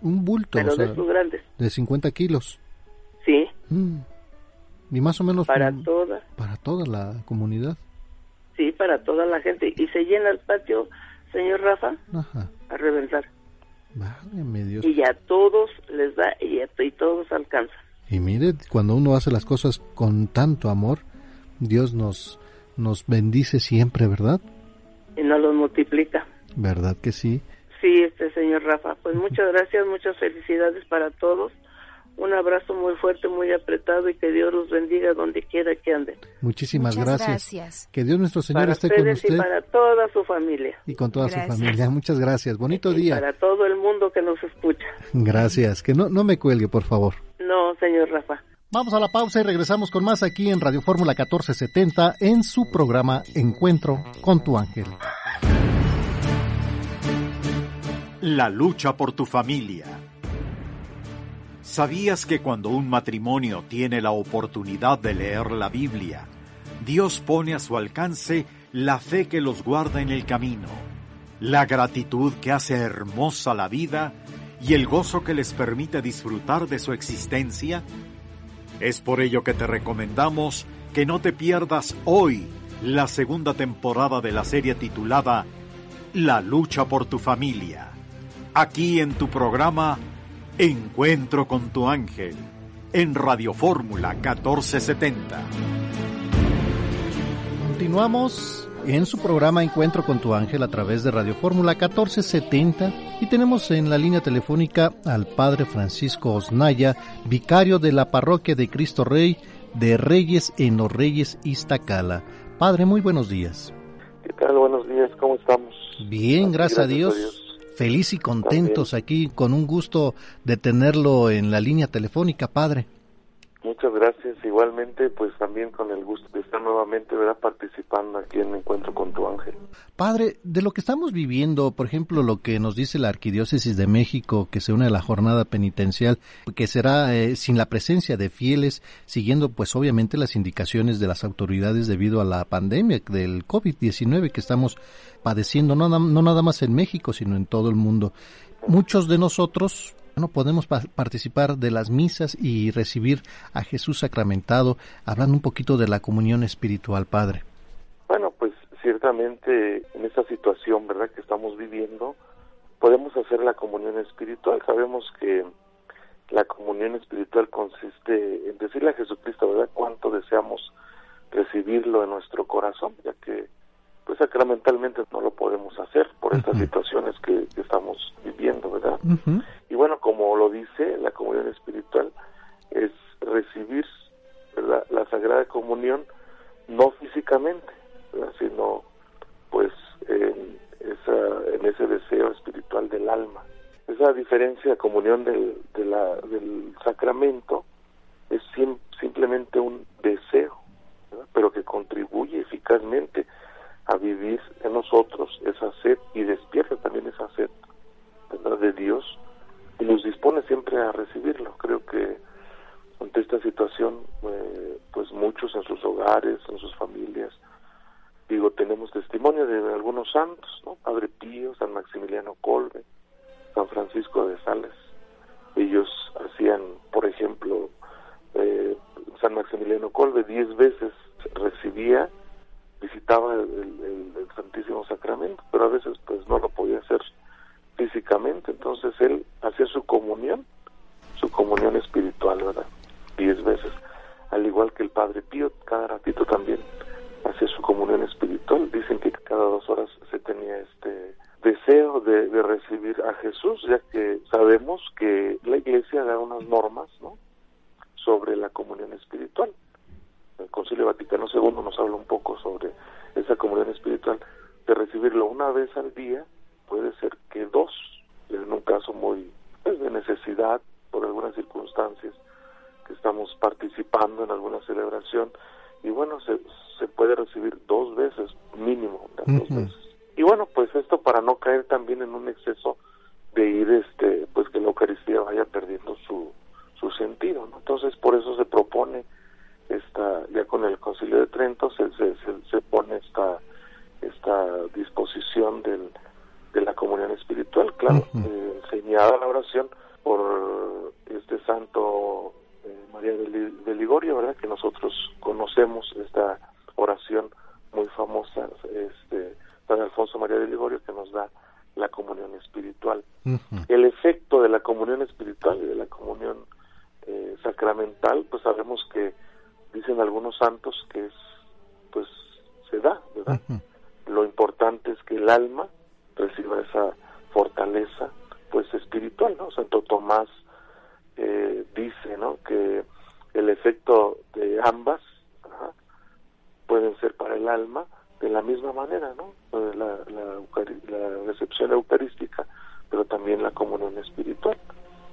Un bulto, pero de sus grandes. De 50 kilos. Sí. Mm. Y más o menos. Para toda. Para toda la comunidad. Sí, para toda la gente. Y se llena el patio, señor Rafa, a reventar. Dios. Y ya todos les da y, y todos alcanzan. Y mire, cuando uno hace las cosas con tanto amor, Dios nos nos bendice siempre, ¿verdad? Y nos los multiplica. ¿Verdad que sí? Sí, este señor Rafa. Pues muchas gracias, muchas felicidades para todos. Un abrazo muy fuerte, muy apretado y que Dios los bendiga donde quiera que anden. Muchísimas Muchas gracias. gracias. Que Dios nuestro Señor para esté con ustedes usted y para toda su familia. y con toda Gracias. su familia. Muchas gracias. Bonito Y día. para todo el mundo que nos escucha. Gracias. Que no, no me cuelgue, por favor. No, señor Rafa. Vamos a la pausa y regresamos con más aquí en Radio Fórmula 1470 en su programa Encuentro con tu ángel. La lucha por tu familia. ¿Sabías que cuando un matrimonio tiene la oportunidad de leer la Biblia, Dios pone a su alcance la fe que los guarda en el camino, la gratitud que hace hermosa la vida y el gozo que les permite disfrutar de su existencia? Es por ello que te recomendamos que no te pierdas hoy la segunda temporada de la serie titulada La lucha por tu familia, aquí en tu programa Encuentro con tu ángel, en Radio Fórmula 1470. Continuamos en su programa Encuentro con tu ángel a través de Radio Fórmula 1470 y tenemos en la línea telefónica al Padre Francisco Osnaya, vicario de la Parroquia de Cristo Rey de Reyes en los Reyes Iztacala. Padre, muy buenos días. ¿Qué tal? Buenos días, ¿cómo estamos? Bien, gracias, a, gracias Dios. a Dios. Feliz y contentos aquí, con un gusto de tenerlo en la línea telefónica, Padre. Muchas gracias. Igualmente, pues también con el gusto de estar nuevamente, ¿verdad? Participando aquí en Encuentro con tu Ángel. Padre, de lo que estamos viviendo, por ejemplo, lo que nos dice la Arquidiócesis de México, que se une a la jornada penitencial, que será eh, sin la presencia de fieles, siguiendo pues obviamente las indicaciones de las autoridades debido a la pandemia del COVID-19 que estamos padeciendo, no, no nada más en México, sino en todo el mundo. Muchos de nosotros no podemos pa- participar de las misas y recibir a Jesús sacramentado, hablando un poquito de la comunión espiritual, Padre. Bueno, pues ciertamente en esta situación, ¿verdad? Que estamos viviendo, podemos hacer la comunión espiritual. Sabemos que la comunión espiritual consiste en decirle a Jesucristo, ¿verdad? Cuánto deseamos recibirlo en nuestro corazón, ya que pues sacramentalmente no lo podemos hacer por estas situaciones que, que estamos viviendo, ¿verdad? Y bueno, como lo dice la comunión espiritual, es recibir ¿verdad? la Sagrada Comunión no físicamente, ¿verdad? sino pues en, esa, en ese deseo espiritual del alma. Esa diferencia de comunión del, de la, del sacramento es sim- simplemente un deseo, ¿verdad? pero que contribuye eficazmente a vivir en nosotros esa sed y despierta también esa sed de Dios y nos dispone siempre a recibirlo. Creo que ante esta situación, eh, pues muchos en sus hogares, en sus familias, digo, tenemos testimonio de algunos santos, ¿no? Padre Pío, San Maximiliano Colbe, San Francisco de Sales. Ellos hacían, por ejemplo, eh, San Maximiliano Colbe diez veces recibía, visitaba el, Santísimo Sacramento, pero a veces pues no lo podía hacer físicamente, entonces él hacía su comunión, su comunión espiritual, ¿verdad? Diez veces, al igual que el Padre Pío, cada ratito también hacía su comunión espiritual. Dicen que cada dos horas se tenía este deseo de, de recibir a Jesús, ya que sabemos que la Iglesia da unas normas, ¿no? Sobre la comunión espiritual. El Concilio Vaticano II nos habla un poco sobre esa comunión espiritual, de recibirlo una vez al día, puede ser que dos, en un caso muy pues, de necesidad, por algunas circunstancias, que estamos participando en alguna celebración, y bueno, se, se puede recibir dos veces, mínimo, dos veces. Y bueno, pues esto para no caer también en un exceso de ir, este, pues que la Eucaristía vaya perdiendo su, su sentido, ¿no? Entonces, por eso se propone esta, ya con el Concilio de Trento se, se, se, se pone esta, esta disposición del, de la comunión espiritual, claro, eh, enseñada la oración por este santo eh, María de Ligorio, ¿verdad? Que nosotros conocemos esta oración muy famosa, este San Alfonso María de Ligorio, que nos da la comunión espiritual. El efecto de la comunión espiritual y de la comunión eh, sacramental, pues sabemos que dicen algunos santos que es, pues, se da, ¿verdad? Lo importante es que el alma reciba esa fortaleza, pues, espiritual, ¿no? Santo Tomás eh, dice, ¿no? Que el efecto de ambas pueden ser para el alma de la misma manera, ¿no? La, la, la recepción eucarística, pero también la comunión espiritual.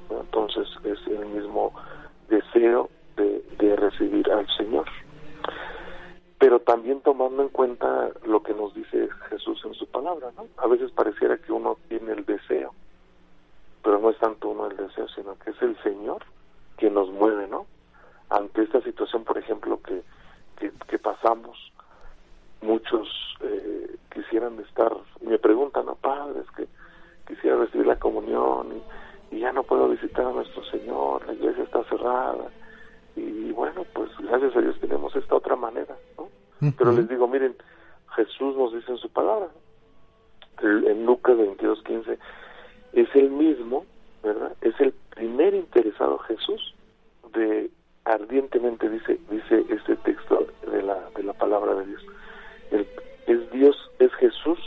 ¿no? Entonces es el mismo deseo de, recibir al Señor pero también tomando en cuenta lo que nos dice Jesús en su palabra, ¿no? A veces pareciera que uno tiene el deseo, pero no es tanto uno el deseo, sino que es el Señor quien nos mueve, ¿no? Ante esta situación, por ejemplo, que, que, pasamos, muchos eh, quisieran estar, me preguntan, ¿no, padres, que quisiera recibir la comunión y ya no puedo visitar a nuestro Señor, la iglesia está cerrada, y bueno, pues gracias a Dios tenemos esta otra manera, ¿no? Pero les digo, miren, Jesús nos dice en su palabra, en Lucas 22:15, es el mismo, ¿verdad? Es el primer interesado Jesús de ardientemente dice dice este texto de la de la palabra de Dios. El, es Dios, es Jesús,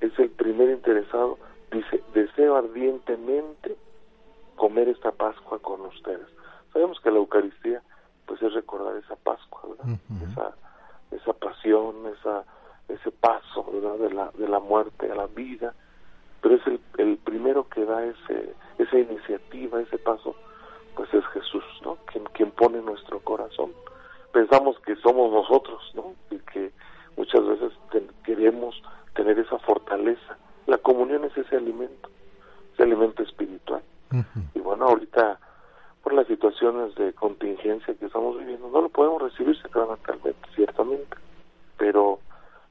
es el primer interesado, dice, deseo ardientemente comer esta Pascua con ustedes. Sabemos que la Eucaristía pues es recordar esa Pascua, ¿verdad? Esa esa pasión, esa ese paso, ¿verdad? De la de la muerte a la vida, pero es el, el primero que da ese esa iniciativa, ese paso, pues es Jesús, ¿no? Quien quien pone nuestro corazón. Pensamos que somos nosotros, ¿no? Y que muchas veces queremos tener esa fortaleza. La comunión es ese alimento, ese alimento espiritual. Y bueno, ahorita por las situaciones de contingencia que estamos viviendo, no lo podemos recibir sacramentalmente, ciertamente, pero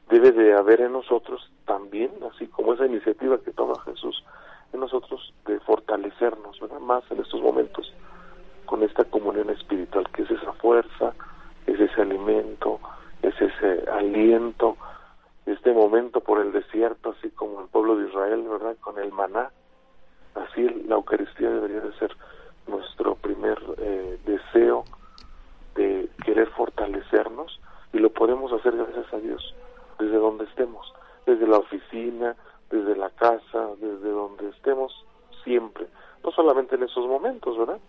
debe de haber en nosotros también, así como esa iniciativa que toma Jesús en nosotros, de fortalecernos, ¿verdad? Más en estos momentos con esta comunión espiritual, que es esa fuerza, es ese alimento, es ese aliento, este momento por el desierto, así como el pueblo de Israel, ¿verdad? Con el maná, así la Eucaristía debería de ser nuestro primer eh, deseo de querer fortalecernos y lo podemos hacer gracias a Dios desde donde estemos, desde la oficina, desde la casa, desde donde estemos, siempre, no solamente en esos momentos, ¿verdad?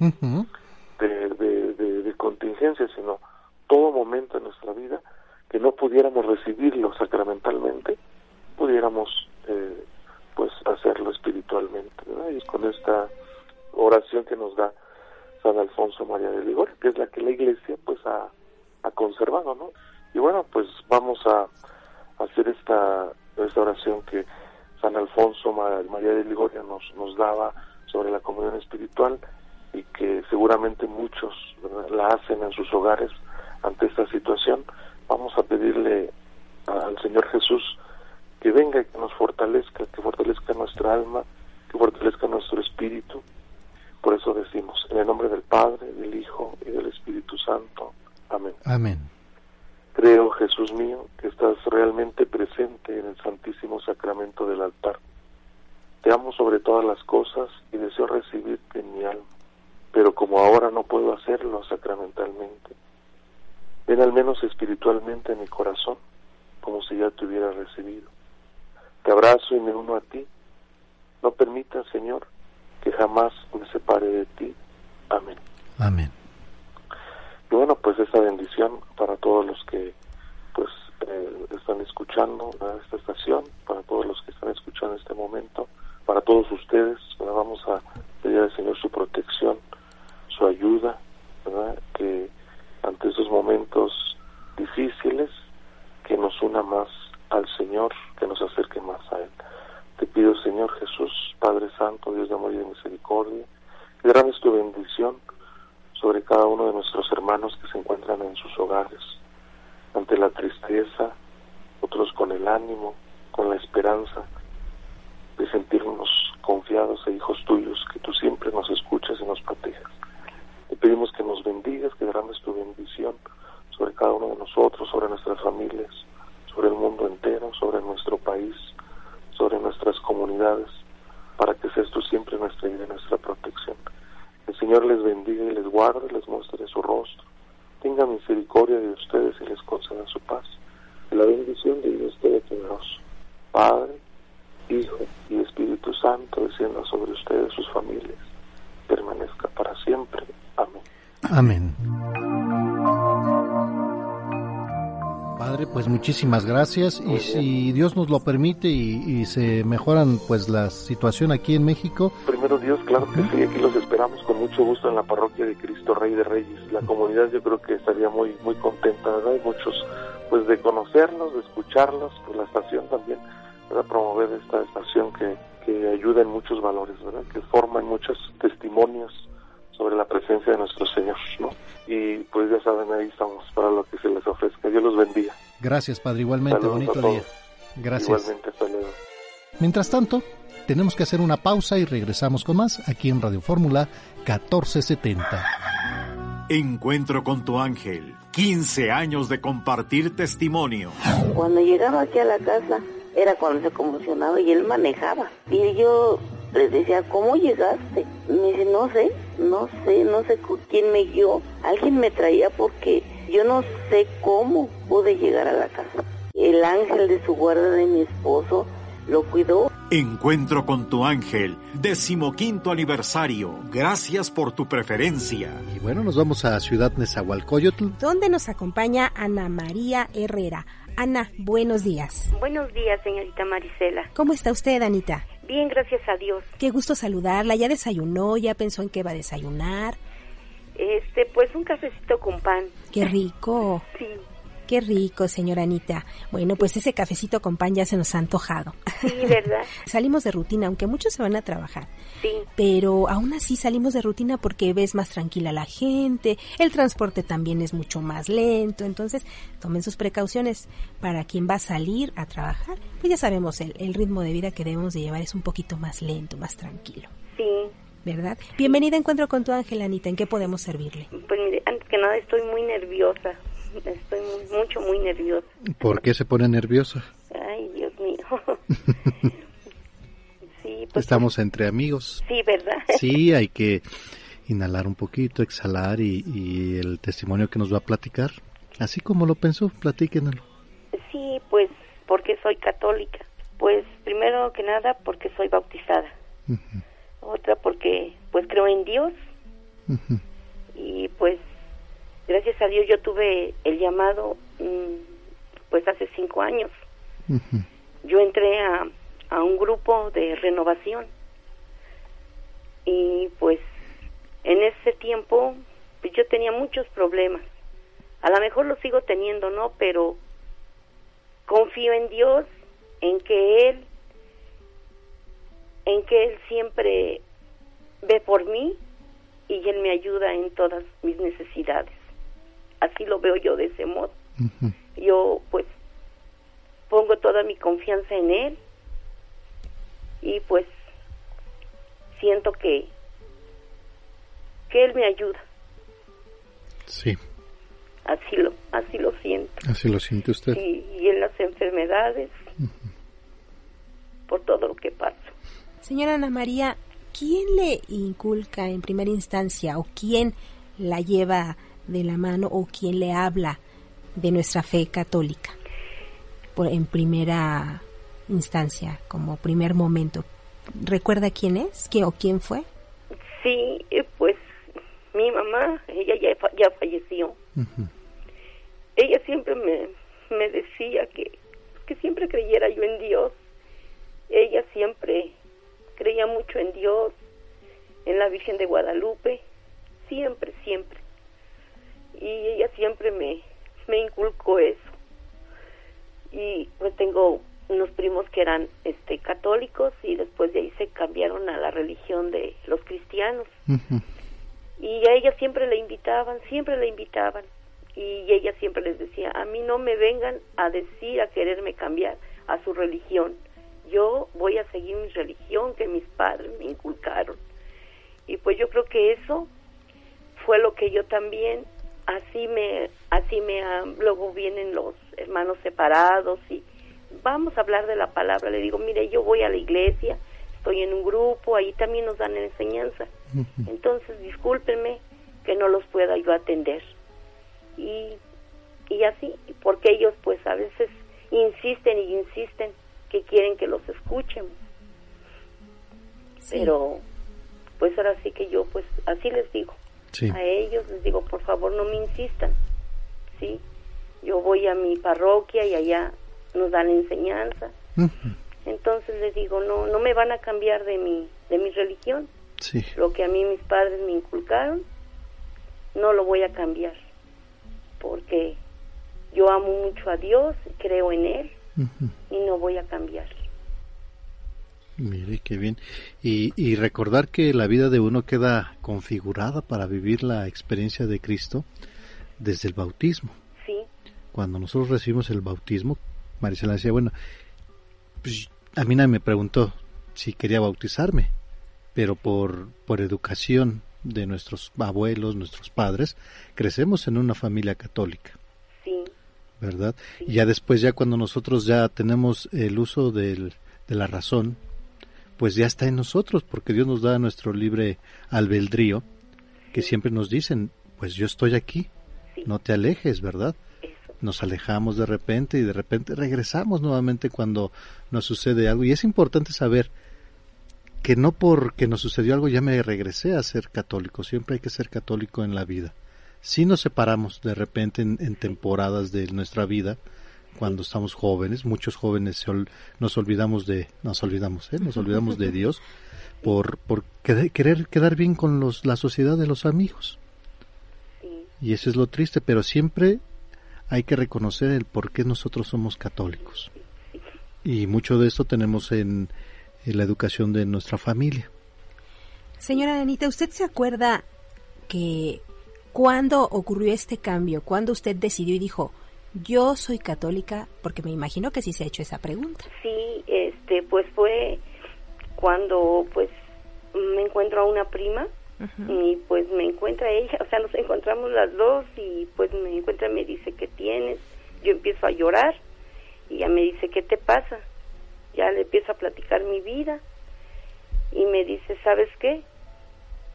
de, de, de, contingencia, sino todo momento en nuestra vida que no pudiéramos recibirlo sacramentalmente, pudiéramos eh, pues hacerlo espiritualmente, ¿verdad? Y con esta oración que nos da San Alfonso María de Ligorio, que es la que la Iglesia pues ha, conservado, ¿no? Y bueno, pues vamos a, hacer esta, esta oración que San Alfonso María de Ligorio nos, nos daba sobre la comunión espiritual y que seguramente muchos la hacen en sus hogares ante esta situación. Vamos a pedirle al Señor Jesús que venga y que nos fortalezca, que fortalezca nuestra alma, que fortalezca nuestro espíritu, por eso decimos, en el nombre del Padre, del Hijo y del Espíritu Santo. Amén. Amén. Creo, Jesús mío, que estás realmente presente en el Santísimo Sacramento del altar. Te amo sobre todas las cosas y deseo recibirte en mi alma, pero como ahora no puedo hacerlo sacramentalmente, ven al menos espiritualmente en mi corazón, como si ya te hubiera recibido. Te abrazo y me uno a ti. No permitas, Señor, que jamás me separe de ti. Amén. Amén. Y bueno, pues esa bendición para todos los que pues eh, están escuchando esta estación, para todos los que están escuchando en este momento, para todos ustedes, vamos a pedir al Señor su protección, su ayuda, ¿verdad? que ante esos momentos difíciles, que nos una más al Señor, que nos acerque más a Él. Te pido, Señor Jesús, Padre Santo, Dios de amor y de misericordia, que derrames tu bendición sobre cada uno de nuestros hermanos que se encuentran en sus hogares, ante la tristeza, otros con el ánimo, con la esperanza de sentirnos confiados e hijos tuyos, que tú siempre nos escuchas y nos protejas. Te pedimos que nos bendigas, que derrames tu bendición sobre cada uno de nosotros, sobre nuestras familias, sobre el mundo entero, sobre nuestro país, para que sea esto siempre nuestra vida y nuestra protección. El Señor les bendiga y les guarde, les muestre su rostro, tenga misericordia de ustedes y les conceda su paz. La bendición de Dios Todopoderoso, Padre, Hijo y Espíritu Santo, descienda sobre ustedes sus familias, permanezca para siempre. Amén. Amén. Padre, pues muchísimas gracias y si Dios nos lo permite y, se mejoran pues la situación aquí en México. Primero Dios, claro que sí, aquí los esperamos con mucho gusto en la parroquia de Cristo Rey de Reyes. La comunidad yo creo que estaría muy muy contenta, ¿verdad? Hay muchos pues de conocerlos, de escucharlos, pues la estación también, para promover esta estación que, que ayuda en muchos valores, ¿verdad? Que forman muchos testimonios sobre la presencia de nuestro Señor, ¿no? Y pues ya saben, ahí estamos para lo que se les ofrezca. Dios los bendiga. Gracias, Padre, igualmente, bonito día. Gracias. Igualmente, hasta Mientras tanto, tenemos que hacer una pausa y regresamos con más aquí en Radio Fórmula 1470. Encuentro con tu ángel. 15 años de compartir testimonio. Cuando llegaba aquí a la casa, era cuando se conmocionaba y él manejaba. Y yo le decía, ¿cómo llegaste? Me dice, no sé, no sé, no sé quién me guió. Alguien me traía porque yo no sé cómo pude llegar a la casa. El ángel de su guarda de mi esposo lo cuidó. Encuentro con tu ángel, decimoquinto aniversario. Gracias por tu preferencia. Y bueno, nos vamos a Ciudad Nezahualcóyotl. Donde nos acompaña Ana María Herrera. Ana, buenos días. Buenos días, señorita Marisela. ¿Cómo está usted, Anita? Bien, gracias a Dios. Qué gusto saludarla. ¿Ya desayunó? ¿Ya pensó en qué va a desayunar? Este, pues un cafecito con pan. Qué rico. Sí. Qué rico, señora Anita. Bueno, pues ese cafecito con pan ya se nos ha antojado. Sí, ¿verdad? *laughs* salimos de rutina, aunque muchos se van a trabajar. Sí. Pero aún así salimos de rutina porque ves más tranquila la gente, el transporte también es mucho más lento, entonces tomen sus precauciones para quien va a salir a trabajar. Pues ya sabemos, el, el ritmo de vida que debemos de llevar es un poquito más lento, más tranquilo. Sí. ¿verdad? Bienvenida a Encuentro con tu ángel, Anita. ¿En qué podemos servirle? Pues mire, antes que nada estoy muy nerviosa estoy mucho, muy nerviosa. ¿Por qué se pone nerviosa? Ay, Dios mío. *laughs* sí, pues, Estamos entre amigos. Sí, ¿verdad? sí, hay que inhalar un poquito, exhalar y, el testimonio que nos va a platicar, así como lo pensó, platíquenlo. Sí, pues porque soy católica. Pues primero que nada porque soy bautizada. Otra porque pues creo en Dios. Y pues gracias a Dios yo tuve el llamado mm, pues hace cinco años. Yo entré a, a un grupo de renovación y pues en ese tiempo pues yo tenía muchos problemas. A lo mejor los sigo teniendo, ¿no? Pero confío en Dios, en que Él, en que Él siempre ve por mí y Él me ayuda en todas mis necesidades así lo veo yo de ese modo. Yo pues pongo toda mi confianza en él y pues siento que que él me ayuda. Sí. Así lo así lo siento. Así lo siente usted. Y, y en las enfermedades por todo lo que pasa. Señora Ana María, ¿quién le inculca en primera instancia o quién la lleva de la mano o quien le habla de nuestra fe católica por, en primera instancia, como primer momento. ¿Recuerda quién es ¿Qué, o quién fue? Sí, eh, pues mi mamá, ella ya, ya falleció. Ella siempre me, me decía que, que siempre creyera yo en Dios. Ella siempre creía mucho en Dios, en la Virgen de Guadalupe, siempre, siempre y ella siempre me, me inculcó eso. Y pues tengo unos primos que eran este católicos y después de ahí se cambiaron a la religión de los cristianos. Y a ella siempre la invitaban, siempre la invitaban. Y ella siempre les decía, a mí no me vengan a decir, a quererme cambiar a su religión. Yo voy a seguir mi religión que mis padres me inculcaron. Y pues yo creo que eso fue lo que yo también así me así me luego vienen los hermanos separados y vamos a hablar de la palabra. Le digo mire yo voy a la iglesia estoy en un grupo ahí también nos dan enseñanza entonces discúlpenme que no los pueda yo atender. Y y así porque ellos pues a veces insisten y insisten que quieren que los escuchen. Pero pues ahora sí que yo pues así les digo a ellos, les digo, por favor no me insistan, ¿sí? Yo voy a mi parroquia y allá nos dan enseñanza. Entonces les digo, no, no me van a cambiar de mi, de mi religión. Lo que a mí mis padres me inculcaron, no lo voy a cambiar. Porque yo amo mucho a Dios, creo en Él y no voy a cambiar. Mire, qué bien. Y, y recordar que la vida de uno queda configurada para vivir la experiencia de Cristo desde el bautismo. Sí. Cuando nosotros recibimos el bautismo, Marisela decía, bueno, pues a mí nadie me preguntó si quería bautizarme, pero por, por educación de nuestros abuelos, nuestros padres, crecemos en una familia católica. Sí. ¿Verdad? Y ya después, ya cuando nosotros ya tenemos el uso del, de la razón, pues ya está en nosotros, porque Dios nos da nuestro libre albedrío, que siempre nos dicen, pues yo estoy aquí, no te alejes, ¿verdad? Nos alejamos de repente y de repente regresamos nuevamente cuando nos sucede algo. Y es importante saber que no porque nos sucedió algo ya me regresé a ser católico, siempre hay que ser católico en la vida. Si nos separamos de repente en temporadas de nuestra vida, cuando estamos jóvenes, muchos jóvenes nos olvidamos de, nos olvidamos, ¿eh? nos olvidamos de Dios *laughs* por, por querer quedar bien con los, la sociedad de los amigos. Y eso es lo triste, pero siempre hay que reconocer el por qué nosotros somos católicos. Y mucho de esto tenemos en, en la educación de nuestra familia. Señora Anita, ¿usted se acuerda que cuando ocurrió este cambio, cuando usted decidió y dijo, yo soy católica porque me imagino que sí se ha hecho esa pregunta. Sí, este, pues fue cuando pues me encuentro a una prima y pues me encuentra ella, *laughs* o sea, nos encontramos las dos y pues me encuentra y me dice, ¿qué tienes? Yo empiezo a llorar y ella me dice, ¿qué te pasa? Ya le empiezo a platicar mi vida y me dice, ¿sabes qué?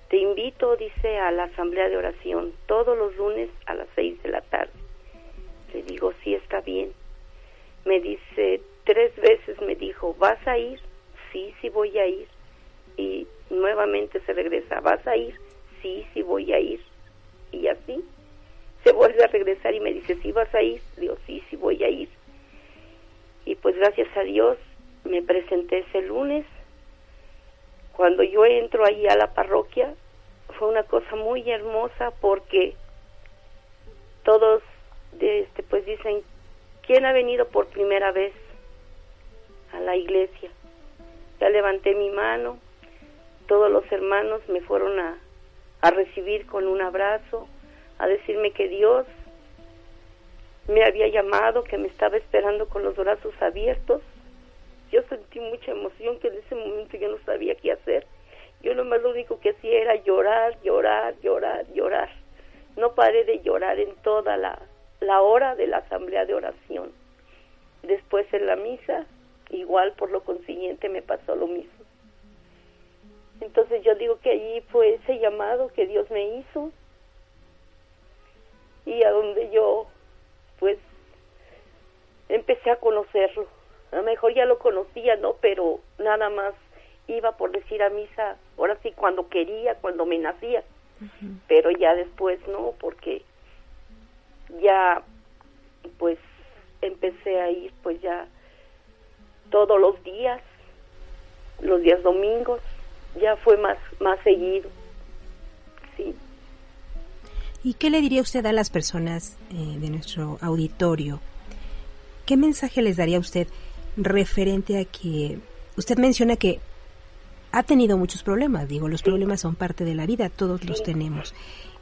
Te invito, dice, a la asamblea de oración todos los lunes a las seis de la tarde le digo, sí, está bien. Me dice, tres veces me dijo, ¿vas a ir? Sí, sí voy a ir. Y nuevamente se regresa, ¿vas a ir? Sí, sí voy a ir. Y así se vuelve a regresar y me dice, ¿sí vas a ir? Digo, sí, sí voy a ir. Y pues gracias a Dios me presenté ese lunes. Cuando yo entro ahí a la parroquia, fue una cosa muy hermosa porque todos este, pues dicen, ¿quién ha venido por primera vez a la iglesia? Ya levanté mi mano, todos los hermanos me fueron a, a recibir con un abrazo, a decirme que Dios me había llamado, que me estaba esperando con los brazos abiertos. Yo sentí mucha emoción que en ese momento yo no sabía qué hacer. Yo nomás lo único que hacía era llorar, llorar, llorar, llorar. No paré de llorar en toda la, la hora de la asamblea de oración. Después en la misa, igual por lo consiguiente me pasó lo mismo. Entonces yo digo que allí fue ese llamado que Dios me hizo y a donde yo pues empecé a conocerlo. A lo mejor ya lo conocía, ¿no? Pero nada más iba por decir a misa, ahora sí cuando quería, cuando me nacía. Pero ya después no, porque ya pues empecé a ir pues ya todos los días, los días domingos, ya fue más, más seguido. Sí. ¿Y qué le diría usted a las personas eh, de nuestro auditorio? ¿Qué mensaje les daría usted referente a que usted menciona que ha tenido muchos problemas? Digo, los problemas son parte de la vida, todos los tenemos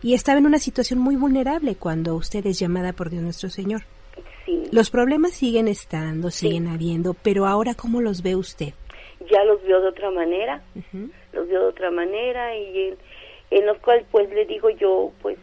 y estaba en una situación muy vulnerable cuando usted es llamada por Dios nuestro Señor. Sí. Los problemas siguen estando, siguen habiendo, pero ahora ¿cómo los ve usted? Ya los veo de otra manera, los veo de otra manera y en, los cuales pues le digo yo pues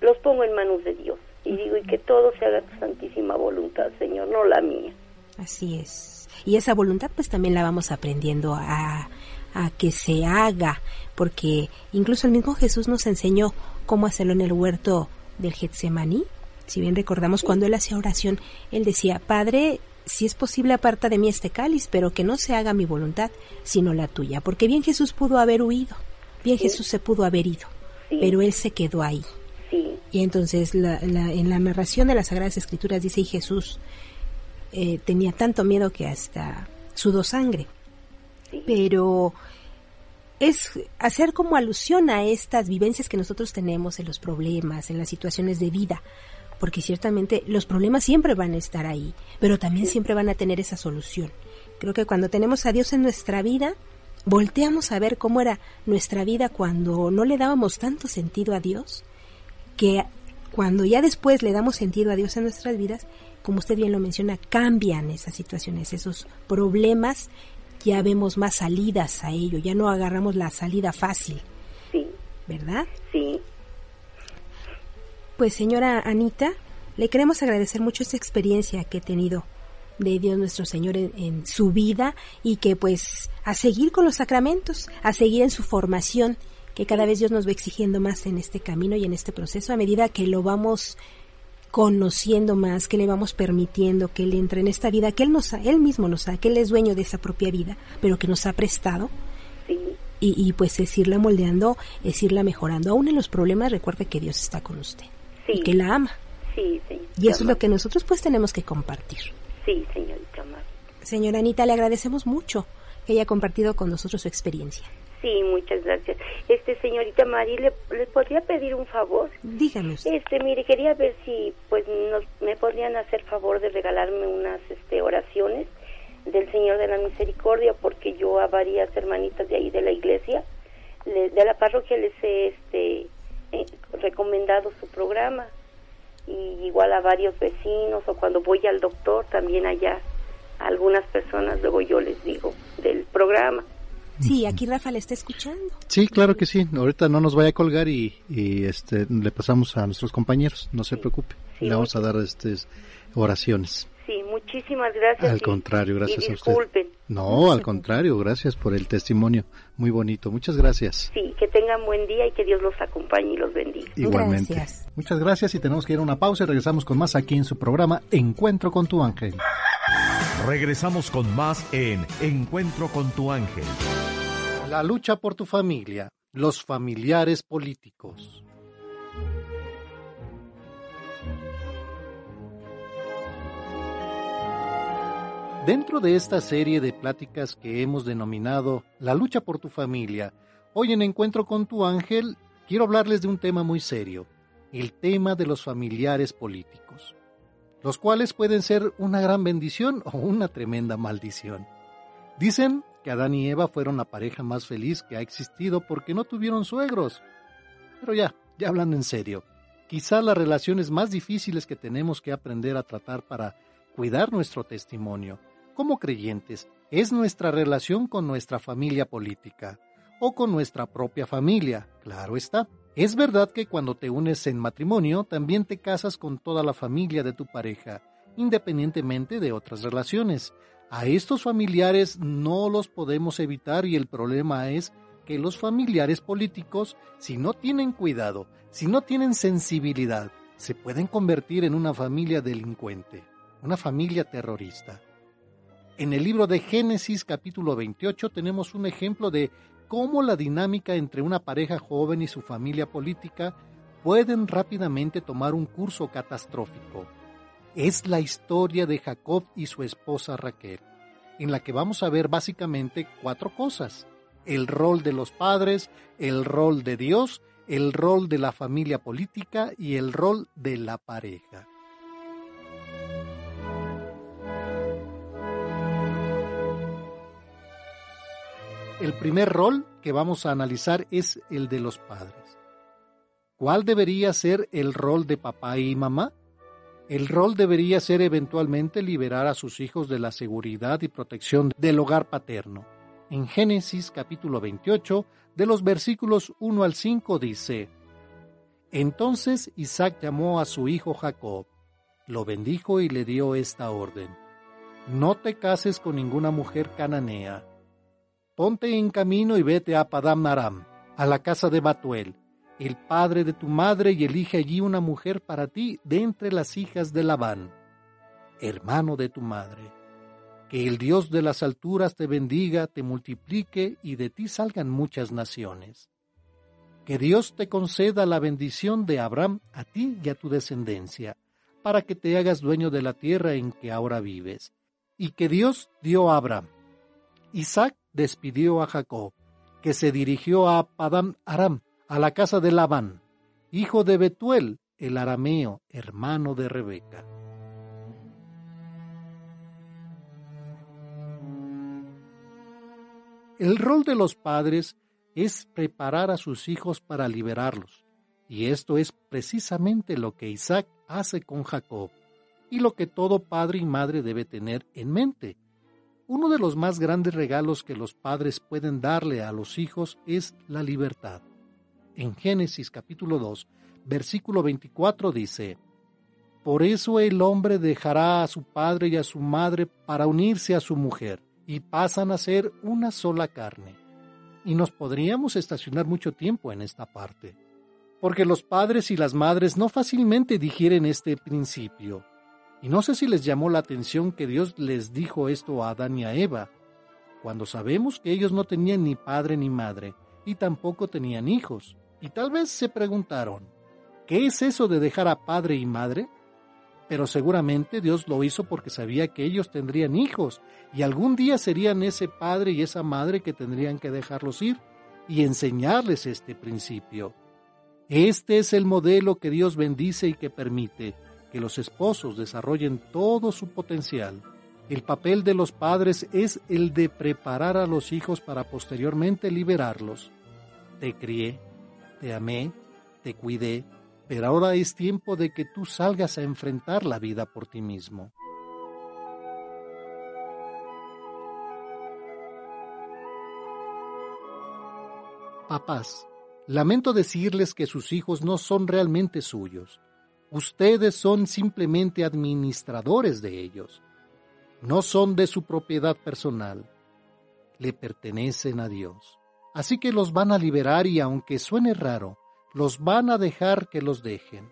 los pongo en manos de Dios y digo y que todo se haga tu santísima voluntad, Señor, no la mía. Así es. Y esa voluntad pues también la vamos aprendiendo a, a que se haga, porque incluso el mismo Jesús nos enseñó cómo hacerlo en el huerto del Getsemaní. Si bien recordamos cuando él hacía oración, él decía, Padre, si es posible aparta de mí este cáliz, pero que no se haga mi voluntad, sino la tuya, porque bien Jesús pudo haber huido, bien Jesús se pudo haber ido, pero él se quedó ahí. Sí. Y entonces la, la, en la narración de las Sagradas Escrituras dice, y Jesús eh, tenía tanto miedo que hasta sudó sangre. Pero es hacer como alusión a estas vivencias que nosotros tenemos en los problemas, en las situaciones de vida, porque ciertamente los problemas siempre van a estar ahí, pero también siempre van a tener esa solución. Creo que cuando tenemos a Dios en nuestra vida, volteamos a ver cómo era nuestra vida cuando no le dábamos tanto sentido a Dios, que cuando ya después le damos sentido a Dios en nuestras vidas, como usted bien lo menciona, cambian esas situaciones, esos problemas, ya vemos más salidas a ello, ya no agarramos la salida fácil. Sí. ¿Verdad? Sí. Pues señora Anita, le queremos agradecer mucho esta experiencia que he tenido de Dios nuestro Señor en, su vida y que pues a seguir con los sacramentos, a seguir en su formación, que cada vez Dios nos va exigiendo más en este camino y en este proceso a medida que lo vamos conociendo más, que le vamos permitiendo que Él entre en esta vida, que Él nos Él mismo nos ha, que Él es dueño de esa propia vida, pero que nos ha prestado. Y, y, pues es irla moldeando, es irla mejorando. Aún en los problemas, recuerde que Dios está con usted. Y que la ama. Sí, Y eso es lo que nosotros pues tenemos que compartir. Sí, señorita Señora Anita, le agradecemos mucho que haya compartido con nosotros su experiencia. Sí, muchas gracias. Este, señorita Mari, ¿le, podría pedir un favor? Dígame Este, mire, quería ver si, pues, nos, me podrían hacer favor de regalarme unas, este, oraciones del Señor de la Misericordia, porque yo a varias hermanitas de ahí de la iglesia, de la parroquia, les he, este, eh, recomendado su programa y igual a varios vecinos o cuando voy al doctor también allá a algunas personas luego yo les digo del programa. Sí, aquí Rafa le está escuchando. Sí, claro que sí. Ahorita no nos vaya a colgar y, este le pasamos a nuestros compañeros, no se preocupe. le vamos a dar este oraciones. Sí, muchísimas gracias. Al contrario, gracias a usted. No, al contrario, gracias por el testimonio. Muy bonito. Muchas gracias. Sí, que tengan buen día y que Dios los acompañe y los bendiga. Igualmente. Muchas gracias y tenemos que ir a una pausa y regresamos con más aquí en su programa Encuentro con tu ángel. Regresamos con más en Encuentro con tu ángel. La lucha por tu familia, los familiares políticos. Dentro de esta serie de pláticas que hemos denominado La lucha por tu familia, hoy en Encuentro con tu ángel quiero hablarles de un tema muy serio, el tema de los familiares políticos, los cuales pueden ser una gran bendición o una tremenda maldición. Dicen que Adán y Eva fueron la pareja más feliz que ha existido porque no tuvieron suegros. Pero ya, ya hablando en serio, quizá las relaciones más difíciles que tenemos que aprender a tratar para cuidar nuestro testimonio como creyentes es nuestra relación con nuestra familia política o con nuestra propia familia, claro está. Es verdad que cuando te unes en matrimonio también te casas con toda la familia de tu pareja, independientemente de otras relaciones. A estos familiares no los podemos evitar y el problema es que los familiares políticos, si no tienen cuidado, si no tienen sensibilidad, se pueden convertir en una familia delincuente, una familia terrorista. En el libro de Génesis capítulo 28 tenemos un ejemplo de cómo la dinámica entre una pareja joven y su familia política pueden rápidamente tomar un curso catastrófico. Es la historia de Jacob y su esposa Raquel, en la que vamos a ver básicamente cuatro cosas. El rol de los padres, el rol de Dios, el rol de la familia política y el rol de la pareja. El primer rol que vamos a analizar es el de los padres. ¿Cuál debería ser el rol de papá y mamá? El rol debería ser eventualmente liberar a sus hijos de la seguridad y protección del hogar paterno. En Génesis capítulo 28, de los versículos 1 al 5 dice, Entonces Isaac llamó a su hijo Jacob, lo bendijo y le dio esta orden, No te cases con ninguna mujer cananea Ponte en camino y vete a Padam Aram, a la casa de Batuel, el padre de tu madre, y elige allí una mujer para ti de entre las hijas de Labán, hermano de tu madre. Que el Dios de las alturas te bendiga, te multiplique y de ti salgan muchas naciones. que Dios te conceda la bendición de Abraham a ti y a tu descendencia, para que te hagas dueño de la tierra en que ahora vives. Y que Dios dio a Abraham. Isaac despidió a Jacob, que se dirigió a Padam Aram, a la casa de Labán, hijo de Betuel, el arameo, hermano de Rebeca. El rol de los padres es preparar a sus hijos para liberarlos, y esto es precisamente lo que Isaac hace con Jacob, y lo que todo padre y madre debe tener en mente. Uno de los más grandes regalos que los padres pueden darle a los hijos es la libertad. En Génesis capítulo 2, versículo 24 dice, Por eso el hombre dejará a su padre y a su madre para unirse a su mujer, y pasan a ser una sola carne y nos podríamos estacionar mucho tiempo en esta parte, porque los padres y las madres no fácilmente digieren este principio. Y no sé si les llamó la atención que Dios les dijo esto a Adán y a Eva, cuando sabemos que ellos no tenían ni padre ni madre, y tampoco tenían hijos, y tal vez se preguntaron, ¿qué es eso de dejar a padre y madre? pero seguramente Dios lo hizo porque sabía que ellos tendrían hijos y algún día serían ese padre y esa madre que tendrían que dejarlos ir y enseñarles este principio. Este es el modelo que Dios bendice y que permite que los esposos desarrollen todo su potencial. El papel de los padres es el de preparar a los hijos para posteriormente liberarlos. Te crié, te amé, te cuidé, pero ahora es tiempo de que tú salgas a enfrentar la vida por ti mismo. Papás, lamento decirles que sus hijos no son realmente suyos. Ustedes son simplemente administradores de ellos. No son de su propiedad personal. Le pertenecen a Dios. Así que los van a liberar y aunque suene raro, los van a dejar que los dejen.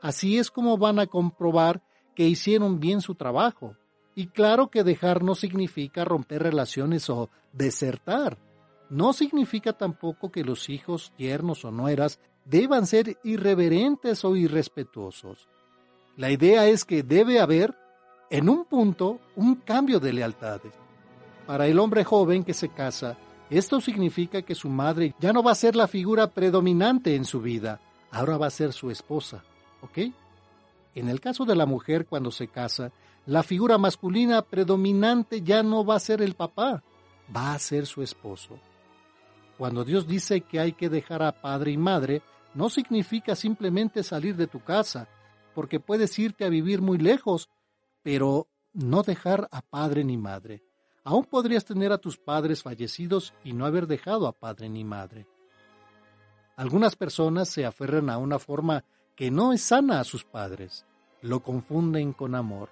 Así es como van a comprobar que hicieron bien su trabajo. Y claro que dejar no significa romper relaciones o desertar. No significa tampoco que los hijos, tiernos o nueras, deban ser irreverentes o irrespetuosos. La idea es que debe haber, en un punto, un cambio de lealtades. Para el hombre joven que se casa, esto significa que su madre ya no va a ser la figura predominante en su vida, ahora va a ser su esposa, ¿ok? En el caso de la mujer cuando se casa, la figura masculina predominante ya no va a ser el papá, va a ser su esposo. Cuando Dios dice que hay que dejar a padre y madre, no significa simplemente salir de tu casa, porque puedes irte a vivir muy lejos, pero no dejar a padre ni madre. Aún podrías tener a tus padres fallecidos y no haber dejado a padre ni madre. Algunas personas se aferran a una forma que no es sana a sus padres, lo confunden con amor.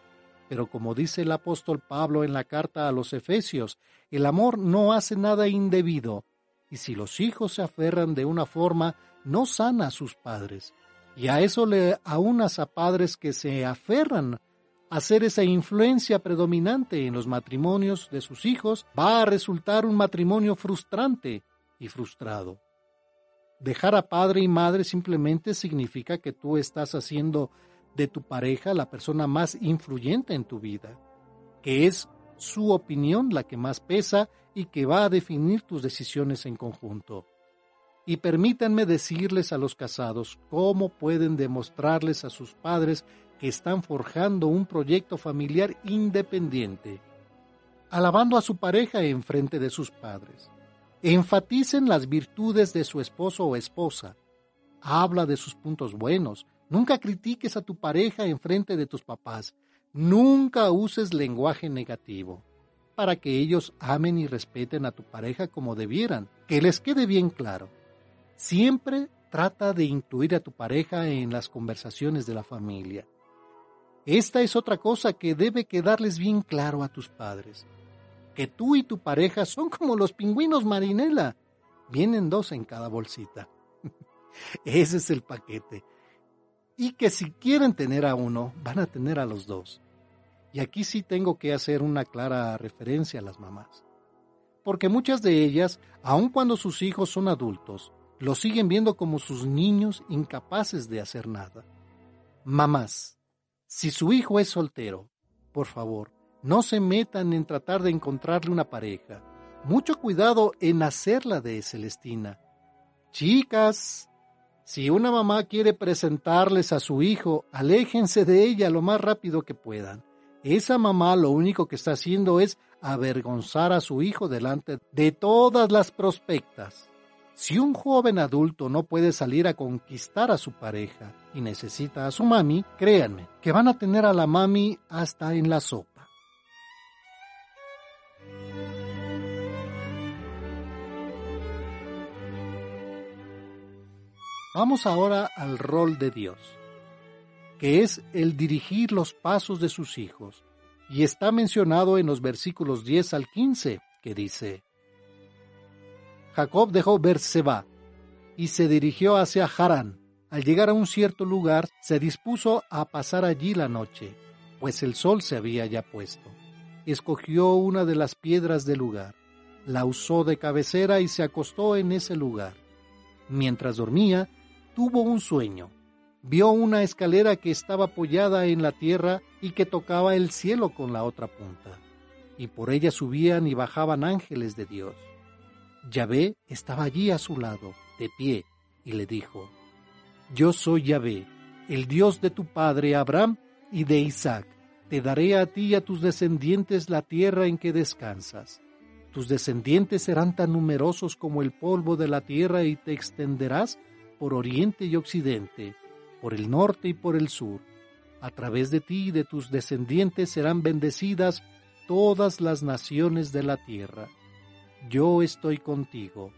Pero como dice el apóstol Pablo en la carta a los Efesios, el amor no hace nada indebido, y si los hijos se aferran de una forma, no sana a sus padres. Y a eso le aunas a padres que se aferran hacer esa influencia predominante en los matrimonios de sus hijos, va a resultar un matrimonio frustrante y frustrado. Dejar a padre y madre simplemente significa que tú estás haciendo de tu pareja la persona más influyente en tu vida, que es su opinión la que más pesa y que va a definir tus decisiones en conjunto. Y permítanme decirles a los casados cómo pueden demostrarles a sus padres que están forjando un proyecto familiar independiente, alabando a su pareja en frente de sus padres. Enfaticen las virtudes de su esposo o esposa. Habla de sus puntos buenos. Nunca critiques a tu pareja en frente de tus papás. Nunca uses lenguaje negativo para que ellos amen y respeten a tu pareja como debieran. Que les quede bien claro. Siempre trata de incluir a tu pareja en las conversaciones de la familia. Esta es otra cosa que debe quedarles bien claro a tus padres. Que tú y tu pareja son como los pingüinos marinela. Vienen dos en cada bolsita. *laughs* Ese es el paquete. Y que si quieren tener a uno, van a tener a los dos. Y aquí sí tengo que hacer una clara referencia a las mamás. Porque muchas de ellas, aun cuando sus hijos son adultos, Los siguen viendo como sus niños incapaces de hacer nada. Mamás, si su hijo es soltero, por favor, no se metan en tratar de encontrarle una pareja. Mucho cuidado en hacerla de Celestina. Chicas, si una mamá quiere presentarles a su hijo, aléjense de ella lo más rápido que puedan. Esa mamá lo único que está haciendo es avergonzar a su hijo delante de todas las prospectas. Si un joven adulto no puede salir a conquistar a su pareja y necesita a su mami, créanme que van a tener a la mami hasta en la sopa. Vamos ahora al rol de Dios, que es el dirigir los pasos de sus hijos, y está mencionado en los versículos 10 al 15, que dice, Jacob dejó Berseba y se dirigió hacia Harán. Al llegar a un cierto lugar, se dispuso a pasar allí la noche, pues el sol se había ya puesto. Escogió una de las piedras del lugar, la usó de cabecera y se acostó en ese lugar. Mientras dormía, tuvo un sueño. Vio una escalera que estaba apoyada en la tierra y que tocaba el cielo con la otra punta, y por ella subían y bajaban ángeles de Dios. Yahvé estaba allí a su lado, de pie, y le dijo, Yo soy Yahvé, el Dios de tu padre Abraham y de Isaac. Te daré a ti y a tus descendientes la tierra en que descansas. Tus descendientes serán tan numerosos como el polvo de la tierra y te extenderás por oriente y occidente, por el norte y por el sur. A través de ti y de tus descendientes serán bendecidas todas las naciones de la tierra yo estoy contigo.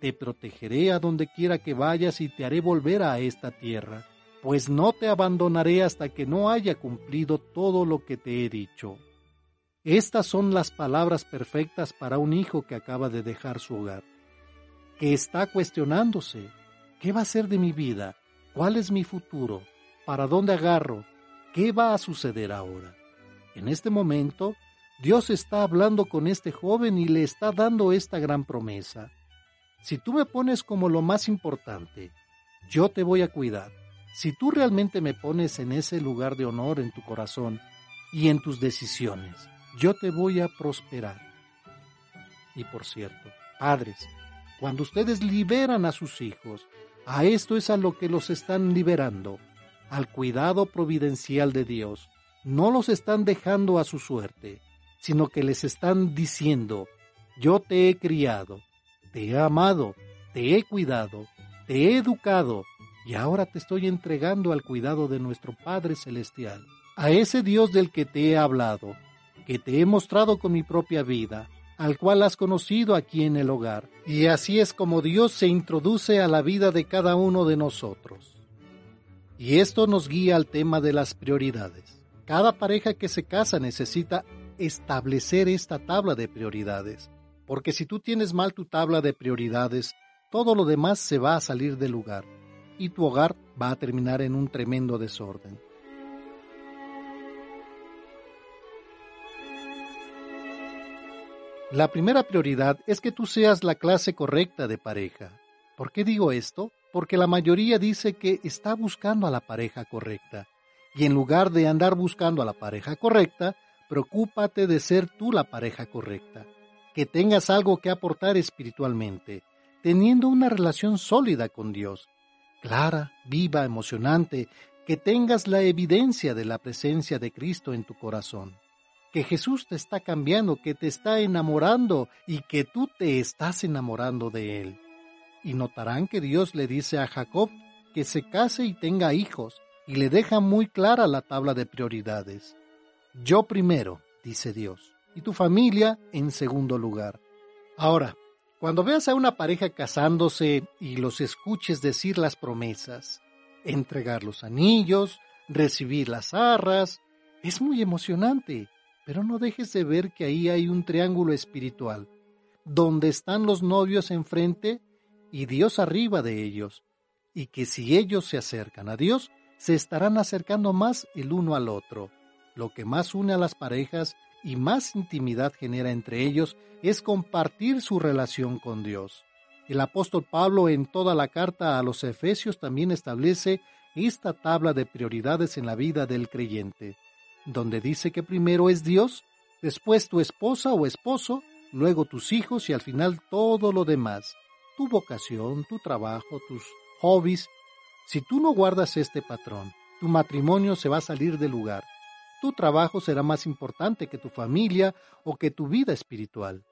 Te protegeré a donde quiera que vayas y te haré volver a esta tierra, pues no te abandonaré hasta que no haya cumplido todo lo que te he dicho. Estas son las palabras perfectas para un hijo que acaba de dejar su hogar, que está cuestionándose, ¿qué va a ser de mi vida? ¿Cuál es mi futuro? ¿Para dónde agarro? ¿Qué va a suceder ahora? En este momento, Dios está hablando con este joven y le está dando esta gran promesa. Si tú me pones como lo más importante, yo te voy a cuidar. Si tú realmente me pones en ese lugar de honor en tu corazón y en tus decisiones, yo te voy a prosperar. Y por cierto, padres, cuando ustedes liberan a sus hijos, a esto es a lo que los están liberando, al cuidado providencial de Dios. No los están dejando a su suerte sino que les están diciendo, yo te he criado, te he amado, te he cuidado, te he educado, y ahora te estoy entregando al cuidado de nuestro Padre Celestial, a ese Dios del que te he hablado, que te he mostrado con mi propia vida, al cual has conocido aquí en el hogar. Y así es como Dios se introduce a la vida de cada uno de nosotros. Y esto nos guía al tema de las prioridades. Cada pareja que se casa necesita establecer esta tabla de prioridades, porque si tú tienes mal tu tabla de prioridades, todo lo demás se va a salir del lugar y tu hogar va a terminar en un tremendo desorden. La primera prioridad es que tú seas la clase correcta de pareja. ¿Por qué digo esto? Porque la mayoría dice que está buscando a la pareja correcta. Y en lugar de andar buscando a la pareja correcta, Preocúpate de ser tú la pareja correcta, que tengas algo que aportar espiritualmente, teniendo una relación sólida con Dios, clara, viva, emocionante, que tengas la evidencia de la presencia de Cristo en tu corazón, que Jesús te está cambiando, que te está enamorando y que tú te estás enamorando de Él. Y notarán que Dios le dice a Jacob que se case y tenga hijos, y le deja muy clara la tabla de prioridades. Yo primero, dice Dios, y tu familia en segundo lugar. Ahora, cuando veas a una pareja casándose y los escuches decir las promesas, entregar los anillos, recibir las arras, es muy emocionante, pero no dejes de ver que ahí hay un triángulo espiritual, donde están los novios enfrente y Dios arriba de ellos, y que si ellos se acercan a Dios, se estarán acercando más el uno al otro. Lo que más une a las parejas y más intimidad genera entre ellos es compartir su relación con Dios. El apóstol Pablo en toda la carta a los Efesios también establece esta tabla de prioridades en la vida del creyente, donde dice que primero es Dios, después tu esposa o esposo, luego tus hijos y al final todo lo demás, tu vocación, tu trabajo, tus hobbies. Si tú no guardas este patrón, tu matrimonio se va a salir del lugar. Tu trabajo será más importante que tu familia o que tu vida espiritual.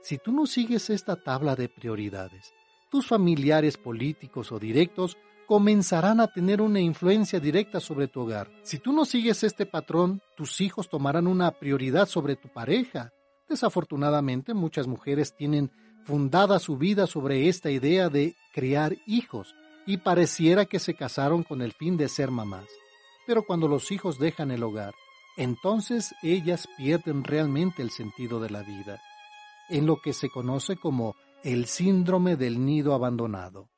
Si tú no sigues esta tabla de prioridades, tus familiares políticos o directos comenzarán a tener una influencia directa sobre tu hogar. Si tú no sigues este patrón, tus hijos tomarán una prioridad sobre tu pareja. Desafortunadamente, muchas mujeres tienen fundada su vida sobre esta idea de criar hijos y pareciera que se casaron con el fin de ser mamás. Pero cuando los hijos dejan el hogar, entonces ellas pierden realmente el sentido de la vida en lo que se conoce como el síndrome del nido abandonado.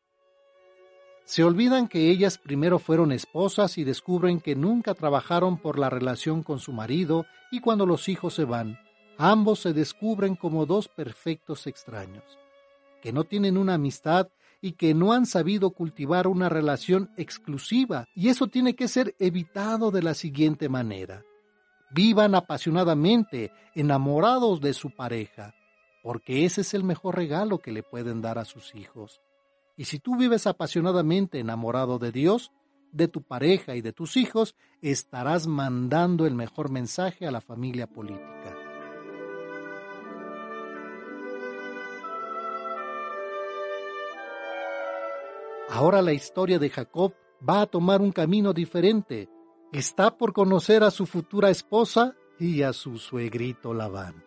Se olvidan que ellas primero fueron esposas y descubren que nunca trabajaron por la relación con su marido y cuando los hijos se van, ambos se descubren como dos perfectos extraños, que no tienen una amistad y que no han sabido cultivar una relación exclusiva y eso tiene que ser evitado de la siguiente manera. Vivan apasionadamente, enamorados de su pareja, porque ese es el mejor regalo que le pueden dar a sus hijos. Y si tú vives apasionadamente enamorado de Dios, de tu pareja y de tus hijos, estarás mandando el mejor mensaje a la familia política. Ahora la historia de Jacob va a tomar un camino diferente. Está por conocer a su futura esposa y a su suegrito Labán.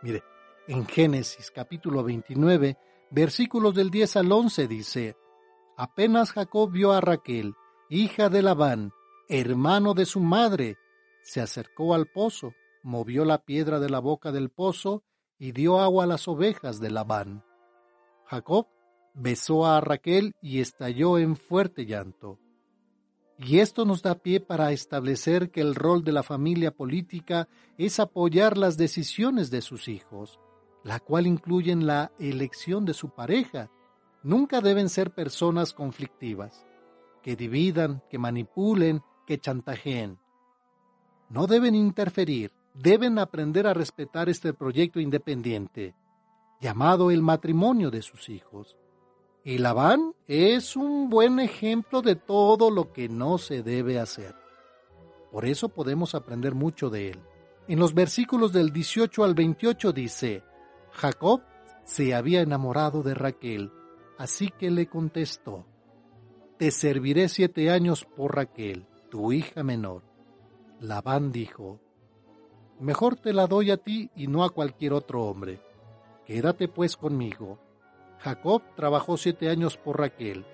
Mire, en Génesis capítulo 29, versículos del 10 al 11 dice, Apenas Jacob vio a Raquel, hija de Labán, hermano de su madre, se acercó al pozo, movió la piedra de la boca del pozo y dio agua a las ovejas de Labán. Jacob besó a Raquel y estalló en fuerte llanto. Y esto nos da pie para establecer que el rol de la familia política es apoyar las decisiones de sus hijos la cual incluyen la elección de su pareja. Nunca deben ser personas conflictivas, que dividan, que manipulen, que chantajeen. No deben interferir, deben aprender a respetar este proyecto independiente, llamado el matrimonio de sus hijos. Y Labán es un buen ejemplo de todo lo que no se debe hacer. Por eso podemos aprender mucho de él. En los versículos del 18 al 28 dice, Jacob se había enamorado de Raquel, así que le contestó, Te serviré siete años por Raquel, tu hija menor. Labán dijo, Mejor te la doy a ti y no a cualquier otro hombre. Quédate pues conmigo. Jacob trabajó siete años por Raquel,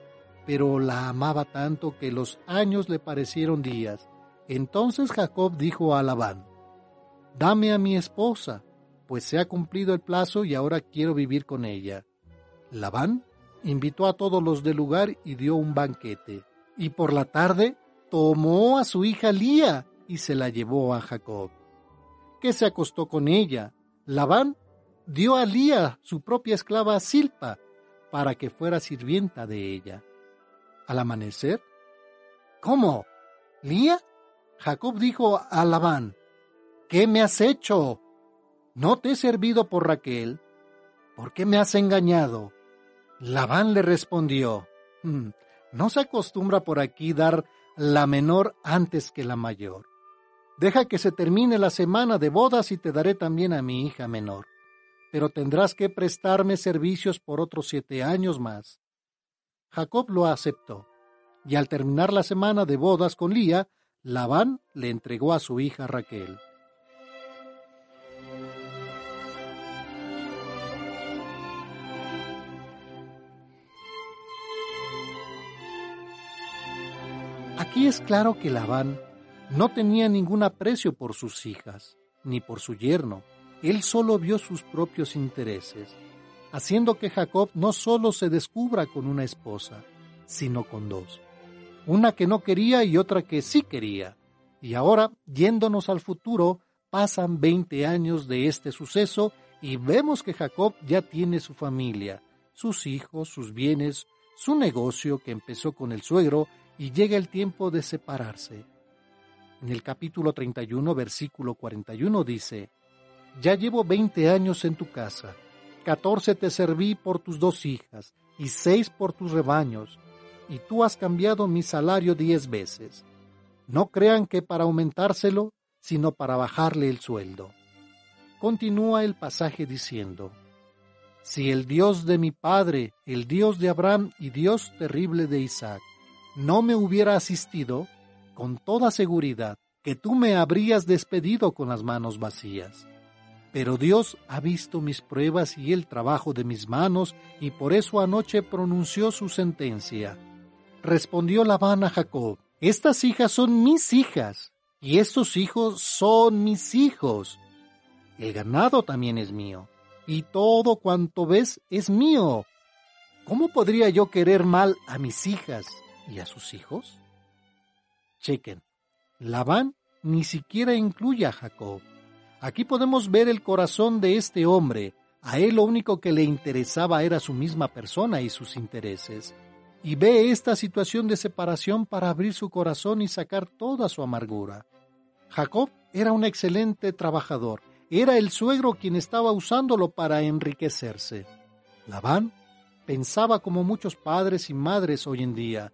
pero la amaba tanto que los años le parecieron días. Entonces Jacob dijo a Labán, Dame a mi esposa pues se ha cumplido el plazo y ahora quiero vivir con ella. Labán invitó a todos los del lugar y dio un banquete. Y por la tarde tomó a su hija Lía y se la llevó a Jacob, que se acostó con ella. Labán dio a Lía su propia esclava Silpa para que fuera sirvienta de ella. Al amanecer, ¿cómo? ¿Lía? Jacob dijo a Labán, ¿qué me has hecho? ¿No te he servido por Raquel? ¿Por qué me has engañado? Labán le respondió, mm, no se acostumbra por aquí dar la menor antes que la mayor. Deja que se termine la semana de bodas y te daré también a mi hija menor. Pero tendrás que prestarme servicios por otros siete años más. Jacob lo aceptó, y al terminar la semana de bodas con Lía, Labán le entregó a su hija Raquel. Aquí es claro que Labán no tenía ningún aprecio por sus hijas, ni por su yerno. Él solo vio sus propios intereses, haciendo que Jacob no solo se descubra con una esposa, sino con dos. Una que no quería y otra que sí quería. Y ahora, yéndonos al futuro, pasan 20 años de este suceso y vemos que Jacob ya tiene su familia, sus hijos, sus bienes, su negocio que empezó con el suegro y llega el tiempo de separarse. En el capítulo 31, versículo 41 dice, Ya llevo veinte años en tu casa, catorce te serví por tus dos hijas y seis por tus rebaños, y tú has cambiado mi salario diez veces. No crean que para aumentárselo, sino para bajarle el sueldo. Continúa el pasaje diciendo, Si el Dios de mi padre, el Dios de Abraham y Dios terrible de Isaac, no me hubiera asistido, con toda seguridad que tú me habrías despedido con las manos vacías. Pero Dios ha visto mis pruebas y el trabajo de mis manos, y por eso anoche pronunció su sentencia. Respondió Labán a Jacob, Estas hijas son mis hijas, y estos hijos son mis hijos. El ganado también es mío, y todo cuanto ves es mío. ¿Cómo podría yo querer mal a mis hijas y a sus hijos? Chequen, Labán ni siquiera incluye a Jacob. Aquí podemos ver el corazón de este hombre. A él lo único que le interesaba era su misma persona y sus intereses. Y ve esta situación de separación para abrir su corazón y sacar toda su amargura. Jacob era un excelente trabajador. Era el suegro quien estaba usándolo para enriquecerse. Labán pensaba como muchos padres y madres hoy en día,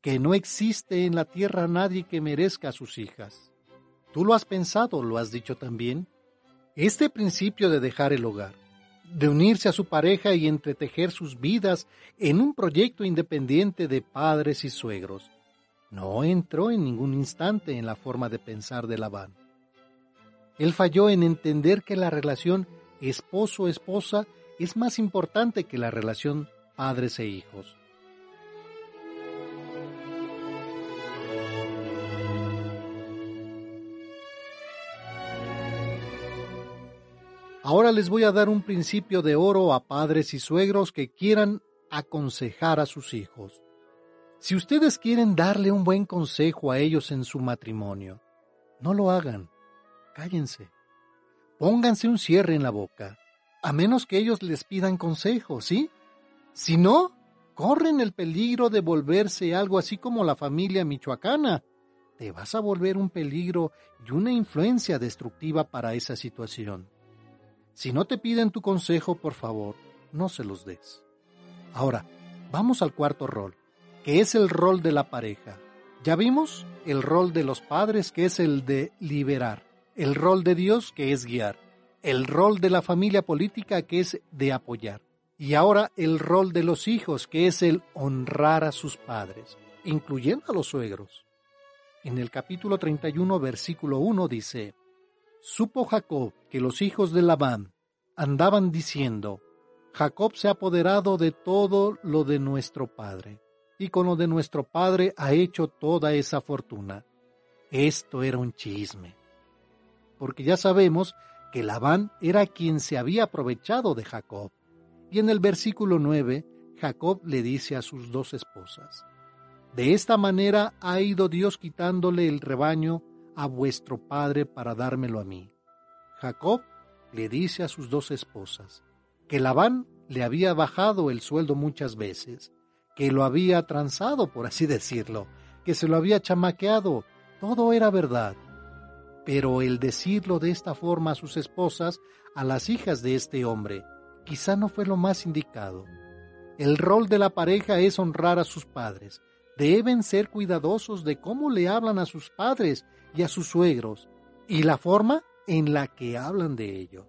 que no existe en la tierra nadie que merezca a sus hijas. Tú lo has pensado, lo has dicho también. Este principio de dejar el hogar, de unirse a su pareja y entretejer sus vidas en un proyecto independiente de padres y suegros, no entró en ningún instante en la forma de pensar de Labán. Él falló en entender que la relación esposo-esposa es más importante que la relación padres e hijos. Ahora les voy a dar un principio de oro a padres y suegros que quieran aconsejar a sus hijos. Si ustedes quieren darle un buen consejo a ellos en su matrimonio, no lo hagan. Cállense. Pónganse un cierre en la boca, a menos que ellos les pidan consejo, ¿sí? Si no, corren el peligro de volverse algo así como la familia michoacana. Te vas a volver un peligro y una influencia destructiva para esa situación. Si no te piden tu consejo, por favor, no se los des. Ahora, vamos al cuarto rol, que es el rol de la pareja. Ya vimos el rol de los padres, que es el de liberar, el rol de Dios, que es guiar, el rol de la familia política, que es de apoyar, y ahora el rol de los hijos, que es el honrar a sus padres, incluyendo a los suegros. En el capítulo 31, versículo 1 dice, Supo Jacob que los hijos de Labán andaban diciendo, Jacob se ha apoderado de todo lo de nuestro padre, y con lo de nuestro padre ha hecho toda esa fortuna. Esto era un chisme. Porque ya sabemos que Labán era quien se había aprovechado de Jacob. Y en el versículo 9, Jacob le dice a sus dos esposas, De esta manera ha ido Dios quitándole el rebaño a vuestro padre para dármelo a mí. Jacob le dice a sus dos esposas que Labán le había bajado el sueldo muchas veces, que lo había transado, por así decirlo, que se lo había chamaqueado, todo era verdad. Pero el decirlo de esta forma a sus esposas, a las hijas de este hombre, quizá no fue lo más indicado. El rol de la pareja es honrar a sus padres. Deben ser cuidadosos de cómo le hablan a sus padres y a sus suegros, y la forma en la que hablan de ellos.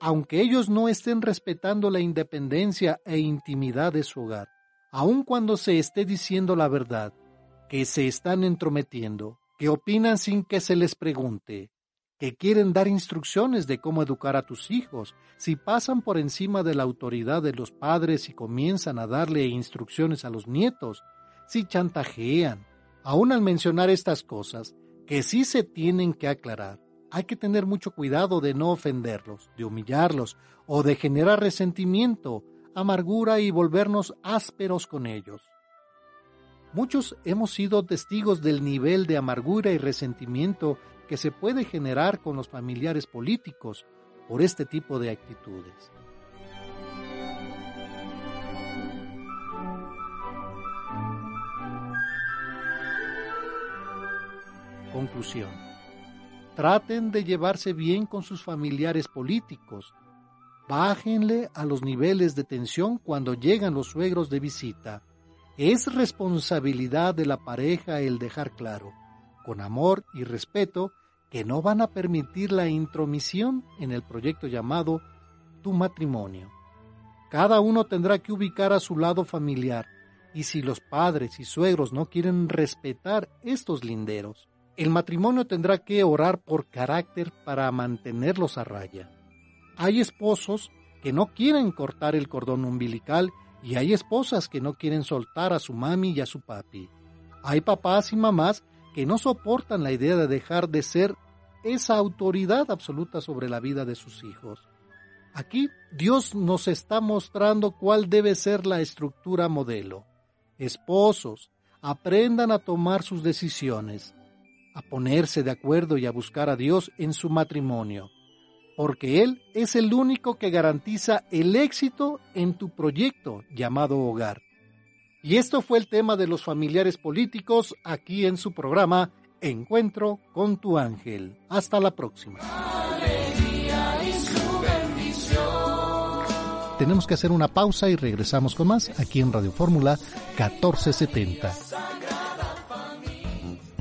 Aunque ellos no estén respetando la independencia e intimidad de su hogar, aun cuando se esté diciendo la verdad, que se están entrometiendo, que opinan sin que se les pregunte, que quieren dar instrucciones de cómo educar a tus hijos, si pasan por encima de la autoridad de los padres y comienzan a darle instrucciones a los nietos, si chantajean, aun al mencionar estas cosas, que sí se tienen que aclarar. Hay que tener mucho cuidado de no ofenderlos, de humillarlos o de generar resentimiento, amargura y volvernos ásperos con ellos. Muchos hemos sido testigos del nivel de amargura y resentimiento que se puede generar con los familiares políticos por este tipo de actitudes. Conclusión. Traten de llevarse bien con sus familiares políticos. Bájenle a los niveles de tensión cuando llegan los suegros de visita. Es responsabilidad de la pareja el dejar claro, con amor y respeto, que no van a permitir la intromisión en el proyecto llamado tu matrimonio. Cada uno tendrá que ubicar a su lado familiar, y si los padres y suegros no quieren respetar estos linderos, el matrimonio tendrá que orar por carácter para mantenerlos a raya. Hay esposos que no quieren cortar el cordón umbilical y hay esposas que no quieren soltar a su mami y a su papi. Hay papás y mamás que no soportan la idea de dejar de ser esa autoridad absoluta sobre la vida de sus hijos. Aquí Dios nos está mostrando cuál debe ser la estructura modelo. Esposos, aprendan a tomar sus decisiones, a ponerse de acuerdo y a buscar a Dios en su matrimonio, porque Él es el único que garantiza el éxito en tu proyecto llamado hogar. Y esto fue el tema de los familiares políticos aquí en su programa Encuentro con tu ángel. Hasta la próxima. Tenemos que hacer una pausa y regresamos con más aquí en Radio Fórmula 1470.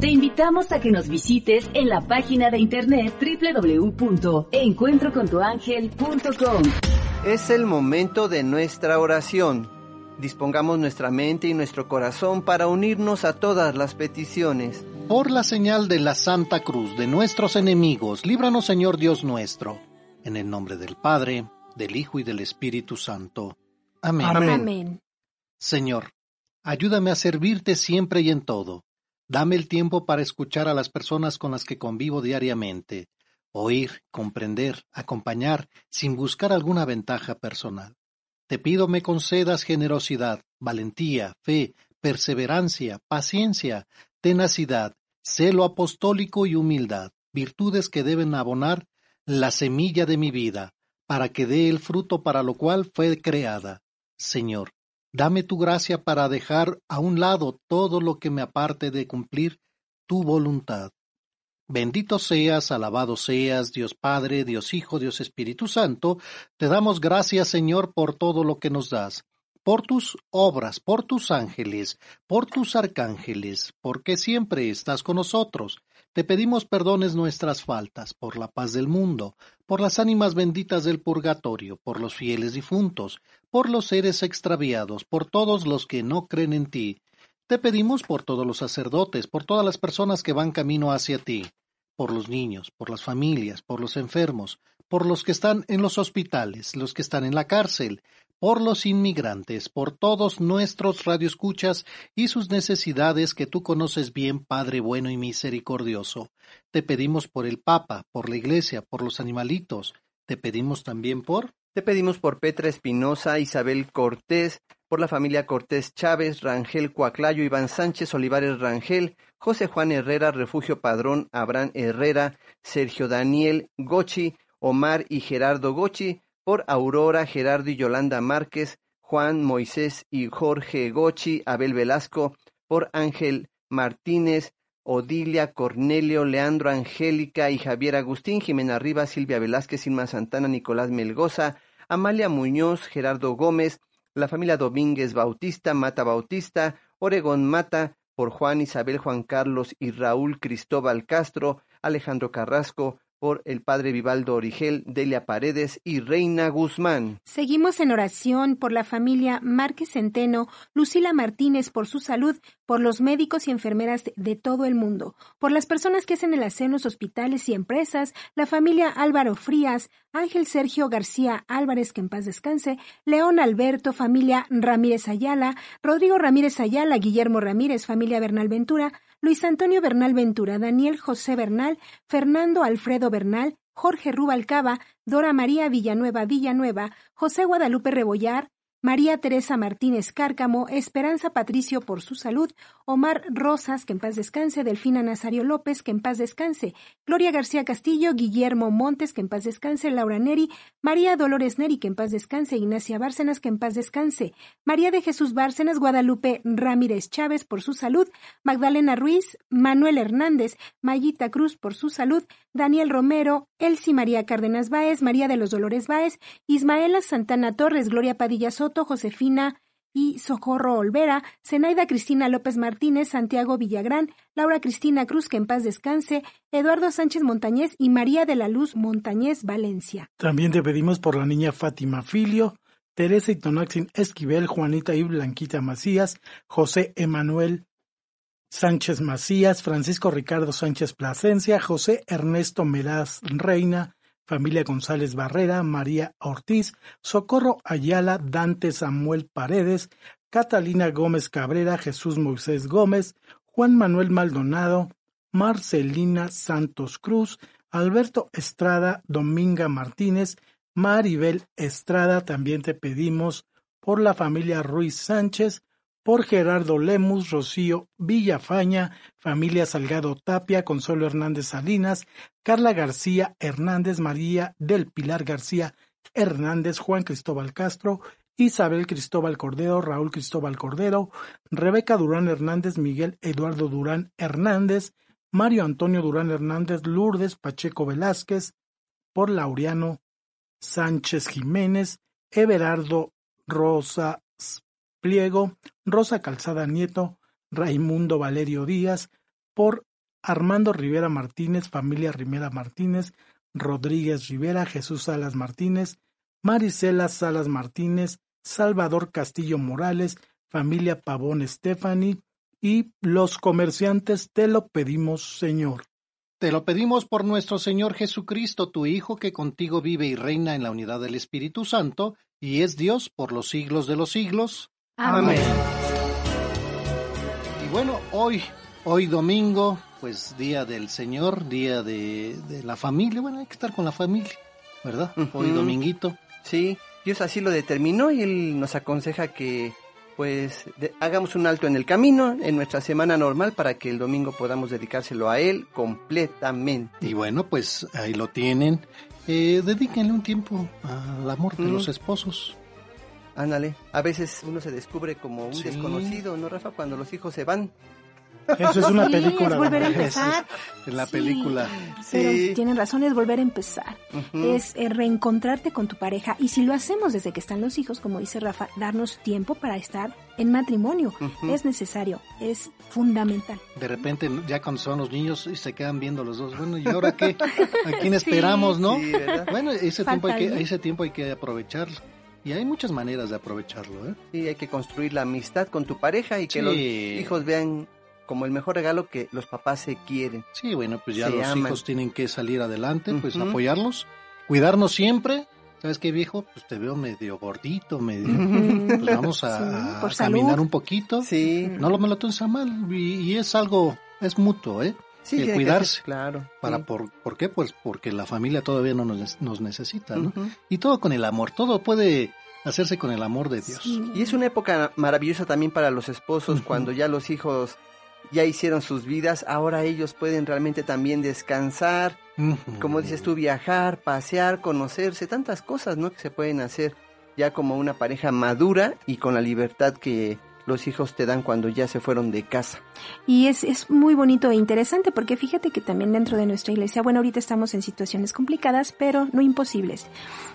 Te invitamos a que nos visites en la página de internet www.encuentrocontuangel.com. Es el momento de nuestra oración. Dispongamos nuestra mente y nuestro corazón para unirnos a todas las peticiones. Por la señal de la Santa Cruz de nuestros enemigos, líbranos Señor Dios nuestro. En el nombre del Padre, del Hijo y del Espíritu Santo. Amén. Amén. Señor, ayúdame a servirte siempre y en todo. Dame el tiempo para escuchar a las personas con las que convivo diariamente, oír, comprender, acompañar, sin buscar alguna ventaja personal. Te pido me concedas generosidad, valentía, fe, perseverancia, paciencia, tenacidad, celo apostólico y humildad, virtudes que deben abonar la semilla de mi vida, para que dé el fruto para lo cual fue creada. Señor, dame tu gracia para dejar a un lado todo lo que me aparte de cumplir tu voluntad. Bendito seas, alabado seas, Dios Padre, Dios Hijo, Dios Espíritu Santo, te damos gracias, Señor, por todo lo que nos das, por tus obras, por tus ángeles, por tus arcángeles, porque siempre estás con nosotros. Te pedimos perdones nuestras faltas, por la paz del mundo, por las ánimas benditas del purgatorio, por los fieles difuntos, por los seres extraviados, por todos los que no creen en ti, te pedimos por todos los sacerdotes, por todas las personas que van camino hacia ti, por los niños, por las familias, por los enfermos, por los que están en los hospitales, los que están en la cárcel, por los inmigrantes, por todos nuestros radioescuchas y sus necesidades que tú conoces bien, Padre bueno y misericordioso. Te pedimos por el Papa, por la Iglesia, por los animalitos. Te pedimos también por te pedimos por Petra Espinosa, Isabel Cortés, por la familia Cortés Chávez, Rangel Cuaclayo, Iván Sánchez, Olivares Rangel, José Juan Herrera, Refugio Padrón, Abraham Herrera, Sergio Daniel Gochi, Omar y Gerardo Gochi, por Aurora, Gerardo y Yolanda Márquez, Juan Moisés y Jorge Gochi, Abel Velasco, por Ángel Martínez, Odilia, Cornelio, Leandro, Angélica y Javier Agustín, Jimena Rivas, Silvia Velázquez, Irma Santana, Nicolás Melgoza, Amalia Muñoz, Gerardo Gómez, la familia Domínguez Bautista, Mata Bautista, Oregón Mata, por Juan Isabel Juan Carlos y Raúl Cristóbal Castro, Alejandro Carrasco, por el padre Vivaldo Origel, Delia Paredes y Reina Guzmán. Seguimos en oración por la familia Márquez Centeno, Lucila Martínez por su salud, por los médicos y enfermeras de todo el mundo, por las personas que hacen el aseo en los hospitales y empresas, la familia Álvaro Frías, Ángel Sergio García Álvarez, que en paz descanse, León Alberto, familia Ramírez Ayala, Rodrigo Ramírez Ayala, Guillermo Ramírez, familia Bernal Ventura, Luis Antonio Bernal Ventura, Daniel José Bernal, Fernando Alfredo Bernal, Jorge Rubalcaba, Dora María Villanueva Villanueva, José Guadalupe Rebollar, María Teresa Martínez Cárcamo, Esperanza Patricio por su salud, Omar Rosas, que en paz descanse, Delfina Nazario López, que en paz descanse, Gloria García Castillo, Guillermo Montes, que en paz descanse, Laura Neri, María Dolores Neri, que en paz descanse, Ignacia Bárcenas, que en paz descanse, María de Jesús Bárcenas, Guadalupe Ramírez Chávez por su salud, Magdalena Ruiz, Manuel Hernández, Mayita Cruz por su salud, Daniel Romero, Elsie María Cárdenas Báez, María de los Dolores Báez, Ismaela Santana Torres, Gloria Padilla Soto, Josefina y Socorro Olvera, Zenaida Cristina López Martínez, Santiago Villagrán, Laura Cristina Cruz, que en paz descanse, Eduardo Sánchez Montañez y María de la Luz Montañez Valencia. También te pedimos por la niña Fátima Filio, Teresa Itonaxin Esquivel, Juanita y Blanquita Macías, José Emanuel Sánchez Macías, Francisco Ricardo Sánchez Plasencia, José Ernesto Meraz Reina, familia González Barrera, María Ortiz, Socorro Ayala, Dante Samuel Paredes, Catalina Gómez Cabrera, Jesús Moisés Gómez, Juan Manuel Maldonado, Marcelina Santos Cruz, Alberto Estrada, Dominga Martínez, Maribel Estrada, también te pedimos por la familia Ruiz Sánchez, por Gerardo Lemus, Rocío Villafaña, familia Salgado Tapia, Consuelo Hernández Salinas, Carla García Hernández, María del Pilar García Hernández, Juan Cristóbal Castro, Isabel Cristóbal Cordero, Raúl Cristóbal Cordero, Rebeca Durán Hernández, Miguel Eduardo Durán Hernández, Mario Antonio Durán Hernández, Lourdes Pacheco Velázquez, por Laureano Sánchez Jiménez, Everardo Rosa Pliego, Rosa Calzada Nieto, Raimundo Valerio Díaz, por Armando Rivera Martínez, familia Rivera Martínez, Rodríguez Rivera, Jesús Salas Martínez, Marisela Salas Martínez, Salvador Castillo Morales, familia Pavón Stephanie y los comerciantes te lo pedimos, Señor. Te lo pedimos por nuestro Señor Jesucristo, tu Hijo, que contigo vive y reina en la unidad del Espíritu Santo, y es Dios por los siglos de los siglos. Amén. Y bueno, hoy, hoy domingo, pues día del Señor, día de, de la familia. Bueno, hay que estar con la familia, ¿verdad? Hoy dominguito. Sí, Dios así lo determinó y Él nos aconseja que pues de- hagamos un alto en el camino en nuestra semana normal para que el domingo podamos dedicárselo a Él completamente. Y bueno, pues ahí lo tienen. Eh, dedíquenle un tiempo al amor de Mm. los esposos. Ándale, a veces uno se descubre como un Sí. desconocido, ¿no, Rafa? Cuando los hijos se van. Eso es una Sí, película. es volver a ¿verdad? empezar. En la Sí. película. Pero Sí. tienen razón, es volver a empezar. Es eh, reencontrarte con tu pareja. Y si lo hacemos desde que están los hijos, como dice Rafa, darnos tiempo para estar en matrimonio. Es necesario, es fundamental. De repente, ya cuando son los niños y se quedan viendo los dos, bueno, ¿y ahora qué? ¿A quién *laughs* esperamos, no? Bueno, ese tiempo, hay que, ese tiempo hay que aprovecharlo. Y hay muchas maneras de aprovecharlo, ¿eh? Sí, hay que construir la amistad con tu pareja y que Sí. los hijos vean como el mejor regalo que los papás se quieren. Sí, bueno, pues ya Se los aman. hijos tienen que salir adelante, pues apoyarlos, cuidarnos siempre. ¿Sabes qué, viejo? Pues te veo medio gordito, medio... Pues vamos a, Sí, caminar un poquito. Sí, No lo me lo tomes a mal. Y, y es algo, es mutuo, ¿eh? Sí, que cuidarse. claro. Para sí. por, ¿Por qué? Pues porque la familia todavía no nos, nos necesita, ¿no? Y todo con el amor, todo puede hacerse con el amor de Dios. Sí. Y es una época maravillosa también para los esposos cuando ya los hijos ya hicieron sus vidas, ahora ellos pueden realmente también descansar, como dices tú, viajar, pasear, conocerse, tantas cosas, ¿no? Que se pueden hacer ya como una pareja madura y con la libertad que los hijos te dan cuando ya se fueron de casa. Y es, es muy bonito e interesante porque fíjate que también dentro de nuestra iglesia, bueno, ahorita estamos en situaciones complicadas, pero no imposibles.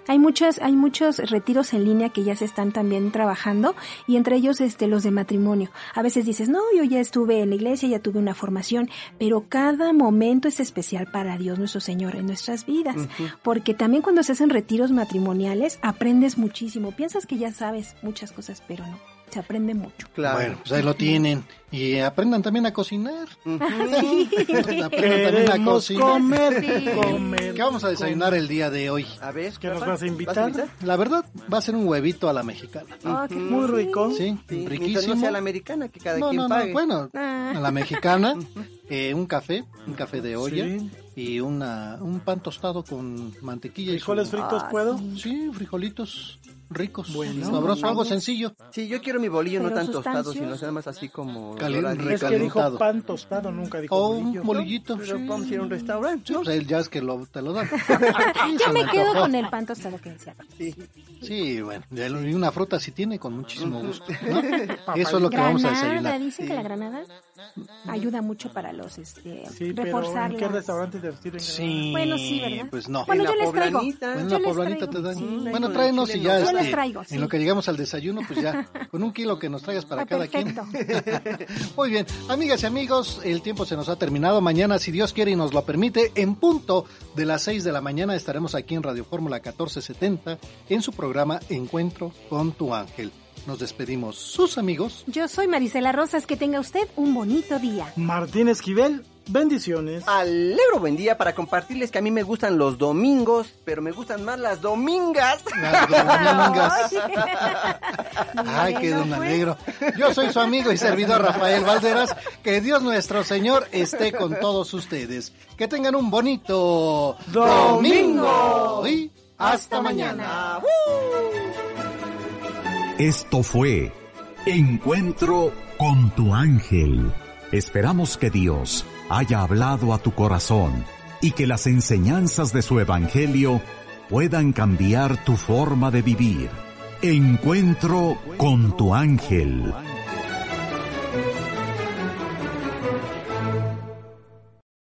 Hay muchas, hay muchos retiros en línea que ya se están también trabajando y entre ellos este, los de matrimonio. A veces dices, no, yo ya estuve en la iglesia, ya tuve una formación, pero cada momento es especial para Dios nuestro Señor en nuestras vidas. Porque también cuando se hacen retiros matrimoniales aprendes muchísimo. Piensas que ya sabes muchas cosas, pero no. Se aprende mucho. Claro. Bueno, pues ahí lo tienen. Y aprendan también a cocinar. Ujú. *laughs* aprendan también a cocinar. comer, *laughs* Sí. comer. ¿Qué vamos a desayunar el día de hoy? A ver, ¿Qué nos vas a invitar? La verdad, va a ser un huevito a la mexicana. Ah, qué Muy rico. Sí, Sí, riquísimo. no sea la americana, que cada no, quien no, pague. no, bueno, Ah. a la mexicana, *laughs* eh, un café, un café de olla Sí. y una, un pan tostado con mantequilla. y su- ¿Frijoles fritos Ah, puedo? sí. Sí, frijolitos. Ricos, bueno, sabrosos, algo sencillo. Sí, yo quiero mi bolillo no tan tostado, sino nada más así como Caliente, es que dijo pan tostado, nunca dijo o bolillo. un bolillito. Pero sí. vamos a ir a un restaurante. ¿no? Pues ya es que lo, te lo dan. *laughs* yo me quedo con el pan tostado que decía. Sí, sí bueno, y una fruta si tiene con muchísimo gusto. ¿no? *laughs* Eso es lo que vamos a desayunar. Dicen sí. que la granada ayuda mucho para los este sí, reforzar ¿en qué restaurante te sirven Sí, bueno, sí, ¿verdad? Pues no. Bueno, yo les traigo. Bueno, yo una poblanita les te dan. Sí. Bueno, tráenos y ya yo este, les traigo, sí. en lo que llegamos al desayuno, pues ya, *laughs* con un kilo que nos traigas para ah, cada perfecto. quien. *laughs* Muy bien, amigas y amigos, el tiempo se nos ha terminado. Mañana, si Dios quiere y nos lo permite, en punto de las 6 de la mañana estaremos aquí en Radio Fórmula 1470 en su programa Encuentro con tu ángel. Nos despedimos, sus amigos. Yo soy Marisela Rosas, que tenga usted un bonito día. Martín Esquivel, bendiciones. Alegro buen día para compartirles que a mí me gustan los domingos, pero me gustan más las domingas. Las domingas. *laughs* Ay, qué don alegro. Yo soy su amigo y servidor Rafael Valderas. Que Dios nuestro Señor esté con todos ustedes. Que tengan un bonito domingo. Y hasta mañana. Esto fue Encuentro con tu ángel. Esperamos que Dios haya hablado a tu corazón y que las enseñanzas de su Evangelio puedan cambiar tu forma de vivir. Encuentro con tu ángel.